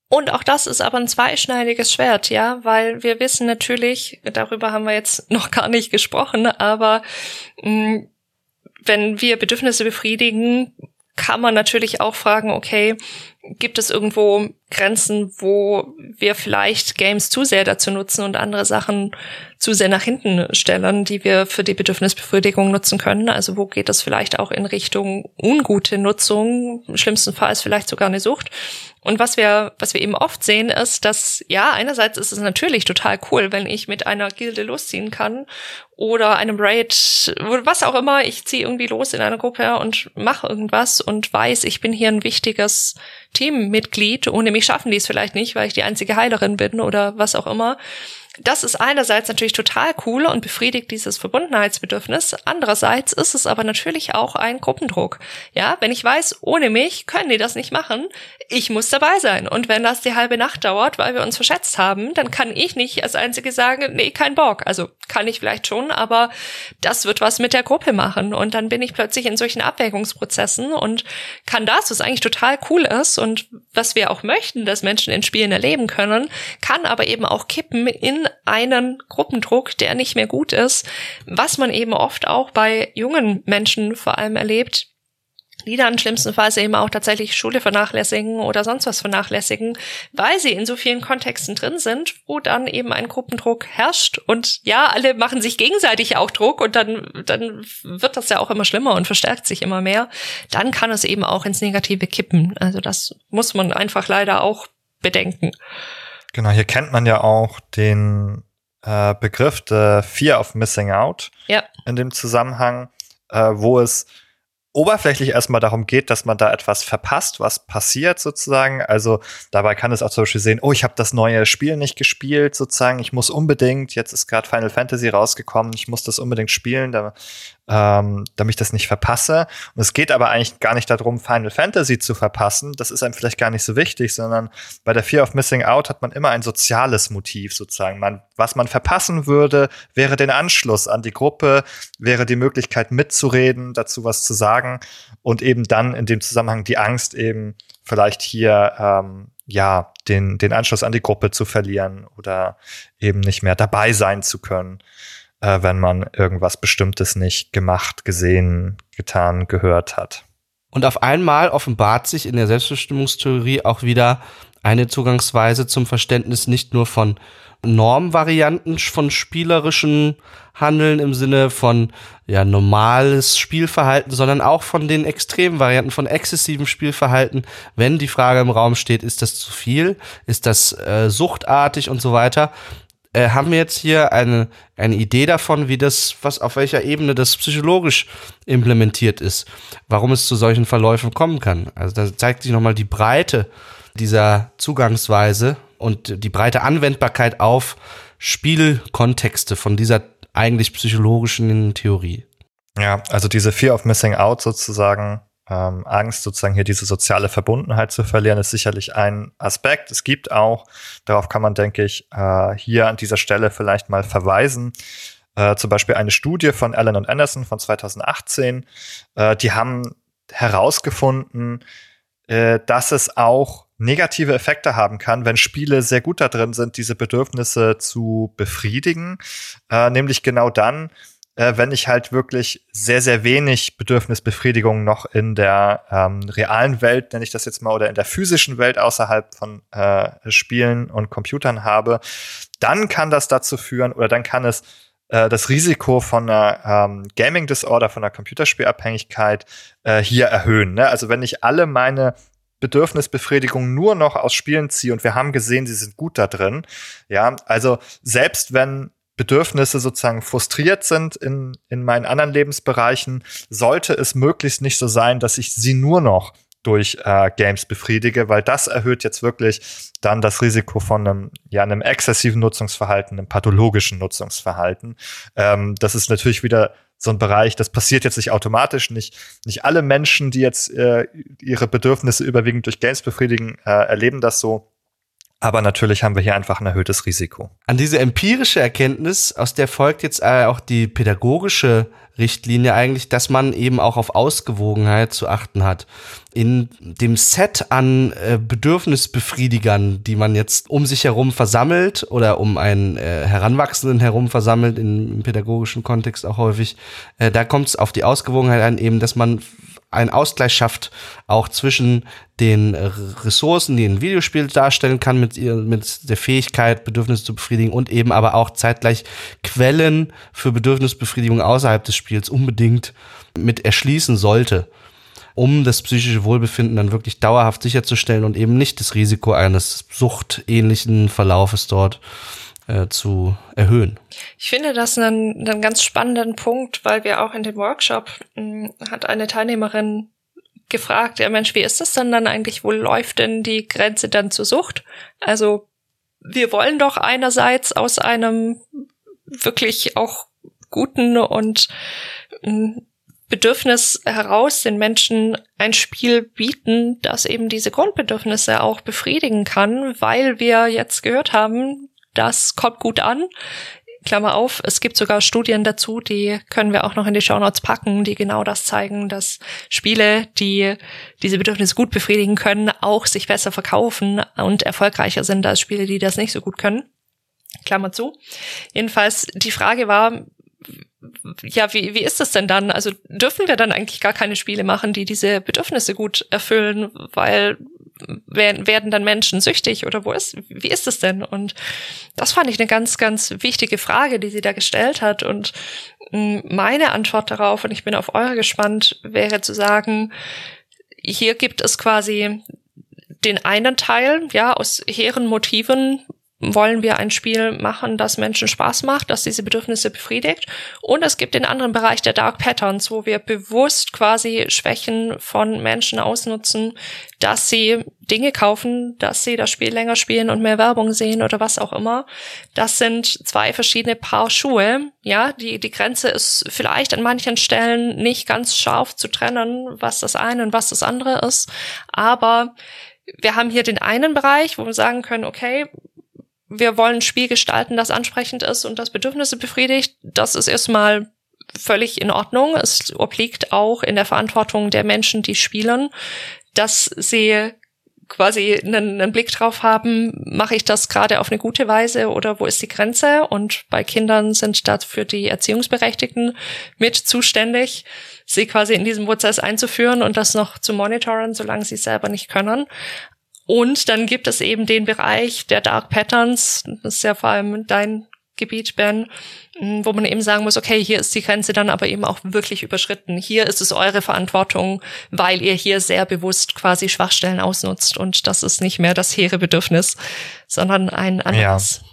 [SPEAKER 2] Und auch das ist aber ein zweischneidiges Schwert, ja, weil wir wissen natürlich, darüber haben wir jetzt noch gar nicht gesprochen, aber mh, mm, wenn wir Bedürfnisse befriedigen, kann man natürlich auch fragen, okay, gibt es irgendwo Grenzen, wo wir vielleicht Games zu sehr dazu nutzen und andere Sachen zu sehr nach hinten stellen, die wir für die Bedürfnisbefriedigung nutzen können? Also wo geht das vielleicht auch in Richtung ungute Nutzung, im schlimmsten Fall ist vielleicht sogar eine Sucht? Und was wir, was wir eben oft sehen, ist, dass, ja, einerseits ist es natürlich total cool, wenn ich mit einer Gilde losziehen kann oder einem Raid, was auch immer, ich ziehe irgendwie los in einer Gruppe und mache irgendwas und weiß, ich bin hier ein wichtiges Teammitglied. Ohne mich schaffen die es vielleicht nicht, weil ich die einzige Heilerin bin oder was auch immer das ist einerseits natürlich total cool und befriedigt dieses Verbundenheitsbedürfnis. Andererseits ist es aber natürlich auch ein Gruppendruck. Ja, wenn ich weiß, ohne mich können die das nicht machen, ich muss dabei sein. Und wenn das die halbe Nacht dauert, weil wir uns verschätzt haben, dann kann ich nicht als Einzige sagen, nee, kein Bock. Also kann ich vielleicht schon, aber das wird was mit der Gruppe machen. Und dann bin ich plötzlich in solchen Abwägungsprozessen und kann das, was eigentlich total cool ist und was wir auch möchten, dass Menschen in Spielen erleben können, kann aber eben auch kippen in einen Gruppendruck, der nicht mehr gut ist, was man eben oft auch bei jungen Menschen vor allem erlebt, die dann schlimmstenfalls eben auch tatsächlich Schule vernachlässigen oder sonst was vernachlässigen, weil sie in so vielen Kontexten drin sind, wo dann eben ein Gruppendruck herrscht und ja, alle machen sich gegenseitig auch Druck und dann, dann wird das ja auch immer schlimmer und verstärkt sich immer mehr. Dann kann es eben auch ins Negative kippen. Also das muss man einfach leider auch bedenken.
[SPEAKER 1] Genau, hier kennt man ja auch den äh, Begriff der Fear of Missing Out
[SPEAKER 2] ja.
[SPEAKER 1] in dem Zusammenhang, äh, wo es oberflächlich erstmal darum geht, dass man da etwas verpasst, was passiert sozusagen. Also dabei kann es auch zum Beispiel sehen, oh, ich habe das neue Spiel nicht gespielt, sozusagen, ich muss unbedingt, jetzt ist gerade Final Fantasy rausgekommen, ich muss das unbedingt spielen, da, ähm, damit ich das nicht verpasse. Und es geht aber eigentlich gar nicht darum, Final Fantasy zu verpassen. Das ist einem vielleicht gar nicht so wichtig, sondern bei der Fear of Missing Out hat man immer ein soziales Motiv sozusagen. Man, was man verpassen würde, wäre den Anschluss an die Gruppe, wäre die Möglichkeit mitzureden, dazu was zu sagen und eben dann in dem Zusammenhang die Angst eben vielleicht hier ähm, ja den den Anschluss an die Gruppe zu verlieren oder eben nicht mehr dabei sein zu können äh, wenn man irgendwas Bestimmtes nicht gemacht, gesehen, getan, gehört hat.
[SPEAKER 3] Und auf einmal offenbart sich in der Selbstbestimmungstheorie auch wieder eine Zugangsweise zum Verständnis nicht nur von Normvarianten von spielerischen Handeln im Sinne von ja normales Spielverhalten, sondern auch von den extremen Varianten von exzessivem Spielverhalten, wenn die Frage im Raum steht, ist das zu viel, ist das äh, suchtartig und so weiter äh, haben wir jetzt hier eine, eine Idee davon, wie das, was auf welcher Ebene das psychologisch implementiert ist, warum es zu solchen Verläufen kommen kann. Also da zeigt sich nochmal die Breite dieser Zugangsweise und die breite Anwendbarkeit auf Spielkontexte von dieser eigentlich psychologischen Theorie.
[SPEAKER 1] Ja, also diese Fear of Missing Out sozusagen ähm, Angst, sozusagen hier diese soziale Verbundenheit zu verlieren, ist sicherlich ein Aspekt. Es gibt auch, darauf kann man, denke ich, äh, hier an dieser Stelle vielleicht mal verweisen, äh, zum Beispiel eine Studie von Allen und Anderson von 2018. Äh, die haben herausgefunden, äh, dass es auch negative Effekte haben kann, wenn Spiele sehr gut da drin sind, diese Bedürfnisse zu befriedigen. Äh, nämlich genau dann, äh, wenn ich halt wirklich sehr, sehr wenig Bedürfnisbefriedigung noch in der ähm, realen Welt, nenne ich das jetzt mal, oder in der physischen Welt außerhalb von äh, Spielen und Computern habe, dann kann das dazu führen oder dann kann es äh, das Risiko von einer ähm, Gaming Disorder, von einer Computerspielabhängigkeit äh, hier erhöhen. Ne? Also wenn ich alle meine Bedürfnisbefriedigung nur noch aus Spielen ziehe und wir haben gesehen, sie sind gut da drin. Ja, also selbst wenn Bedürfnisse sozusagen frustriert sind in, in meinen anderen Lebensbereichen, sollte es möglichst nicht so sein, dass ich sie nur noch durch äh, Games befriedige, weil das erhöht jetzt wirklich dann das Risiko von einem, ja, einem exzessiven Nutzungsverhalten, einem pathologischen Nutzungsverhalten. Ähm, das ist natürlich wieder so ein Bereich, das passiert jetzt nicht automatisch, nicht, nicht alle Menschen, die jetzt äh, ihre Bedürfnisse überwiegend durch Games befriedigen, äh, erleben das so. Aber natürlich haben wir hier einfach ein erhöhtes Risiko.
[SPEAKER 3] An diese empirische Erkenntnis, aus der folgt jetzt äh, auch die pädagogische Richtlinie eigentlich, dass man eben auch auf Ausgewogenheit zu achten hat. In dem Set an äh, Bedürfnisbefriedigern, die man jetzt um sich herum versammelt oder um einen äh, Heranwachsenden herum versammelt, im, im pädagogischen Kontext auch häufig, da kommt es auf die Ausgewogenheit an, eben, dass man einen Ausgleich schafft, auch zwischen den Ressourcen, die ein Videospiel darstellen kann, mit, mit der Fähigkeit, Bedürfnisse zu befriedigen und eben aber auch zeitgleich Quellen für Bedürfnisbefriedigung außerhalb des Spiels unbedingt mit erschließen sollte, um das psychische Wohlbefinden dann wirklich dauerhaft sicherzustellen und eben nicht das Risiko eines suchtähnlichen Verlaufes dort äh, zu erhöhen.
[SPEAKER 2] Ich finde das einen, einen ganz spannenden Punkt, weil wir auch in dem Workshop mh, hm, hat eine Teilnehmerin gefragt, ja Mensch, wie ist das denn dann eigentlich? Wo läuft denn die Grenze dann zur Sucht? Also wir wollen doch einerseits aus einem wirklich auch guten und hm, Bedürfnis heraus den Menschen ein Spiel bieten, das eben diese Grundbedürfnisse auch befriedigen kann, weil wir jetzt gehört haben, das kommt gut an. Klammer auf, es gibt sogar Studien dazu, die können wir auch noch in die Shownotes packen, die genau das zeigen, dass Spiele, die diese Bedürfnisse gut befriedigen können, auch sich besser verkaufen und erfolgreicher sind als Spiele, die das nicht so gut können. Klammer zu. Jedenfalls, die Frage war, ja, wie, wie ist das denn dann? Also dürfen wir dann eigentlich gar keine Spiele machen, die diese Bedürfnisse gut erfüllen, weil werden, werden dann Menschen süchtig oder wo ist, wie ist es denn? Und das fand ich eine ganz, ganz wichtige Frage, die sie da gestellt hat. Und mm, meine Antwort darauf, und ich bin auf eure gespannt, wäre zu sagen, hier gibt es quasi den einen Teil, ja, aus hehren Motiven wollen wir ein Spiel machen, das Menschen Spaß macht, das diese Bedürfnisse befriedigt. Und es gibt den anderen Bereich der Dark Patterns, wo wir bewusst quasi Schwächen von Menschen ausnutzen, dass sie Dinge kaufen, dass sie das Spiel länger spielen und mehr Werbung sehen oder was auch immer. Das sind zwei verschiedene Paar Schuhe. Ja, die, die Grenze ist vielleicht an manchen Stellen nicht ganz scharf zu trennen, was das eine und was das andere ist. Aber wir haben hier den einen Bereich, wo wir sagen können, okay, wir wollen ein Spiel gestalten, das ansprechend ist und das Bedürfnisse befriedigt, das ist erstmal völlig in Ordnung. Es obliegt auch in der Verantwortung der Menschen, die spielen, dass sie quasi einen, einen Blick drauf haben, mache ich das gerade auf eine gute Weise oder wo ist die Grenze? Und bei Kindern sind dafür die Erziehungsberechtigten mit zuständig, sie quasi in diesem Prozess einzuführen und das noch zu monitoren, solange sie es selber nicht können. Und dann gibt es eben den Bereich der Dark Patterns, das ist ja vor allem dein Gebiet, Ben, wo man eben sagen muss, okay, hier ist die Grenze dann aber eben auch wirklich überschritten. Hier ist es eure Verantwortung, weil ihr hier sehr bewusst quasi Schwachstellen ausnutzt und das ist nicht mehr das hehre Bedürfnis, sondern ein anderes.
[SPEAKER 1] Ja.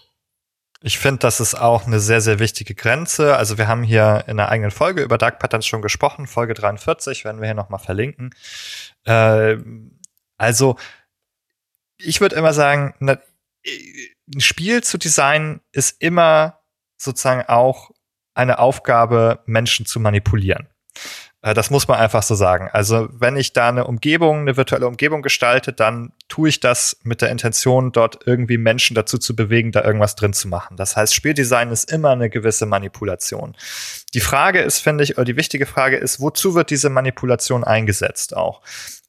[SPEAKER 1] Ich finde, das ist auch eine sehr, sehr wichtige Grenze. Also wir haben hier in einer eigenen Folge über Dark Patterns schon gesprochen, Folge 43, werden wir hier nochmal verlinken. Äh, also ich würde immer sagen, na, ein Spiel zu designen ist immer sozusagen auch eine Aufgabe, Menschen zu manipulieren. Äh, das muss man einfach so sagen. Also wenn ich da eine Umgebung, eine virtuelle Umgebung gestalte, dann tue ich das mit der Intention, dort irgendwie Menschen dazu zu bewegen, da irgendwas drin zu machen. Das heißt, Spieldesign ist immer eine gewisse Manipulation. Die Frage ist, finde ich, oder die wichtige Frage ist, wozu wird diese Manipulation eingesetzt auch?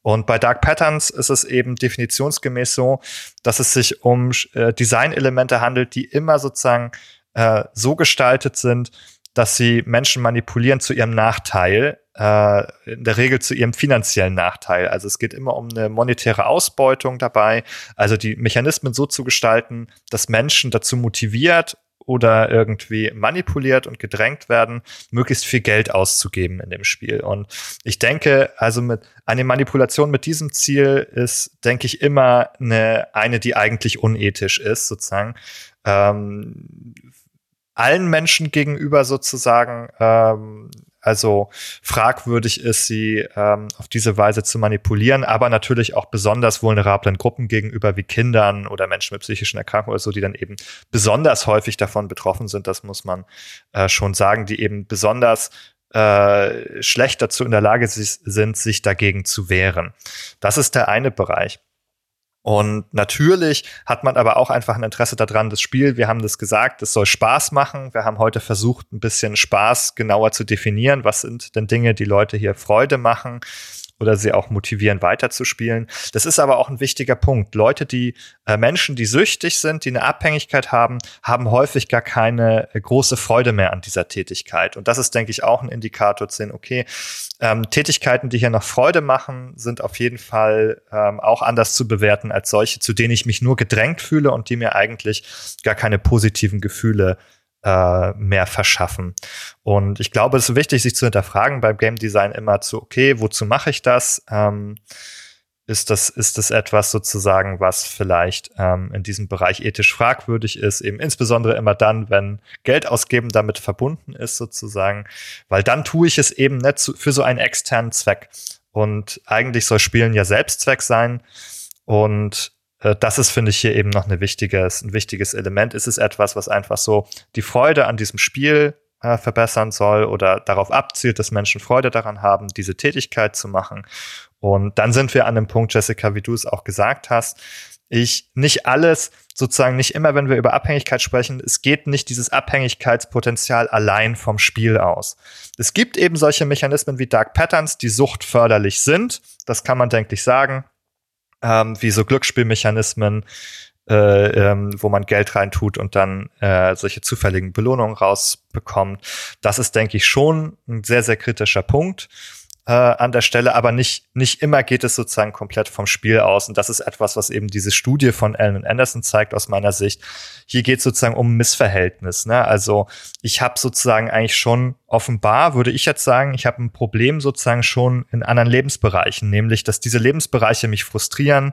[SPEAKER 1] Und bei Dark Patterns ist es eben definitionsgemäß so, dass es sich um äh, Designelemente handelt, die immer sozusagen äh, so gestaltet sind, dass sie Menschen manipulieren zu ihrem Nachteil, äh, in der Regel zu ihrem finanziellen Nachteil. Also es geht immer um eine monetäre Ausbeutung dabei, also die Mechanismen so zu gestalten, dass Menschen dazu motiviert oder irgendwie manipuliert und gedrängt werden, möglichst viel Geld auszugeben in dem Spiel. Und ich denke, also mit eine Manipulation mit diesem Ziel ist, denke ich, immer eine, eine, die eigentlich unethisch ist, sozusagen. Ähm, allen Menschen gegenüber sozusagen ähm, also fragwürdig ist, sie ähm, auf diese Weise zu manipulieren, aber natürlich auch besonders vulnerablen Gruppen gegenüber wie Kindern oder Menschen mit psychischen Erkrankungen oder so, die dann eben besonders häufig davon betroffen sind, das muss man äh, schon sagen, die eben besonders äh, schlecht dazu in der Lage sind, sich dagegen zu wehren. Das ist der eine Bereich. Und natürlich hat man aber auch einfach ein Interesse daran, das Spiel, wir haben das gesagt, es soll Spaß machen. Wir haben heute versucht, ein bisschen Spaß genauer zu definieren. Was sind denn Dinge, die Leute hier Freude machen? Oder sie auch motivieren, weiterzuspielen. Das ist aber auch ein wichtiger Punkt. Leute, die äh, Menschen, die süchtig sind, die eine Abhängigkeit haben, haben häufig gar keine äh, große Freude mehr an dieser Tätigkeit. Und das ist, denke ich, auch ein Indikator zu sehen, okay, ähm, Tätigkeiten, die hier noch Freude machen, sind auf jeden Fall ähm, auch anders zu bewerten als solche, zu denen ich mich nur gedrängt fühle und die mir eigentlich gar keine positiven Gefühle äh, mehr verschaffen. Und ich glaube, es ist wichtig, sich zu hinterfragen beim Game Design immer zu, okay, wozu mache ich das? Ähm, ist das, ist das etwas sozusagen, was vielleicht ähm, in diesem Bereich ethisch fragwürdig ist, eben insbesondere immer dann, wenn Geld ausgeben damit verbunden ist, sozusagen, weil dann tue ich es eben nicht zu, für so einen externen Zweck. Und eigentlich soll Spielen ja Selbstzweck sein. Und das ist, finde ich, hier eben noch eine wichtiges, ein wichtiges Element. Ist es etwas, was einfach so die Freude an diesem Spiel äh, verbessern soll oder darauf abzielt, dass Menschen Freude daran haben, diese Tätigkeit zu machen. Und dann sind wir an dem Punkt, Jessica, wie du es auch gesagt hast, ich nicht alles, sozusagen nicht immer, wenn wir über Abhängigkeit sprechen, es geht nicht dieses Abhängigkeitspotenzial allein vom Spiel aus. Es gibt eben solche Mechanismen wie Dark Patterns, die suchtförderlich sind. Das kann man, denke ich, sagen ähm, wie so Glücksspielmechanismen, äh, ähm, wo man Geld reintut und dann äh, solche zufälligen Belohnungen rausbekommt. Das ist, denke ich, schon ein sehr, sehr kritischer Punkt äh, an der Stelle, aber nicht, nicht immer geht es sozusagen komplett vom Spiel aus. Und das ist etwas, was eben diese Studie von und Anderson zeigt aus meiner Sicht. Hier geht es sozusagen um Missverhältnis. Ne? Also ich habe sozusagen eigentlich schon offenbar, würde ich jetzt sagen, ich habe ein Problem sozusagen schon in anderen Lebensbereichen, nämlich dass diese Lebensbereiche mich frustrieren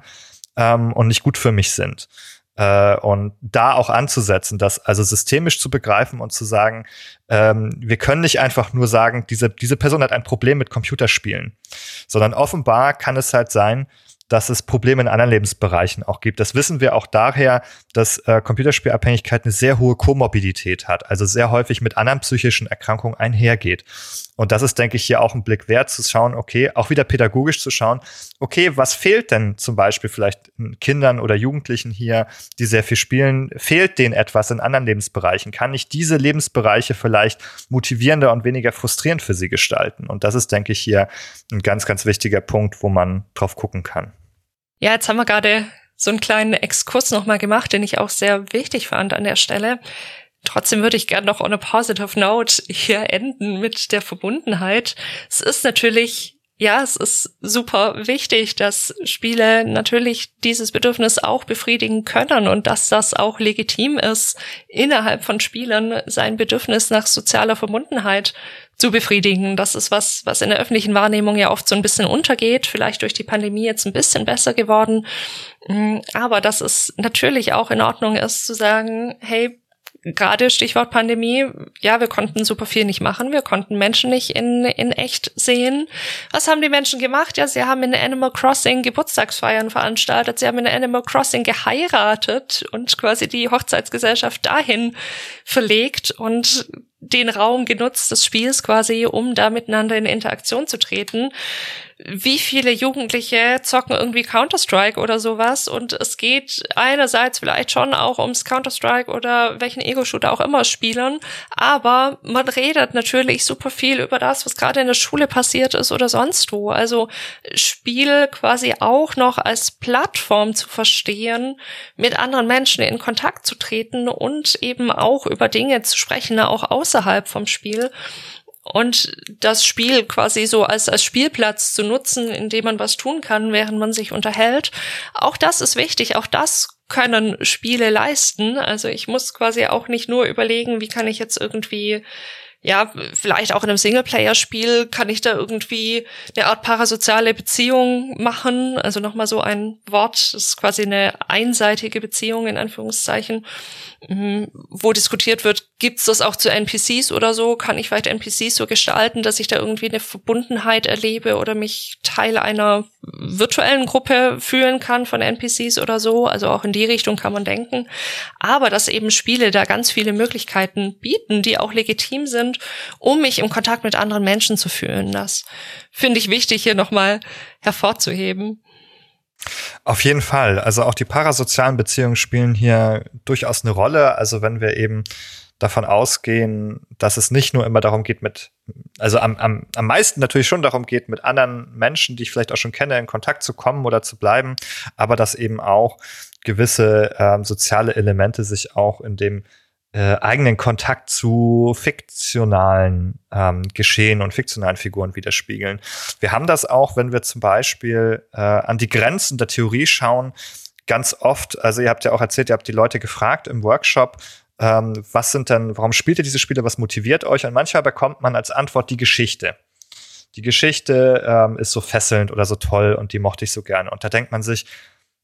[SPEAKER 1] ähm, und nicht gut für mich sind. Äh, und da auch anzusetzen, das also systemisch zu begreifen und zu sagen, ähm, wir können nicht einfach nur sagen, diese, diese Person hat ein Problem mit Computerspielen, sondern offenbar kann es halt sein, dass es Probleme in anderen Lebensbereichen auch gibt. Das wissen wir auch daher, dass äh, Computerspielabhängigkeit eine sehr hohe Komorbidität hat, also sehr häufig mit anderen psychischen Erkrankungen einhergeht. Und das ist, denke ich, hier auch ein Blick wert zu schauen, okay, auch wieder pädagogisch zu schauen, okay, was fehlt denn zum Beispiel vielleicht Kindern oder Jugendlichen hier, die sehr viel spielen, fehlt denen etwas in anderen Lebensbereichen? Kann ich diese Lebensbereiche vielleicht motivierender und weniger frustrierend für sie gestalten? Und das ist, denke ich, hier ein ganz, ganz wichtiger Punkt, wo man drauf gucken kann.
[SPEAKER 2] Ja, jetzt haben wir gerade so einen kleinen Exkurs nochmal gemacht, den ich auch sehr wichtig fand an der Stelle. Trotzdem würde ich gerne noch on a positive note hier enden mit der Verbundenheit. Es ist natürlich, ja, es ist super wichtig, dass Spiele natürlich dieses Bedürfnis auch befriedigen können und dass das auch legitim ist, innerhalb von Spielen sein Bedürfnis nach sozialer Verbundenheit zu befriedigen. Das ist was, was in der öffentlichen Wahrnehmung ja oft so ein bisschen untergeht, vielleicht durch die Pandemie jetzt ein bisschen besser geworden. Mm, aber dass es natürlich auch in Ordnung ist zu sagen, hey, gerade Stichwort Pandemie, ja, wir konnten super viel nicht machen. Wir konnten Menschen nicht in, in echt sehen. Was haben die Menschen gemacht? Ja, sie haben in Animal Crossing Geburtstagsfeiern veranstaltet. Sie haben in Animal Crossing geheiratet und quasi die Hochzeitsgesellschaft dahin verlegt und den Raum genutzt des Spiels quasi, um da miteinander in Interaktion zu treten wie viele Jugendliche zocken irgendwie Counter-Strike oder sowas und es geht einerseits vielleicht schon auch ums Counter-Strike oder welchen Ego-Shooter auch immer spielen, aber man redet natürlich super viel über das, was gerade in der Schule passiert ist oder sonst wo. Also Spiel quasi auch noch als Plattform zu verstehen, mit anderen Menschen in Kontakt zu treten und eben auch über Dinge zu sprechen, auch außerhalb vom Spiel und das Spiel quasi so als, als Spielplatz zu nutzen, in dem man was tun kann, während man sich unterhält. Auch das ist wichtig. Auch das können Spiele leisten. Also ich muss quasi auch nicht nur überlegen, wie kann ich jetzt irgendwie ja, vielleicht auch in einem Singleplayer-Spiel kann ich da irgendwie eine Art parasoziale Beziehung machen. Also nochmal so ein Wort, das ist quasi eine einseitige Beziehung in Anführungszeichen. Mhm. wo diskutiert wird, gibt's das auch zu NPCs oder so? Kann ich vielleicht NPCs so gestalten, dass ich da irgendwie eine Verbundenheit erlebe oder mich Teil einer virtuellen Gruppe fühlen kann von NPCs oder so? Also auch in die Richtung kann man denken. Aber dass eben Spiele da ganz viele Möglichkeiten bieten, die auch legitim sind, um mich im Kontakt mit anderen Menschen zu fühlen. Das finde ich wichtig hier nochmal hervorzuheben.
[SPEAKER 1] Auf jeden Fall. Also auch die parasozialen Beziehungen spielen hier durchaus eine Rolle. Also wenn wir eben davon ausgehen, dass es nicht nur immer darum geht, mit, also am, am, am meisten natürlich schon darum geht, mit anderen Menschen, die ich vielleicht auch schon kenne, in Kontakt zu kommen oder zu bleiben, aber dass eben auch gewisse ähm, soziale Elemente sich auch in dem äh, eigenen Kontakt zu fiktionalen ähm, Geschehen und fiktionalen Figuren widerspiegeln. Wir haben das auch, wenn wir zum Beispiel äh, an die Grenzen der Theorie schauen, ganz oft, also ihr habt ja auch erzählt, ihr habt die Leute gefragt im Workshop, ähm, was sind denn, warum spielt ihr diese Spiele, was motiviert euch? Und manchmal bekommt man als Antwort die Geschichte. Die Geschichte ähm, ist so fesselnd oder so toll und die mochte ich so gerne. Und da denkt man sich,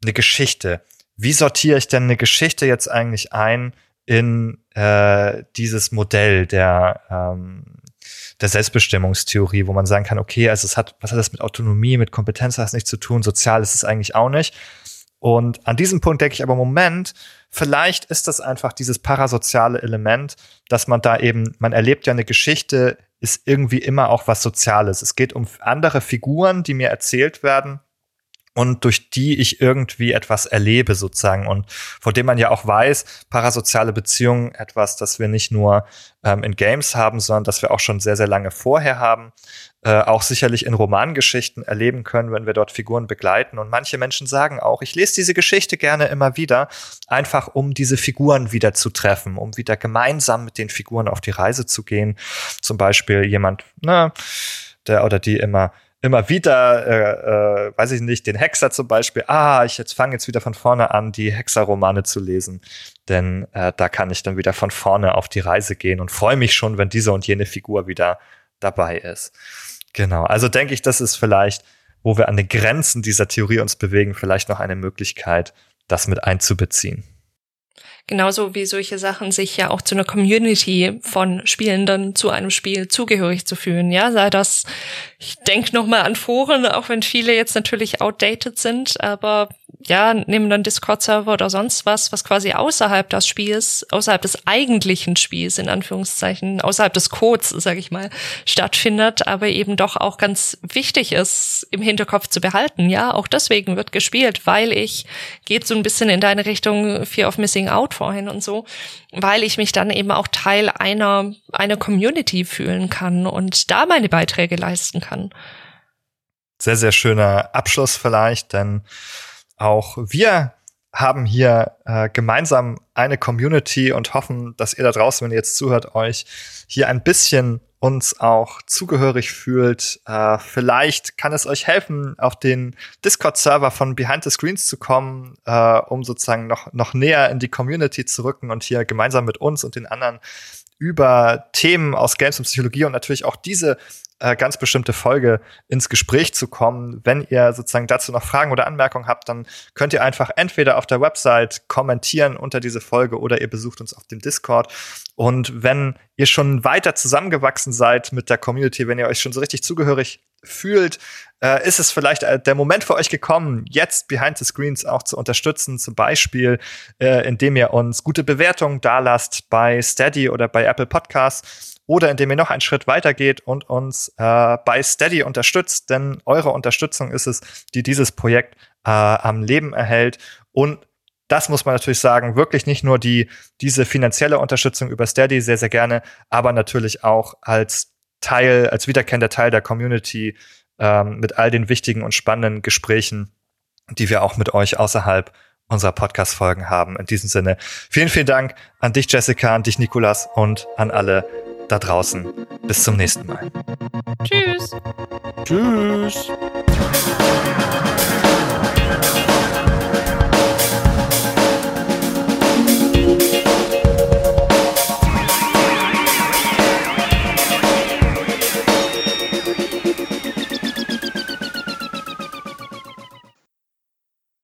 [SPEAKER 1] eine Geschichte. Wie sortiere ich denn eine Geschichte jetzt eigentlich ein in äh, dieses Modell der, ähm, der Selbstbestimmungstheorie, wo man sagen kann, okay, also es hat, was hat das mit Autonomie, mit Kompetenz hat das nichts zu tun, sozial ist es eigentlich auch nicht. Und an diesem Punkt denke ich aber, Moment, vielleicht ist das einfach dieses parasoziale Element, dass man da eben, man erlebt ja eine Geschichte, ist irgendwie immer auch was Soziales. Es geht um andere Figuren, die mir erzählt werden und durch die ich irgendwie etwas erlebe sozusagen und von dem man ja auch weiß, parasoziale Beziehungen etwas, das wir nicht nur ähm, in Games haben, sondern das wir auch schon sehr, sehr lange vorher haben, äh, auch sicherlich in Romangeschichten erleben können, wenn wir dort Figuren begleiten. Und manche Menschen sagen auch, ich lese diese Geschichte gerne immer wieder, einfach um diese Figuren wieder zu treffen, um wieder gemeinsam mit den Figuren auf die Reise zu gehen. Zum Beispiel jemand, na, der oder die immer immer wieder, äh, äh, weiß ich nicht, den Hexer zum Beispiel, ah, ich jetzt fange jetzt wieder von vorne an, die Hexer-Romane zu lesen. Denn äh, da kann ich dann wieder von vorne auf die Reise gehen und freue mich schon, wenn diese und jene Figur wieder dabei ist. Genau, also denke ich, das ist vielleicht, wo wir an den Grenzen dieser Theorie uns bewegen, vielleicht noch eine Möglichkeit, das mit einzubeziehen.
[SPEAKER 2] Genauso wie solche Sachen sich ja auch zu einer Community von Spielenden zu einem Spiel zugehörig zu fühlen. Ja, sei das, ich denke nochmal an Foren, auch wenn viele jetzt natürlich outdated sind, aber ja, nehmen dann Discord-Server oder sonst was, was quasi außerhalb des Spiels, außerhalb des eigentlichen Spiels, in Anführungszeichen, außerhalb des Codes, sage ich mal, stattfindet, aber eben doch auch ganz wichtig ist, im Hinterkopf zu behalten. Ja, auch deswegen wird gespielt, weil ich, geht so ein bisschen in deine Richtung Fear of Missing Out vorhin und so, weil ich mich dann eben auch Teil einer, einer Community fühlen kann und da meine Beiträge leisten kann.
[SPEAKER 1] Sehr, sehr schöner Abschluss vielleicht, denn auch wir haben hier äh, gemeinsam eine Community und hoffen, dass ihr da draußen, wenn ihr jetzt zuhört, euch hier ein bisschen uns auch zugehörig fühlt. Äh, vielleicht kann es euch helfen, auf den Discord-Server von Behind the Screens zu kommen, äh, um sozusagen noch, noch näher in die Community zu rücken und hier gemeinsam mit uns und den anderen über Themen aus Games und Psychologie und natürlich auch diese äh, ganz bestimmte Folge ins Gespräch zu kommen. Wenn ihr sozusagen dazu noch Fragen oder Anmerkungen habt, dann könnt ihr einfach entweder auf der Website kommentieren unter diese Folge oder ihr besucht uns auf dem Discord. Und wenn ihr schon weiter zusammengewachsen seid mit der Community, wenn ihr euch schon so richtig zugehörig fühlt, äh, ist es vielleicht äh, der Moment für euch gekommen, jetzt Behind the Screens auch zu unterstützen, zum Beispiel, äh, indem ihr uns gute Bewertungen dalasst bei Steady oder bei Apple Podcasts oder indem ihr noch einen Schritt weiter geht und uns äh, bei Steady unterstützt, denn eure Unterstützung ist es, die dieses Projekt äh, am Leben erhält und das muss man natürlich sagen, wirklich nicht nur die, diese finanzielle Unterstützung über Steady sehr, sehr gerne, aber natürlich auch als Teil, als wiederkehrender Teil der Community ähm, mit all den wichtigen und spannenden Gesprächen, die wir auch mit euch außerhalb unserer Podcast-Folgen haben. In diesem Sinne, vielen, vielen Dank an dich, Jessica, an dich, Nikolas und an alle da draußen. Bis zum nächsten Mal.
[SPEAKER 2] Tschüss.
[SPEAKER 3] Tschüss.